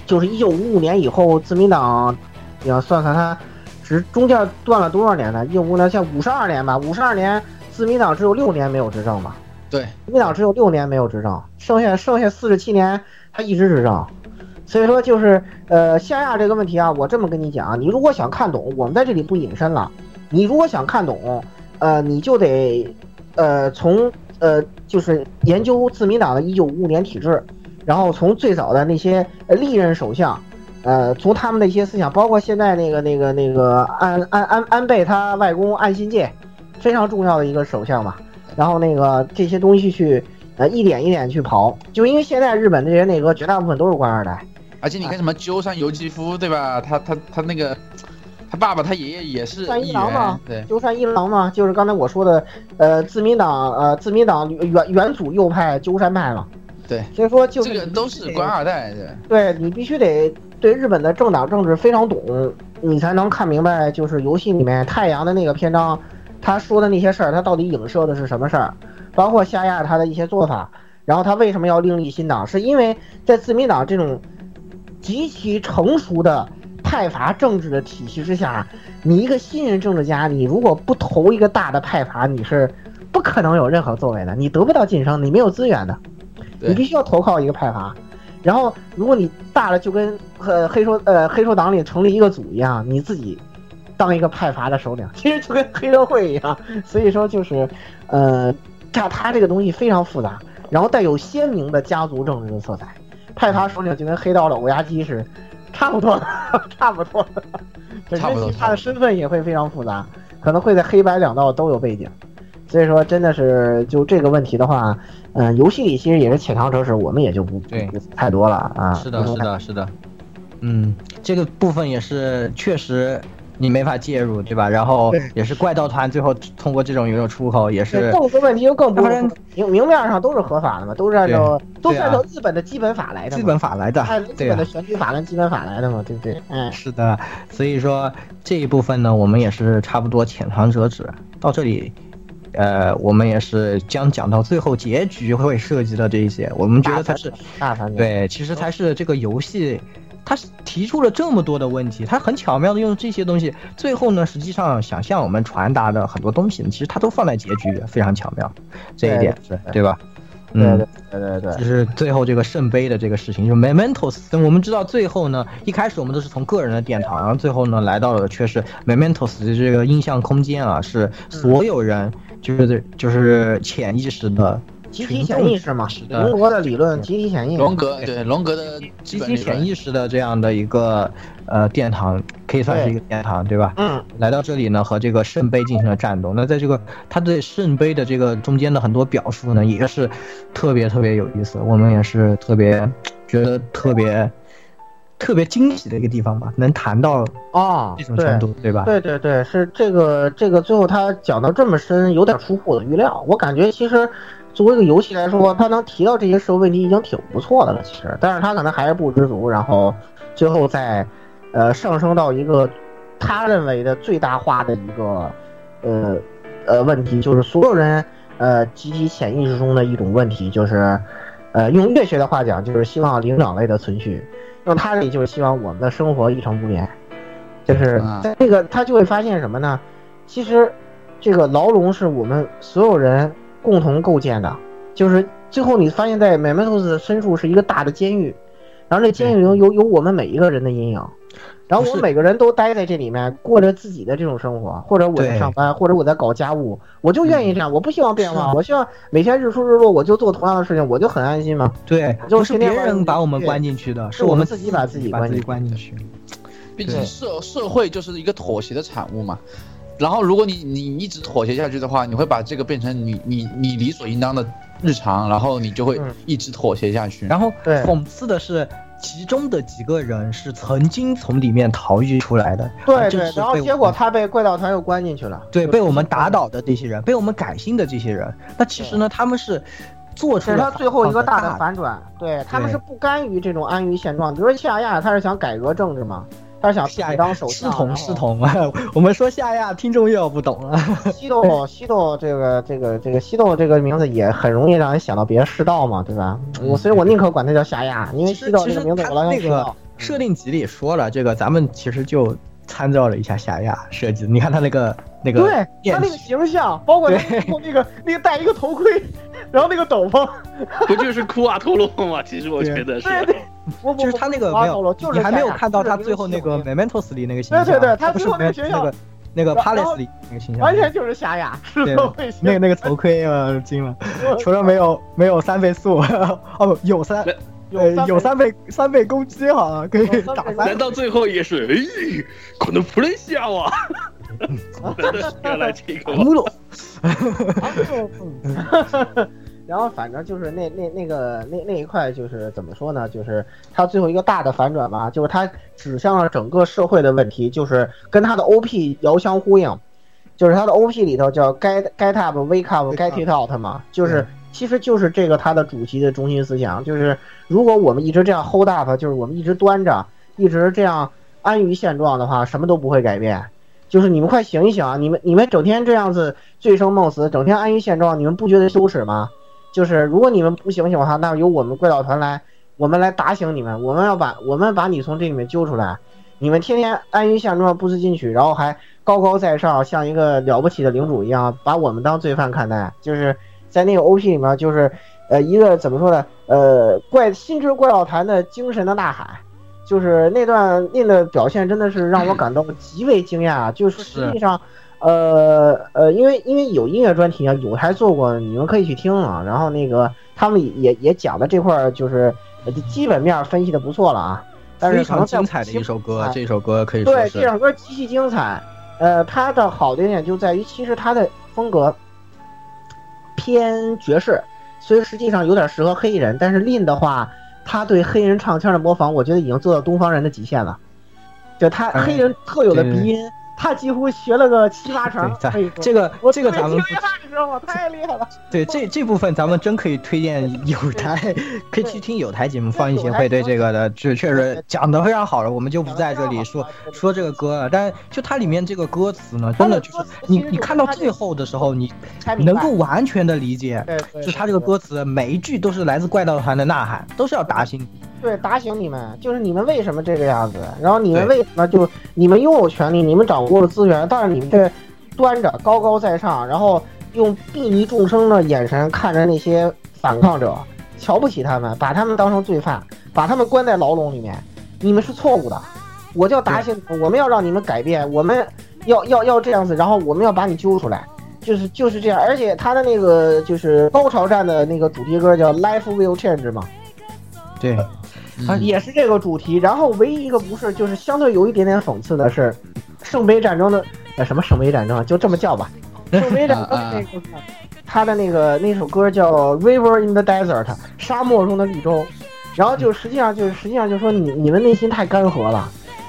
就是一九五五年以后，自民党，你要算算它，只中间断了多少年呢？一九五年像五十二年吧，五十二年，自民党只有六年没有执政吧？对，民党只有六年没有执政，剩下剩下四十七年他一直执政，所以说就是呃，夏亚这个问题啊，我这么跟你讲，你如果想看懂，我们在这里不隐身了，你如果想看懂，呃，你就得。呃，从呃就是研究自民党的一九五五年体制，然后从最早的那些历任首相，呃，从他们的一些思想，包括现在那个那个那个安安安安倍他外公安信介，非常重要的一个首相嘛。然后那个这些东西去呃一点一点去刨，就因为现在日本这些内阁绝大部分都是官二代，而且你看什么鸠山由纪夫对吧？他他他那个。他爸爸，他爷爷也是一郎嘛，对，鸠山一郎嘛，就是刚才我说的，呃，自民党，呃，自民党原原祖右派鸠山派嘛，对，所以说就这个都是官二代，对，对你必须得对日本的政党政治非常懂，你才能看明白，就是游戏里面太阳的那个篇章，他说的那些事儿，他到底影射的是什么事儿，包括夏亚他的一些做法，然后他为什么要另立新党，是因为在自民党这种极其成熟的。派阀政治的体系之下，你一个新人政治家，你如果不投一个大的派阀，你是不可能有任何作为的，你得不到晋升，你没有资源的，你必须要投靠一个派阀。然后，如果你大了，就跟呃黑手呃黑手党里成立一个组一样，你自己当一个派阀的首领，*laughs* 其实就跟黑社会一样。*laughs* 所以说，就是呃，他他这个东西非常复杂，然后带有鲜明的家族政治的色彩。派阀首领就跟黑道的欧亚基似的。差不多 *laughs* 的，差不多，差不多。他的身份也会非常复杂，可能会在黑白两道都有背景，所以说真的是就这个问题的话，嗯，游戏里其实也是浅尝辄止，我们也就不对太多了啊。是的，是的，是的，嗯，这个部分也是确实。你没法介入，对吧？然后也是怪盗团最后通过这种一种出口，也是更多问题就更不明明面上都是合法的嘛，都是按照都是按照日本的基本法来的，基本法来的，按日本的选举法跟基本法来的嘛，对不对？嗯，是的。所以说这一部分呢，我们也是差不多浅尝辄止。到这里，呃，我们也是将讲到最后结局会涉及的这一些，我们觉得才是大团对，其实才是这个游戏。他提出了这么多的问题，他很巧妙的用这些东西，最后呢，实际上想向我们传达的很多东西，其实他都放在结局，非常巧妙，这一点是对吧？嗯对对对对，就是最后这个圣杯的这个事情，就 Mementos。我们知道最后呢，一开始我们都是从个人的殿堂，然后最后呢，来到了却是 Mementos 的这个印象空间啊，是所有人就是就是潜意识的。集体潜意识嘛，龙格的理论，集体潜意识。龙格对龙格的集体潜意识的这样的一个呃殿堂，可以算是一个殿堂，对吧？嗯。来到这里呢，和这个圣杯进行了战斗。那在这个他对圣杯的这个中间的很多表述呢，也是特别特别有意思。我们也是特别觉得特别特别惊喜的一个地方吧，能谈到啊这种程度，对吧？对对对，是这个这个最后他讲到这么深，有点出乎我的预料。我感觉其实。作为一个游戏来说，他能提到这些社会问题已经挺不错的了。其实，但是他可能还是不知足，然后最后再，呃，上升到一个他认为的最大化的一个，呃，呃问题，就是所有人，呃，集体潜意识中的一种问题，就是，呃，用乐学的话讲，就是希望灵长类的存续；用他这里就是希望我们的生活一成不变。就是在这个他就会发现什么呢？其实，这个牢笼是我们所有人。共同构建的，就是最后你发现，在美门图斯的深处是一个大的监狱，然然后这监狱里有有我们每一个人的阴影，然后我们每个人都待在这里面，过着自己的这种生活，或者我在上班，或者我在搞家务，我就愿意这样，我不希望变化，我希望每天日出日落我就做同样的事情，我就很安心嘛。对，就是别人把我们关进去的，是我们自己把自己关关进去。毕竟社社会就是一个妥协的产物嘛。然后，如果你你一直妥协下去的话，你会把这个变成你你你理所应当的日常，然后你就会一直妥协下去。然后，讽刺的是，其中的几个人是曾经从里面逃逸出来的。对对，然后结果他被怪盗团又关进去了。对，被我们打倒的这些人，被我们改新的这些人，那其实呢，他们是做出了他最后一个大的反转。对他们是不甘于这种安于现状。比如说夏亚，他是想改革政治嘛。他想下当首相，系统系统啊！*laughs* 我们说夏亚，听众又要不懂了。*laughs* 西斗西斗这个这个这个西斗这个名字也很容易让人想到别的世道嘛，对吧？我所以，我宁可管他叫夏亚，因为西斗这个名字我老想知道。设定集里说了，这个咱们其实就参照了一下夏亚设计。你看他那个那个，对他那个形象，包括那个那个戴一个头盔，然后那个斗篷，不就是库瓦托洛吗？其实我觉得是。就是他那个没有，你还没有看到他最后那个《Mementos》里那个形象。对对对，他不是那个那个那个《Palace》里那个形象，完全就是夏亚。对，*laughs* 那个那个头盔啊，惊了。除了没有没有三倍速，*laughs* 哦不，有三，有有三倍三倍攻击哈，可以打三。难道最后也是？哎，可能普雷西亚哇？*laughs* 原来这个。然后反正就是那那那个那那一块就是怎么说呢？就是他最后一个大的反转吧，就是他指向了整个社会的问题，就是跟他的 OP 遥相呼应，就是他的 OP 里头叫 Get Get Up Wake Up Get It Out 嘛，就是其实就是这个他的主题的中心思想，就是如果我们一直这样 Hold Up，就是我们一直端着，一直这样安于现状的话，什么都不会改变。就是你们快醒一醒啊！你们你们整天这样子醉生梦死，整天安于现状，你们不觉得羞耻吗？就是如果你们不醒醒的话，那由我们怪盗团来，我们来打醒你们。我们要把我们把你从这里面揪出来。你们天天安于现状，不思进取，然后还高高在上，像一个了不起的领主一样，把我们当罪犯看待。就是在那个 OP 里面，就是呃一个怎么说呢？呃怪心之怪盗团的精神的呐喊，就是那段那个表现真的是让我感到极为惊讶。就是实际上。呃呃，因为因为有音乐专题啊，有台做过，你们可以去听啊。然后那个他们也也讲的这块儿，就是基本面分析的不错了啊。非常精彩的一首歌，这首歌可以说对这首歌极其精彩。呃，它的好的一点就在于，其实它的风格偏爵士，所以实际上有点适合黑人。但是 Lin 的话，他对黑人唱腔的模仿，我觉得已经做到东方人的极限了。就他黑人特有的鼻音。他几乎学了个七八成，这个这个咱们？太厉害了。对这这部分咱们真可以推荐有台，可以去听有台节目，放映协会对这个的，确确实讲的非常好了。我们就不在这里说说这个歌了。但就它里面这个歌词呢，真的就是你你看到最后的时候，你能够完全的理解，就他这个歌词每一句都是来自怪盗团的呐喊，都是要打醒。对，打醒你们，就是你们为什么这个样子？然后你们为什么就你们拥有权利，你们掌握了资源，但是你们却端着高高在上，然后用睥睨众生的眼神看着那些反抗者，瞧不起他们，把他们当成罪犯，把他们关在牢笼里面，你们是错误的。我叫打醒，我们要让你们改变，我们要要要这样子，然后我们要把你揪出来，就是就是这样。而且他的那个就是高潮战的那个主题歌叫 Life Will Change 嘛，对。啊，也是这个主题。然后唯一一个不是，就是相对有一点点讽刺的是，圣杯战争的呃什么圣杯战争啊，就这么叫吧。*laughs* 圣杯战争那个，*laughs* 他的那个那首歌叫《River in the Desert》，沙漠中的绿洲。然后就实际上就是实际上就是说你你们内心太干涸了，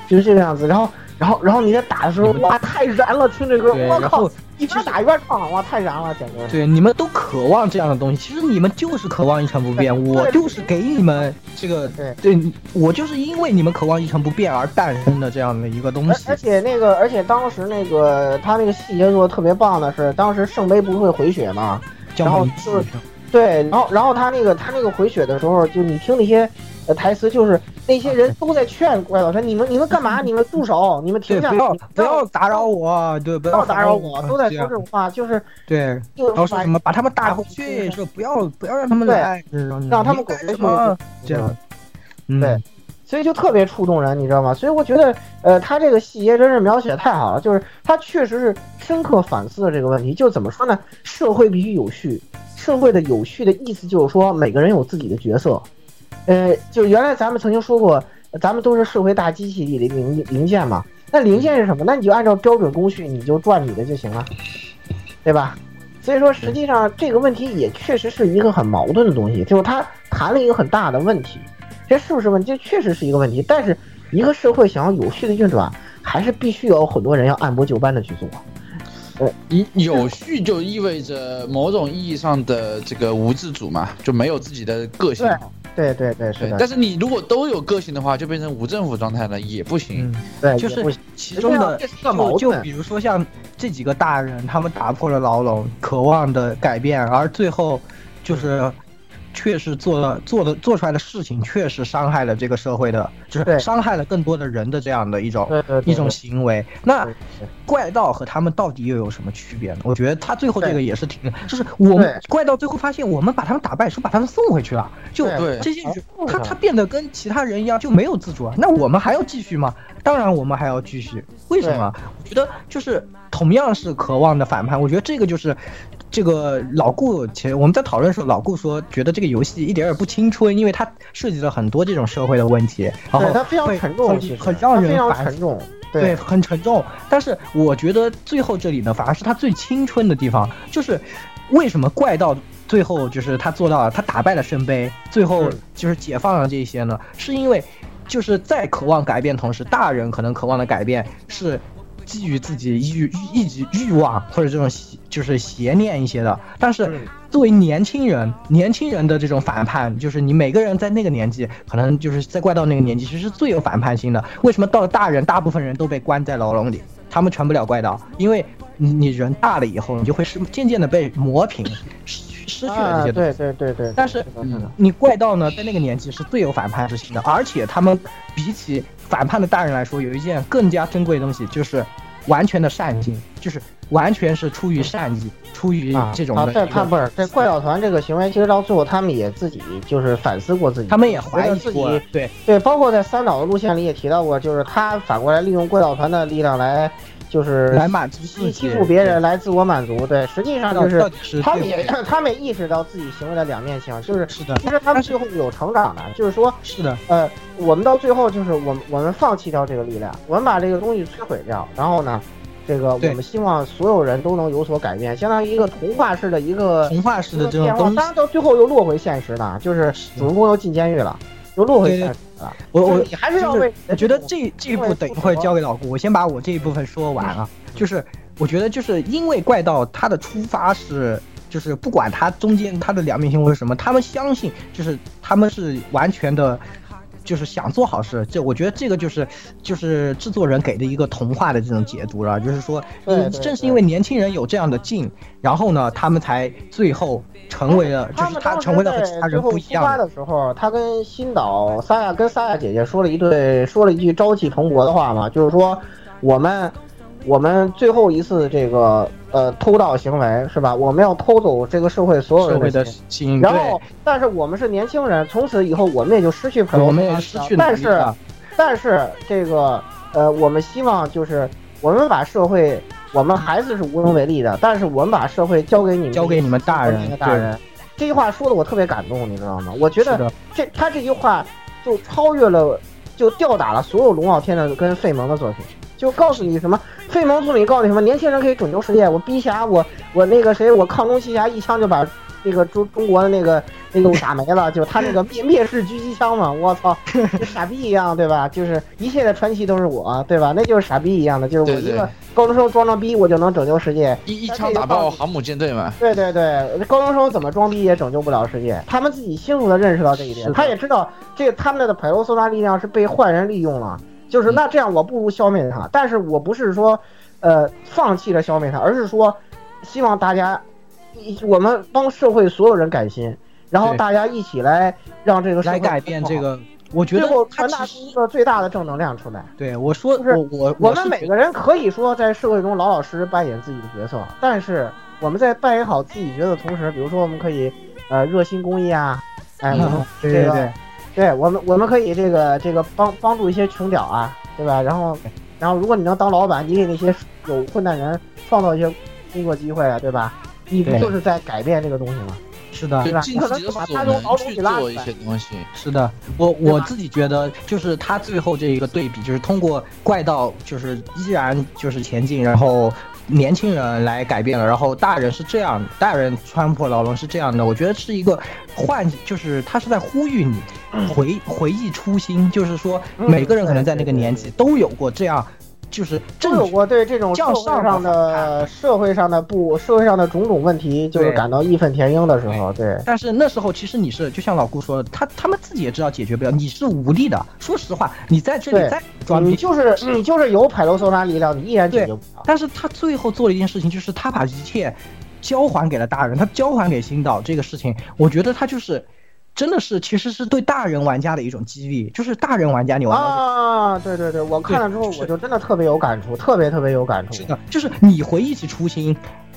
就是这个样子。然后然后然后你在打的时候，哇，太燃了，听这歌，我靠。一边打一边唱，哇，太燃了，简直！对，你们都渴望这样的东西，其实你们就是渴望一成不变。我就是给你们这个，对，对我就是因为你们渴望一成不变而诞生的这样的一个东西。而且那个，而且当时那个他那个细节做的特别棒的是，当时圣杯不会回血嘛，然后就是对，然后然后他那个他那个回血的时候，就你听那些呃台词就是。那些人都在劝怪老师：“你们你们干嘛？*laughs* 你们住手！你们停下！不要不要打扰我！对，不要打扰我！都在说这种话，就是对。然后说什么把他们打回去，说不要不要让他们来，让他们滚回去。这样，对。所以就特别触动人，你知道吗？所以我觉得，呃，他这个细节真是描写的太好了，就是他确实是深刻反思了这个问题。就怎么说呢？社会必须有序，社会的有序的意思就是说每个人有自己的角色。呃，就原来咱们曾经说过，咱们都是社会大机器里的零零件嘛。那零件是什么？那你就按照标准工序，你就转你的就行了，对吧？所以说，实际上这个问题也确实是一个很矛盾的东西，就是他谈了一个很大的问题。这是不是问题？这确实是一个问题。但是，一个社会想要有序的运转，还是必须有很多人要按部就班的去做。呃，有有序就意味着某种意义上的这个无自主嘛，就没有自己的个性。对对对是的。但是你如果都有个性的话，就变成无政府状态了，也不行。对，就是其中的就就比如说像这几个大人，他们打破了牢笼，渴望的改变，而最后就是。确实做了做的做出来的事情，确实伤害了这个社会的，就是伤害了更多的人的这样的一种一种行为。那怪盗和他们到底又有什么区别呢？我觉得他最后这个也是挺，就是我们怪盗最后发现，我们把他们打败，是把他们送回去了，就这些他他变得跟其他人一样，就没有自主啊。那我们还要继续吗？当然我们还要继续。为什么？我觉得就是同样是渴望的反叛，我觉得这个就是。这个老顾，前我们在讨论的时候，老顾说觉得这个游戏一点也不青春，因为它涉及了很多这种社会的问题，然后它非常沉重，很让人沉重，对，很沉重。但是我觉得最后这里呢，反而是他最青春的地方，就是为什么怪盗最后就是他做到了，他打败了圣杯，最后就是解放了这些呢？是因为就是在渴望改变同时，大人可能渴望的改变是。基于自己欲欲己欲望或者这种就是邪念一些的，但是作为年轻人，年轻人的这种反叛，就是你每个人在那个年纪，可能就是在怪盗那个年纪，其实是最有反叛心的。为什么到了大人，大部分人都被关在牢笼里，他们成不了怪盗？因为你你人大了以后，你就会是渐渐的被磨平，失失去了这些东西。对对对对。但是你怪盗呢，在那个年纪是最有反叛之心的，而且他们比起。反叛的大人来说，有一件更加珍贵的东西，就是完全的善心，就是完全是出于善意，出于这种的。在他不是在怪盗团这个行为，其实到最后他们也自己就是反思过自己，他们也怀疑自己。对对，包括在三岛的路线里也提到过，就是他反过来利用怪盗团的力量来。就是来满足欺欺负别人，来自我满足。对，实际上就是他们也他们也意识到自己行为的两面性，就是是的。其实他们最后有成长的，就是说，是的。呃，我们到最后就是我们我们放弃掉这个力量，我们把这个东西摧毁掉，然后呢，这个我们希望所有人都能有所改变，相当于一个童话式的一个童话式的这种东西。当然到最后又落回现实了，就是主人公又进监狱了，又落回现实。我我你还是要为，我觉得这这一步等一会交给老顾，我先把我这一部分说完啊。就是我觉得就是因为怪盗他的出发是，就是不管他中间他的两面性或者什么，他们相信就是他们是完全的，就是想做好事。这我觉得这个就是就是制作人给的一个童话的这种解读了，就是说，嗯，正是因为年轻人有这样的劲，然后呢，他们才最后。成为了，就是他成为了和其他人不一样。的时候，他跟新岛三亚跟三亚姐姐说了一对，说了一句朝气蓬勃的话嘛，就是说，我们，我们最后一次这个呃偷盗行为是吧？我们要偷走这个社会所有人的心。然后，但是我们是年轻人，从此以后我们也就失去朋友，我们也失去。但是，但是这个呃，我们希望就是我们把社会。我们孩子是无能为力的，但是我们把社会交给你们，交给你们大人。大人，这句话说的我特别感动，你知道吗？我觉得这他这句话就超越了，就吊打了所有龙傲天的跟费蒙的作品，就告诉你什么？费蒙作品告诉你什么？年轻人可以拯救世界。我逼侠，我我那个谁，我抗中西侠一枪就把。那个中中国的那个那个打没了，就他那个 *laughs* 灭灭世狙击枪嘛，我操，跟傻逼一样，对吧？*laughs* 就是一切的传奇都是我，对吧？那就是傻逼一样的，就是我一个高中生装装逼，我就能拯救世界，一一枪打爆航母舰队嘛。对对对，高中生怎么装逼也拯救不了世界，他们自己清楚的认识到这一点，他也知道这他们的 p 罗 r 纳力量是被坏人利用了，就是那这样我不如消灭他，但是我不是说，呃，放弃了消灭他，而是说，希望大家。我们帮社会所有人改心，然后大家一起来让这个来改变这个。我觉得传达出一个最大的正能量出来。对我说，就是我我们每个人可以说在社会中老老实实扮演自己的角色，但是我们在扮演好自己角色的同时，比如说我们可以呃热心公益啊，哎，对对对，对我们我们可以这个这个帮帮助一些穷屌啊，对吧？然后然后如果你能当老板，你给那些有困难人创造一些工作机会啊，对吧？你不就是在改变这个东西吗？是的，对吧尽自己的所能去做一些东西。是的，我我自己觉得，就是他最后这一个对比，就是通过怪盗，就是依然就是前进，然后年轻人来改变了，然后大人是这样，大人穿破牢笼是这样的。我觉得是一个唤，就是他是在呼吁你回回忆初心，就是说嗯每个人可能在那个年纪都有过这样，就是都有正过对这种社会上的社会上的不社会上的种种问题，就是感到义愤填膺的时候，对。但是那时候其实你是，就像老顾说的，他他们自己也知道解决不了，你是无力的。说实话，你在这里对再装逼，你就是你就是有派罗索纳力量，你依然解决不了。但是他最后做了一件事情，就是他把一切交还给了大人，他交还给新岛这个事情，我觉得他就是真的是其实是对大人玩家的一种激励，就是大人玩家你玩啊，对对对，我看了之后我就真的特别有感触，特别特别有感触。是的，就是你回忆起初心，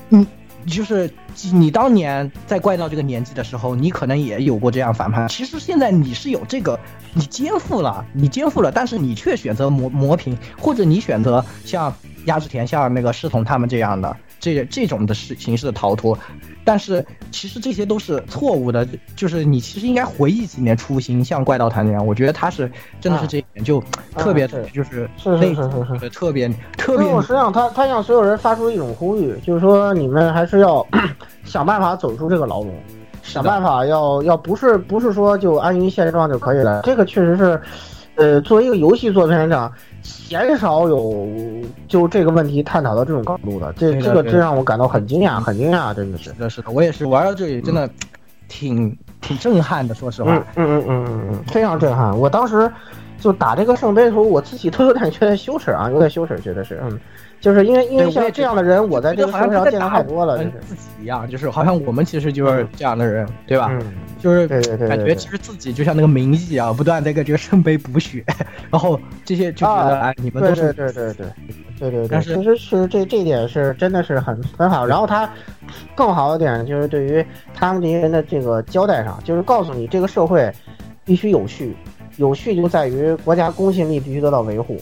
你就是你当年在怪盗这个年纪的时候，你可能也有过这样反叛。其实现在你是有这个，你肩负了，你肩负了，但是你却选择磨磨平，或者你选择像鸭志田、像那个师彤他们这样的这这种的事形式的逃脱。但是其实这些都是错误的，就是你其实应该回忆起你的初心，像怪盗团那样。我觉得他是真的是这一点就特别是就是是是是是是特别特别实际上他他向所有人发出一种呼吁，就是说你们还是要 *coughs* 想办法走出这个牢笼，想办法要要不是不是说就安于现状就可以了。这个确实是，呃，作为一个游戏作品来讲，鲜少有就这个问题探讨到这种高度的。这这个真让我感到很惊讶，很惊讶，真的是。是的，是的，我也是玩到这里，真的挺挺震撼的，说实嗯话。嗯嗯嗯嗯嗯，非常震撼。我当时就打这个圣杯的时候，我自己都有点觉得羞耻啊，有点羞耻，觉得是，嗯，就是因为因为像这样的人，我在这个社会上见的太多了，就是自己一样，就是好像我们其实就是这样的人，对吧？嗯，就是感觉其实自己就像那个名义啊，不断在给这个圣杯补血，*laughs* 然后这些就觉得哎，你们对都是对对对对对对对，其实是这这一点是真的是很很好。然后他更好的点就是对于他们这些人的这个交代上，就是告诉你这个社会必须有序，有序就在于国家公信力必须得到维护。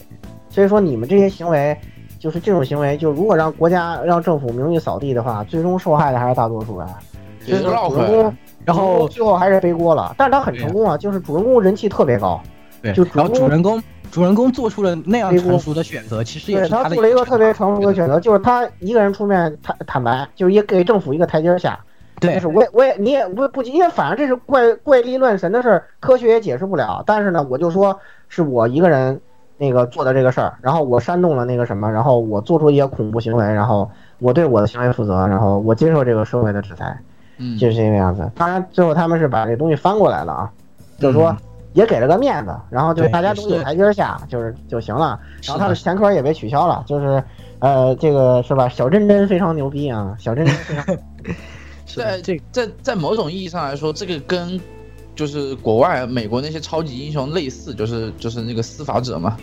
所以说你们这些行为。就是这种行为，就如果让国家让政府名誉扫地的话，最终受害的还是大多数人。主人公，然后最后还是背锅了，但是他很成功啊，就是主人公人气特别高。对，就然后主人公主人公做出了那样成熟的选择，其实也对是的他做了一个特别成熟的选择，就是他一个人出面坦坦白，就是也给政府一个台阶下。对就是我也我也你也不不因为反正这是怪怪力乱神的事儿，科学也解释不了。但是呢，我就说是我一个人那个做的这个事儿，然后我煽动了那个什么，然后我做出一些恐怖行为，然后我对我的行为负责，然后我接受这个社会的制裁，嗯，就是这个样子。当然最后他们是把这东西翻过来了啊，就是说。也给了个面子，然后就对大家都有台阶下，就是就行了。然后他的前科也被取消了，就是，呃，这个是吧？小真真非常牛逼啊，小真真非常。*laughs* 在这在在某种意义上来说，这个跟就是国外美国那些超级英雄类似，就是就是那个司法者嘛，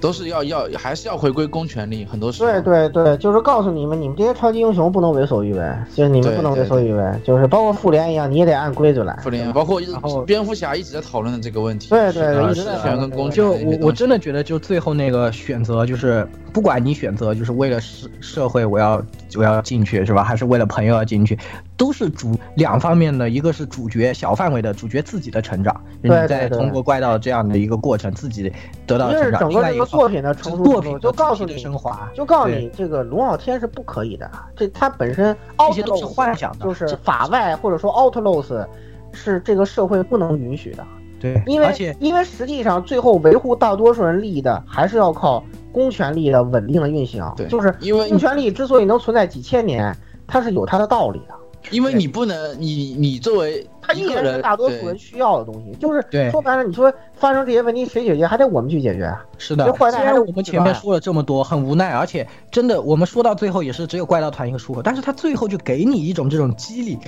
都是要要还是要回归公权力，很多时候。对对对，就是告诉你们，你们这些超级英雄不能为所欲为，就是你们不能为所欲为，就是包括复联一样，你也得按规矩来。复联，包括然后蝙蝠侠一直在讨论的这个问题。对对对啊一直在讨论实权跟公权就我我真的觉得，就最后那个选择，就是不管你选择就是为了社社会我要我要进去是吧，还是为了朋友要进去，都是主两方面的，一个是主角小范围的主角自己的成长，对你在通过怪盗这样的一个过程自己得到成长，整个这个一个作品的成熟作品就告诉你，升华，就告诉你，这个龙傲天是不可以的，这他本身这些都是幻想的，就是法外或者说 outlaws 是这个社会不能允许的。对，因为而且因为实际上最后维护大多数人利益的，还是要靠公权力的稳定的运行。对就是因为公权力之所以能存在几千年，它是有它的道理的。因为你不能，你你作为它依然是一个人，大多数人需要的东西。就是说白了，你说发生这些问题谁解决？还得我们去解决。是的这坏，蛋虽然我们前面说了这么多，很无奈，而且真的，我们说到最后也是只有怪盗团一个出口，但是他最后就给你一种这种激励，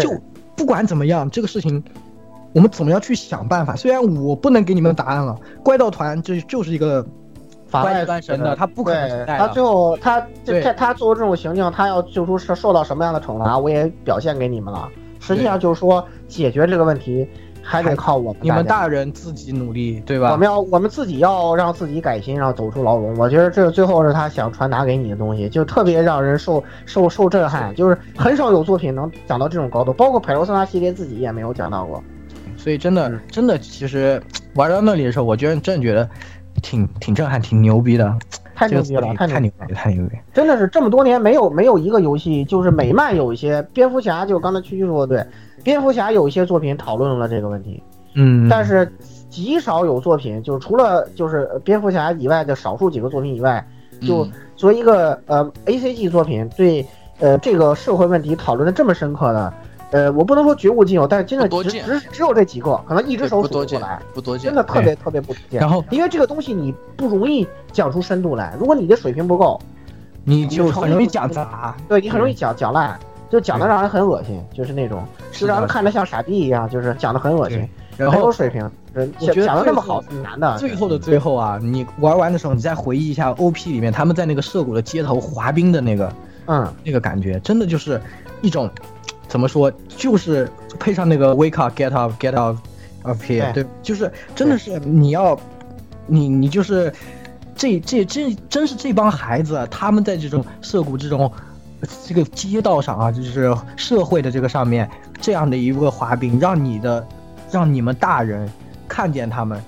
就不管怎么样，这个事情我们怎么样去想办法。虽然我不能给你们答案了，怪盗团就就是一个怪法外力乱神的，他不可能他。最后他这他他做出这种行径，他要做出受受到什么样的惩罚，我也表现给你们了。实际上就是说，解决这个问题，还得靠我们你们大人自己努力，对吧？我们要我们自己要让自己改心，然后走出牢笼。我觉得这最后是他想传达给你的东西，就特别让人受受受震撼。就是很少有作品能讲到这种高度，包括《佩罗斯纳》系列自己也没有讲到过。所以真的嗯真的，其实玩到那里的时候，我觉得真的觉得挺挺震撼，挺牛逼的。太牛逼了，太牛逼了！太牛逼！真的是这么多年没有没有一个游戏，就是美漫有一些蝙蝠侠，就刚才区区说的对，蝙蝠侠有一些作品讨论了这个问题，嗯，但是极少有作品，就是除了就是蝙蝠侠以外的少数几个作品以外，就嗯作为一个呃 A C G 作品对呃这个社会问题讨论的这么深刻的，呃我不能说绝无仅有，但是真的只只只有这几个，可能一只手不多见数不过来。，不多见真。的特别特别不见，然后因为这个东西你不容易讲出深度来，如果你的水平不够，你就很容易讲砸。对你很容易讲讲烂，就讲的让人很恶心，就是那种就让人看着像傻逼一样，就是讲的很恶心对，然很有后水平，呃我觉得讲讲的那么好挺难的。最后的最后啊，你玩完的时候，你再回忆一下 OP 里面他们在那个涩谷的街头滑冰的那个嗯，那个感觉，真的就是一种怎么说，就是配上那个 Wake up, get up, get out of here，对。对，就是真的是你要你你就是这这这真是这帮孩子，啊他们在这种涩谷这种这个街道上啊，就是社会的这个上面这样的一个滑冰，让你的让你们大人看见他们，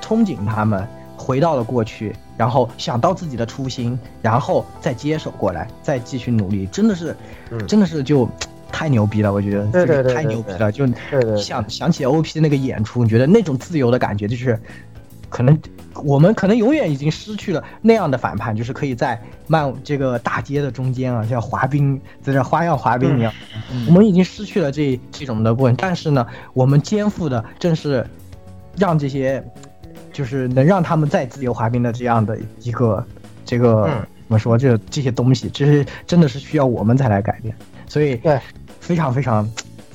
憧憬他们回到了过去，然后想到自己的初心，然后再接手过来，再继续努力，真的是，嗯。真的是就太牛逼了，我觉得这个太牛逼了，就想想起 OP 的那个演出，你觉得那种自由的感觉，就是可能我们可能永远已经失去了那样的反叛，就是可以在漫这个大街的中间啊，像滑冰在这花样滑冰一样，嗯。我们已经失去了这这种的部分，但是呢，我们肩负的正是让这些就是能让他们再自由滑冰的这样的一个这个、嗯。怎么说这这些东西，这是真的是需要我们才来改变，所以对非常非常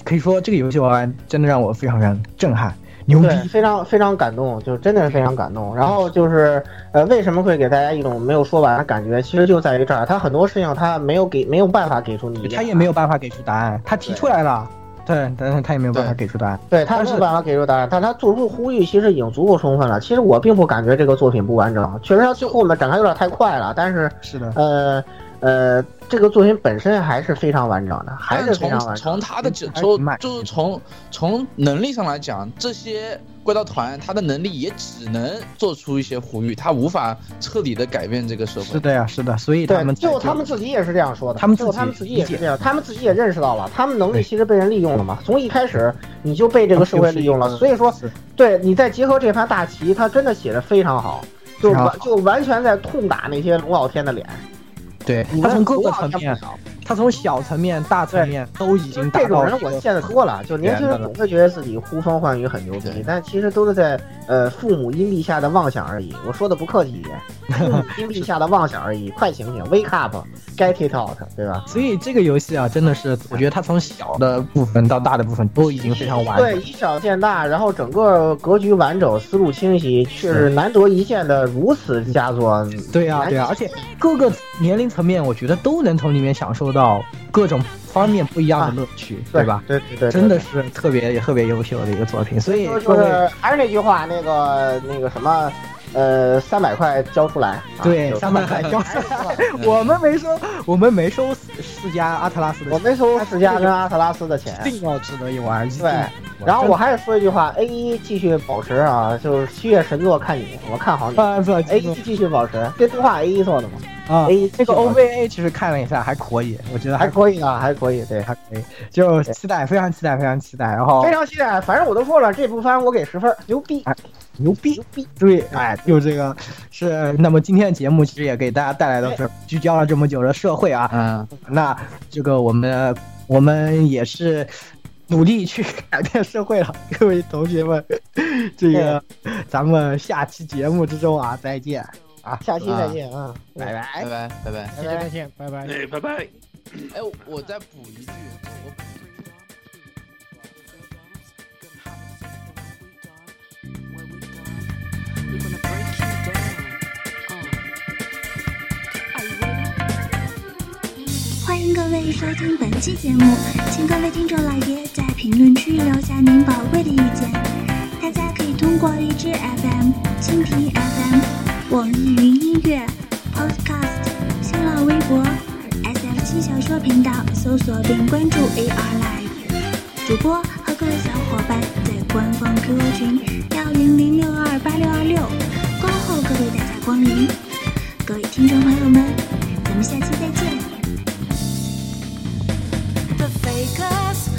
可以说这个游戏玩完真的让我非常非常震撼，牛逼，，非常非常感动，就真的是非常感动。然后就是呃，为什么会给大家一种没有说完的感觉？其实就在于这儿，他很多事情他没有给没有办法给出你他也没有办法给出答案，他提出来了，对，但是他也没有办法给出答案。对他没有办法给出答案，但他做出呼吁其实已经足够充分了。其实我并不感觉这个作品不完整，确实他最后面展开有点太快了，但是是的，呃呃，这个作品本身还是非常完整的，还是非常从完整。从他的就还是从就是从从能力上来讲，这些怪盗团他的能力也只能做出一些呼吁，他无法彻底的改变这个社会。是的呀，是的，所以他对，们就他们自己也是这样说的，他们自己最后他们自己也是这样，他们自己也认识到了，他们能力其实被人利用了嘛。从一开始你就被这个社会利用了，所以说，对你再结合这盘大棋，他真的写的非常好，就完就完全在痛打那些龙傲天的脸。对他从各个层面他从小层面、大层面都已经达这种人我见得多了，就年轻人总会觉得自己呼风唤雨很牛逼，但其实都是在呃父母荫蔽下的妄想而已。我说的不客气一点，*laughs* 父母阴蔽下的妄想而已。快醒醒，wake up，get it out，对吧？所以这个游戏啊，真的是，我觉得它从小的部分到大的部分都已经非常完对，以小见大，然后整个格局完整，思路清晰，却是难得一见的如此佳作。对呀、对呀、而且各个年龄层面，我觉得都能从里面享受到各种方面不一样的乐趣，对吧？？对对对，真的是特别特别优秀的一个作品，所以就是还是那句话，那个那个什么，呃，三百块交出来。啊对就三百块交还是那句话我们没收，我们没收四家阿特拉斯的钱，我没收四家跟阿特拉斯的钱。一定要值得一玩。对然后我还是说一句话，A 一继续保持啊，就是七月神作看你，我看好你。A 一继续保持，这动画 A 一做的嘛啊，A 这个 OVA 其实看了一下，还可以，我觉得还还可以啊，还可以，对，还可以，就期待，非常期待，非常期待。然后非常期待。反正我都说了，这部番我给十分，牛逼。牛逼牛逼，对，哎，就这个是。那么今天的节目其实也给大家带来的是聚焦了这么久的社会啊，嗯，那这个我们我们也是努力去改变社会了，各位同学们，这个咱们下期节目之中啊，再见啊，下期再见啊，拜拜拜。拜拜拜。下期再见，拜拜。哎，拜拜。哎，我再补一句. Uh. 欢迎各位收听本期节目，请各位听众老爷在评论区留下您宝贵的意见。大家可以通过荔枝 FM、蜻蜓 FM、网易云音乐、Podcast、新浪微博、SF 七小说频道搜索并关注 AR Live。主播和各位小伙伴在官方 QQ 群幺零零六二八六二六恭候各位大驾光临。各位听众朋友们，咱们下期再见。The fakers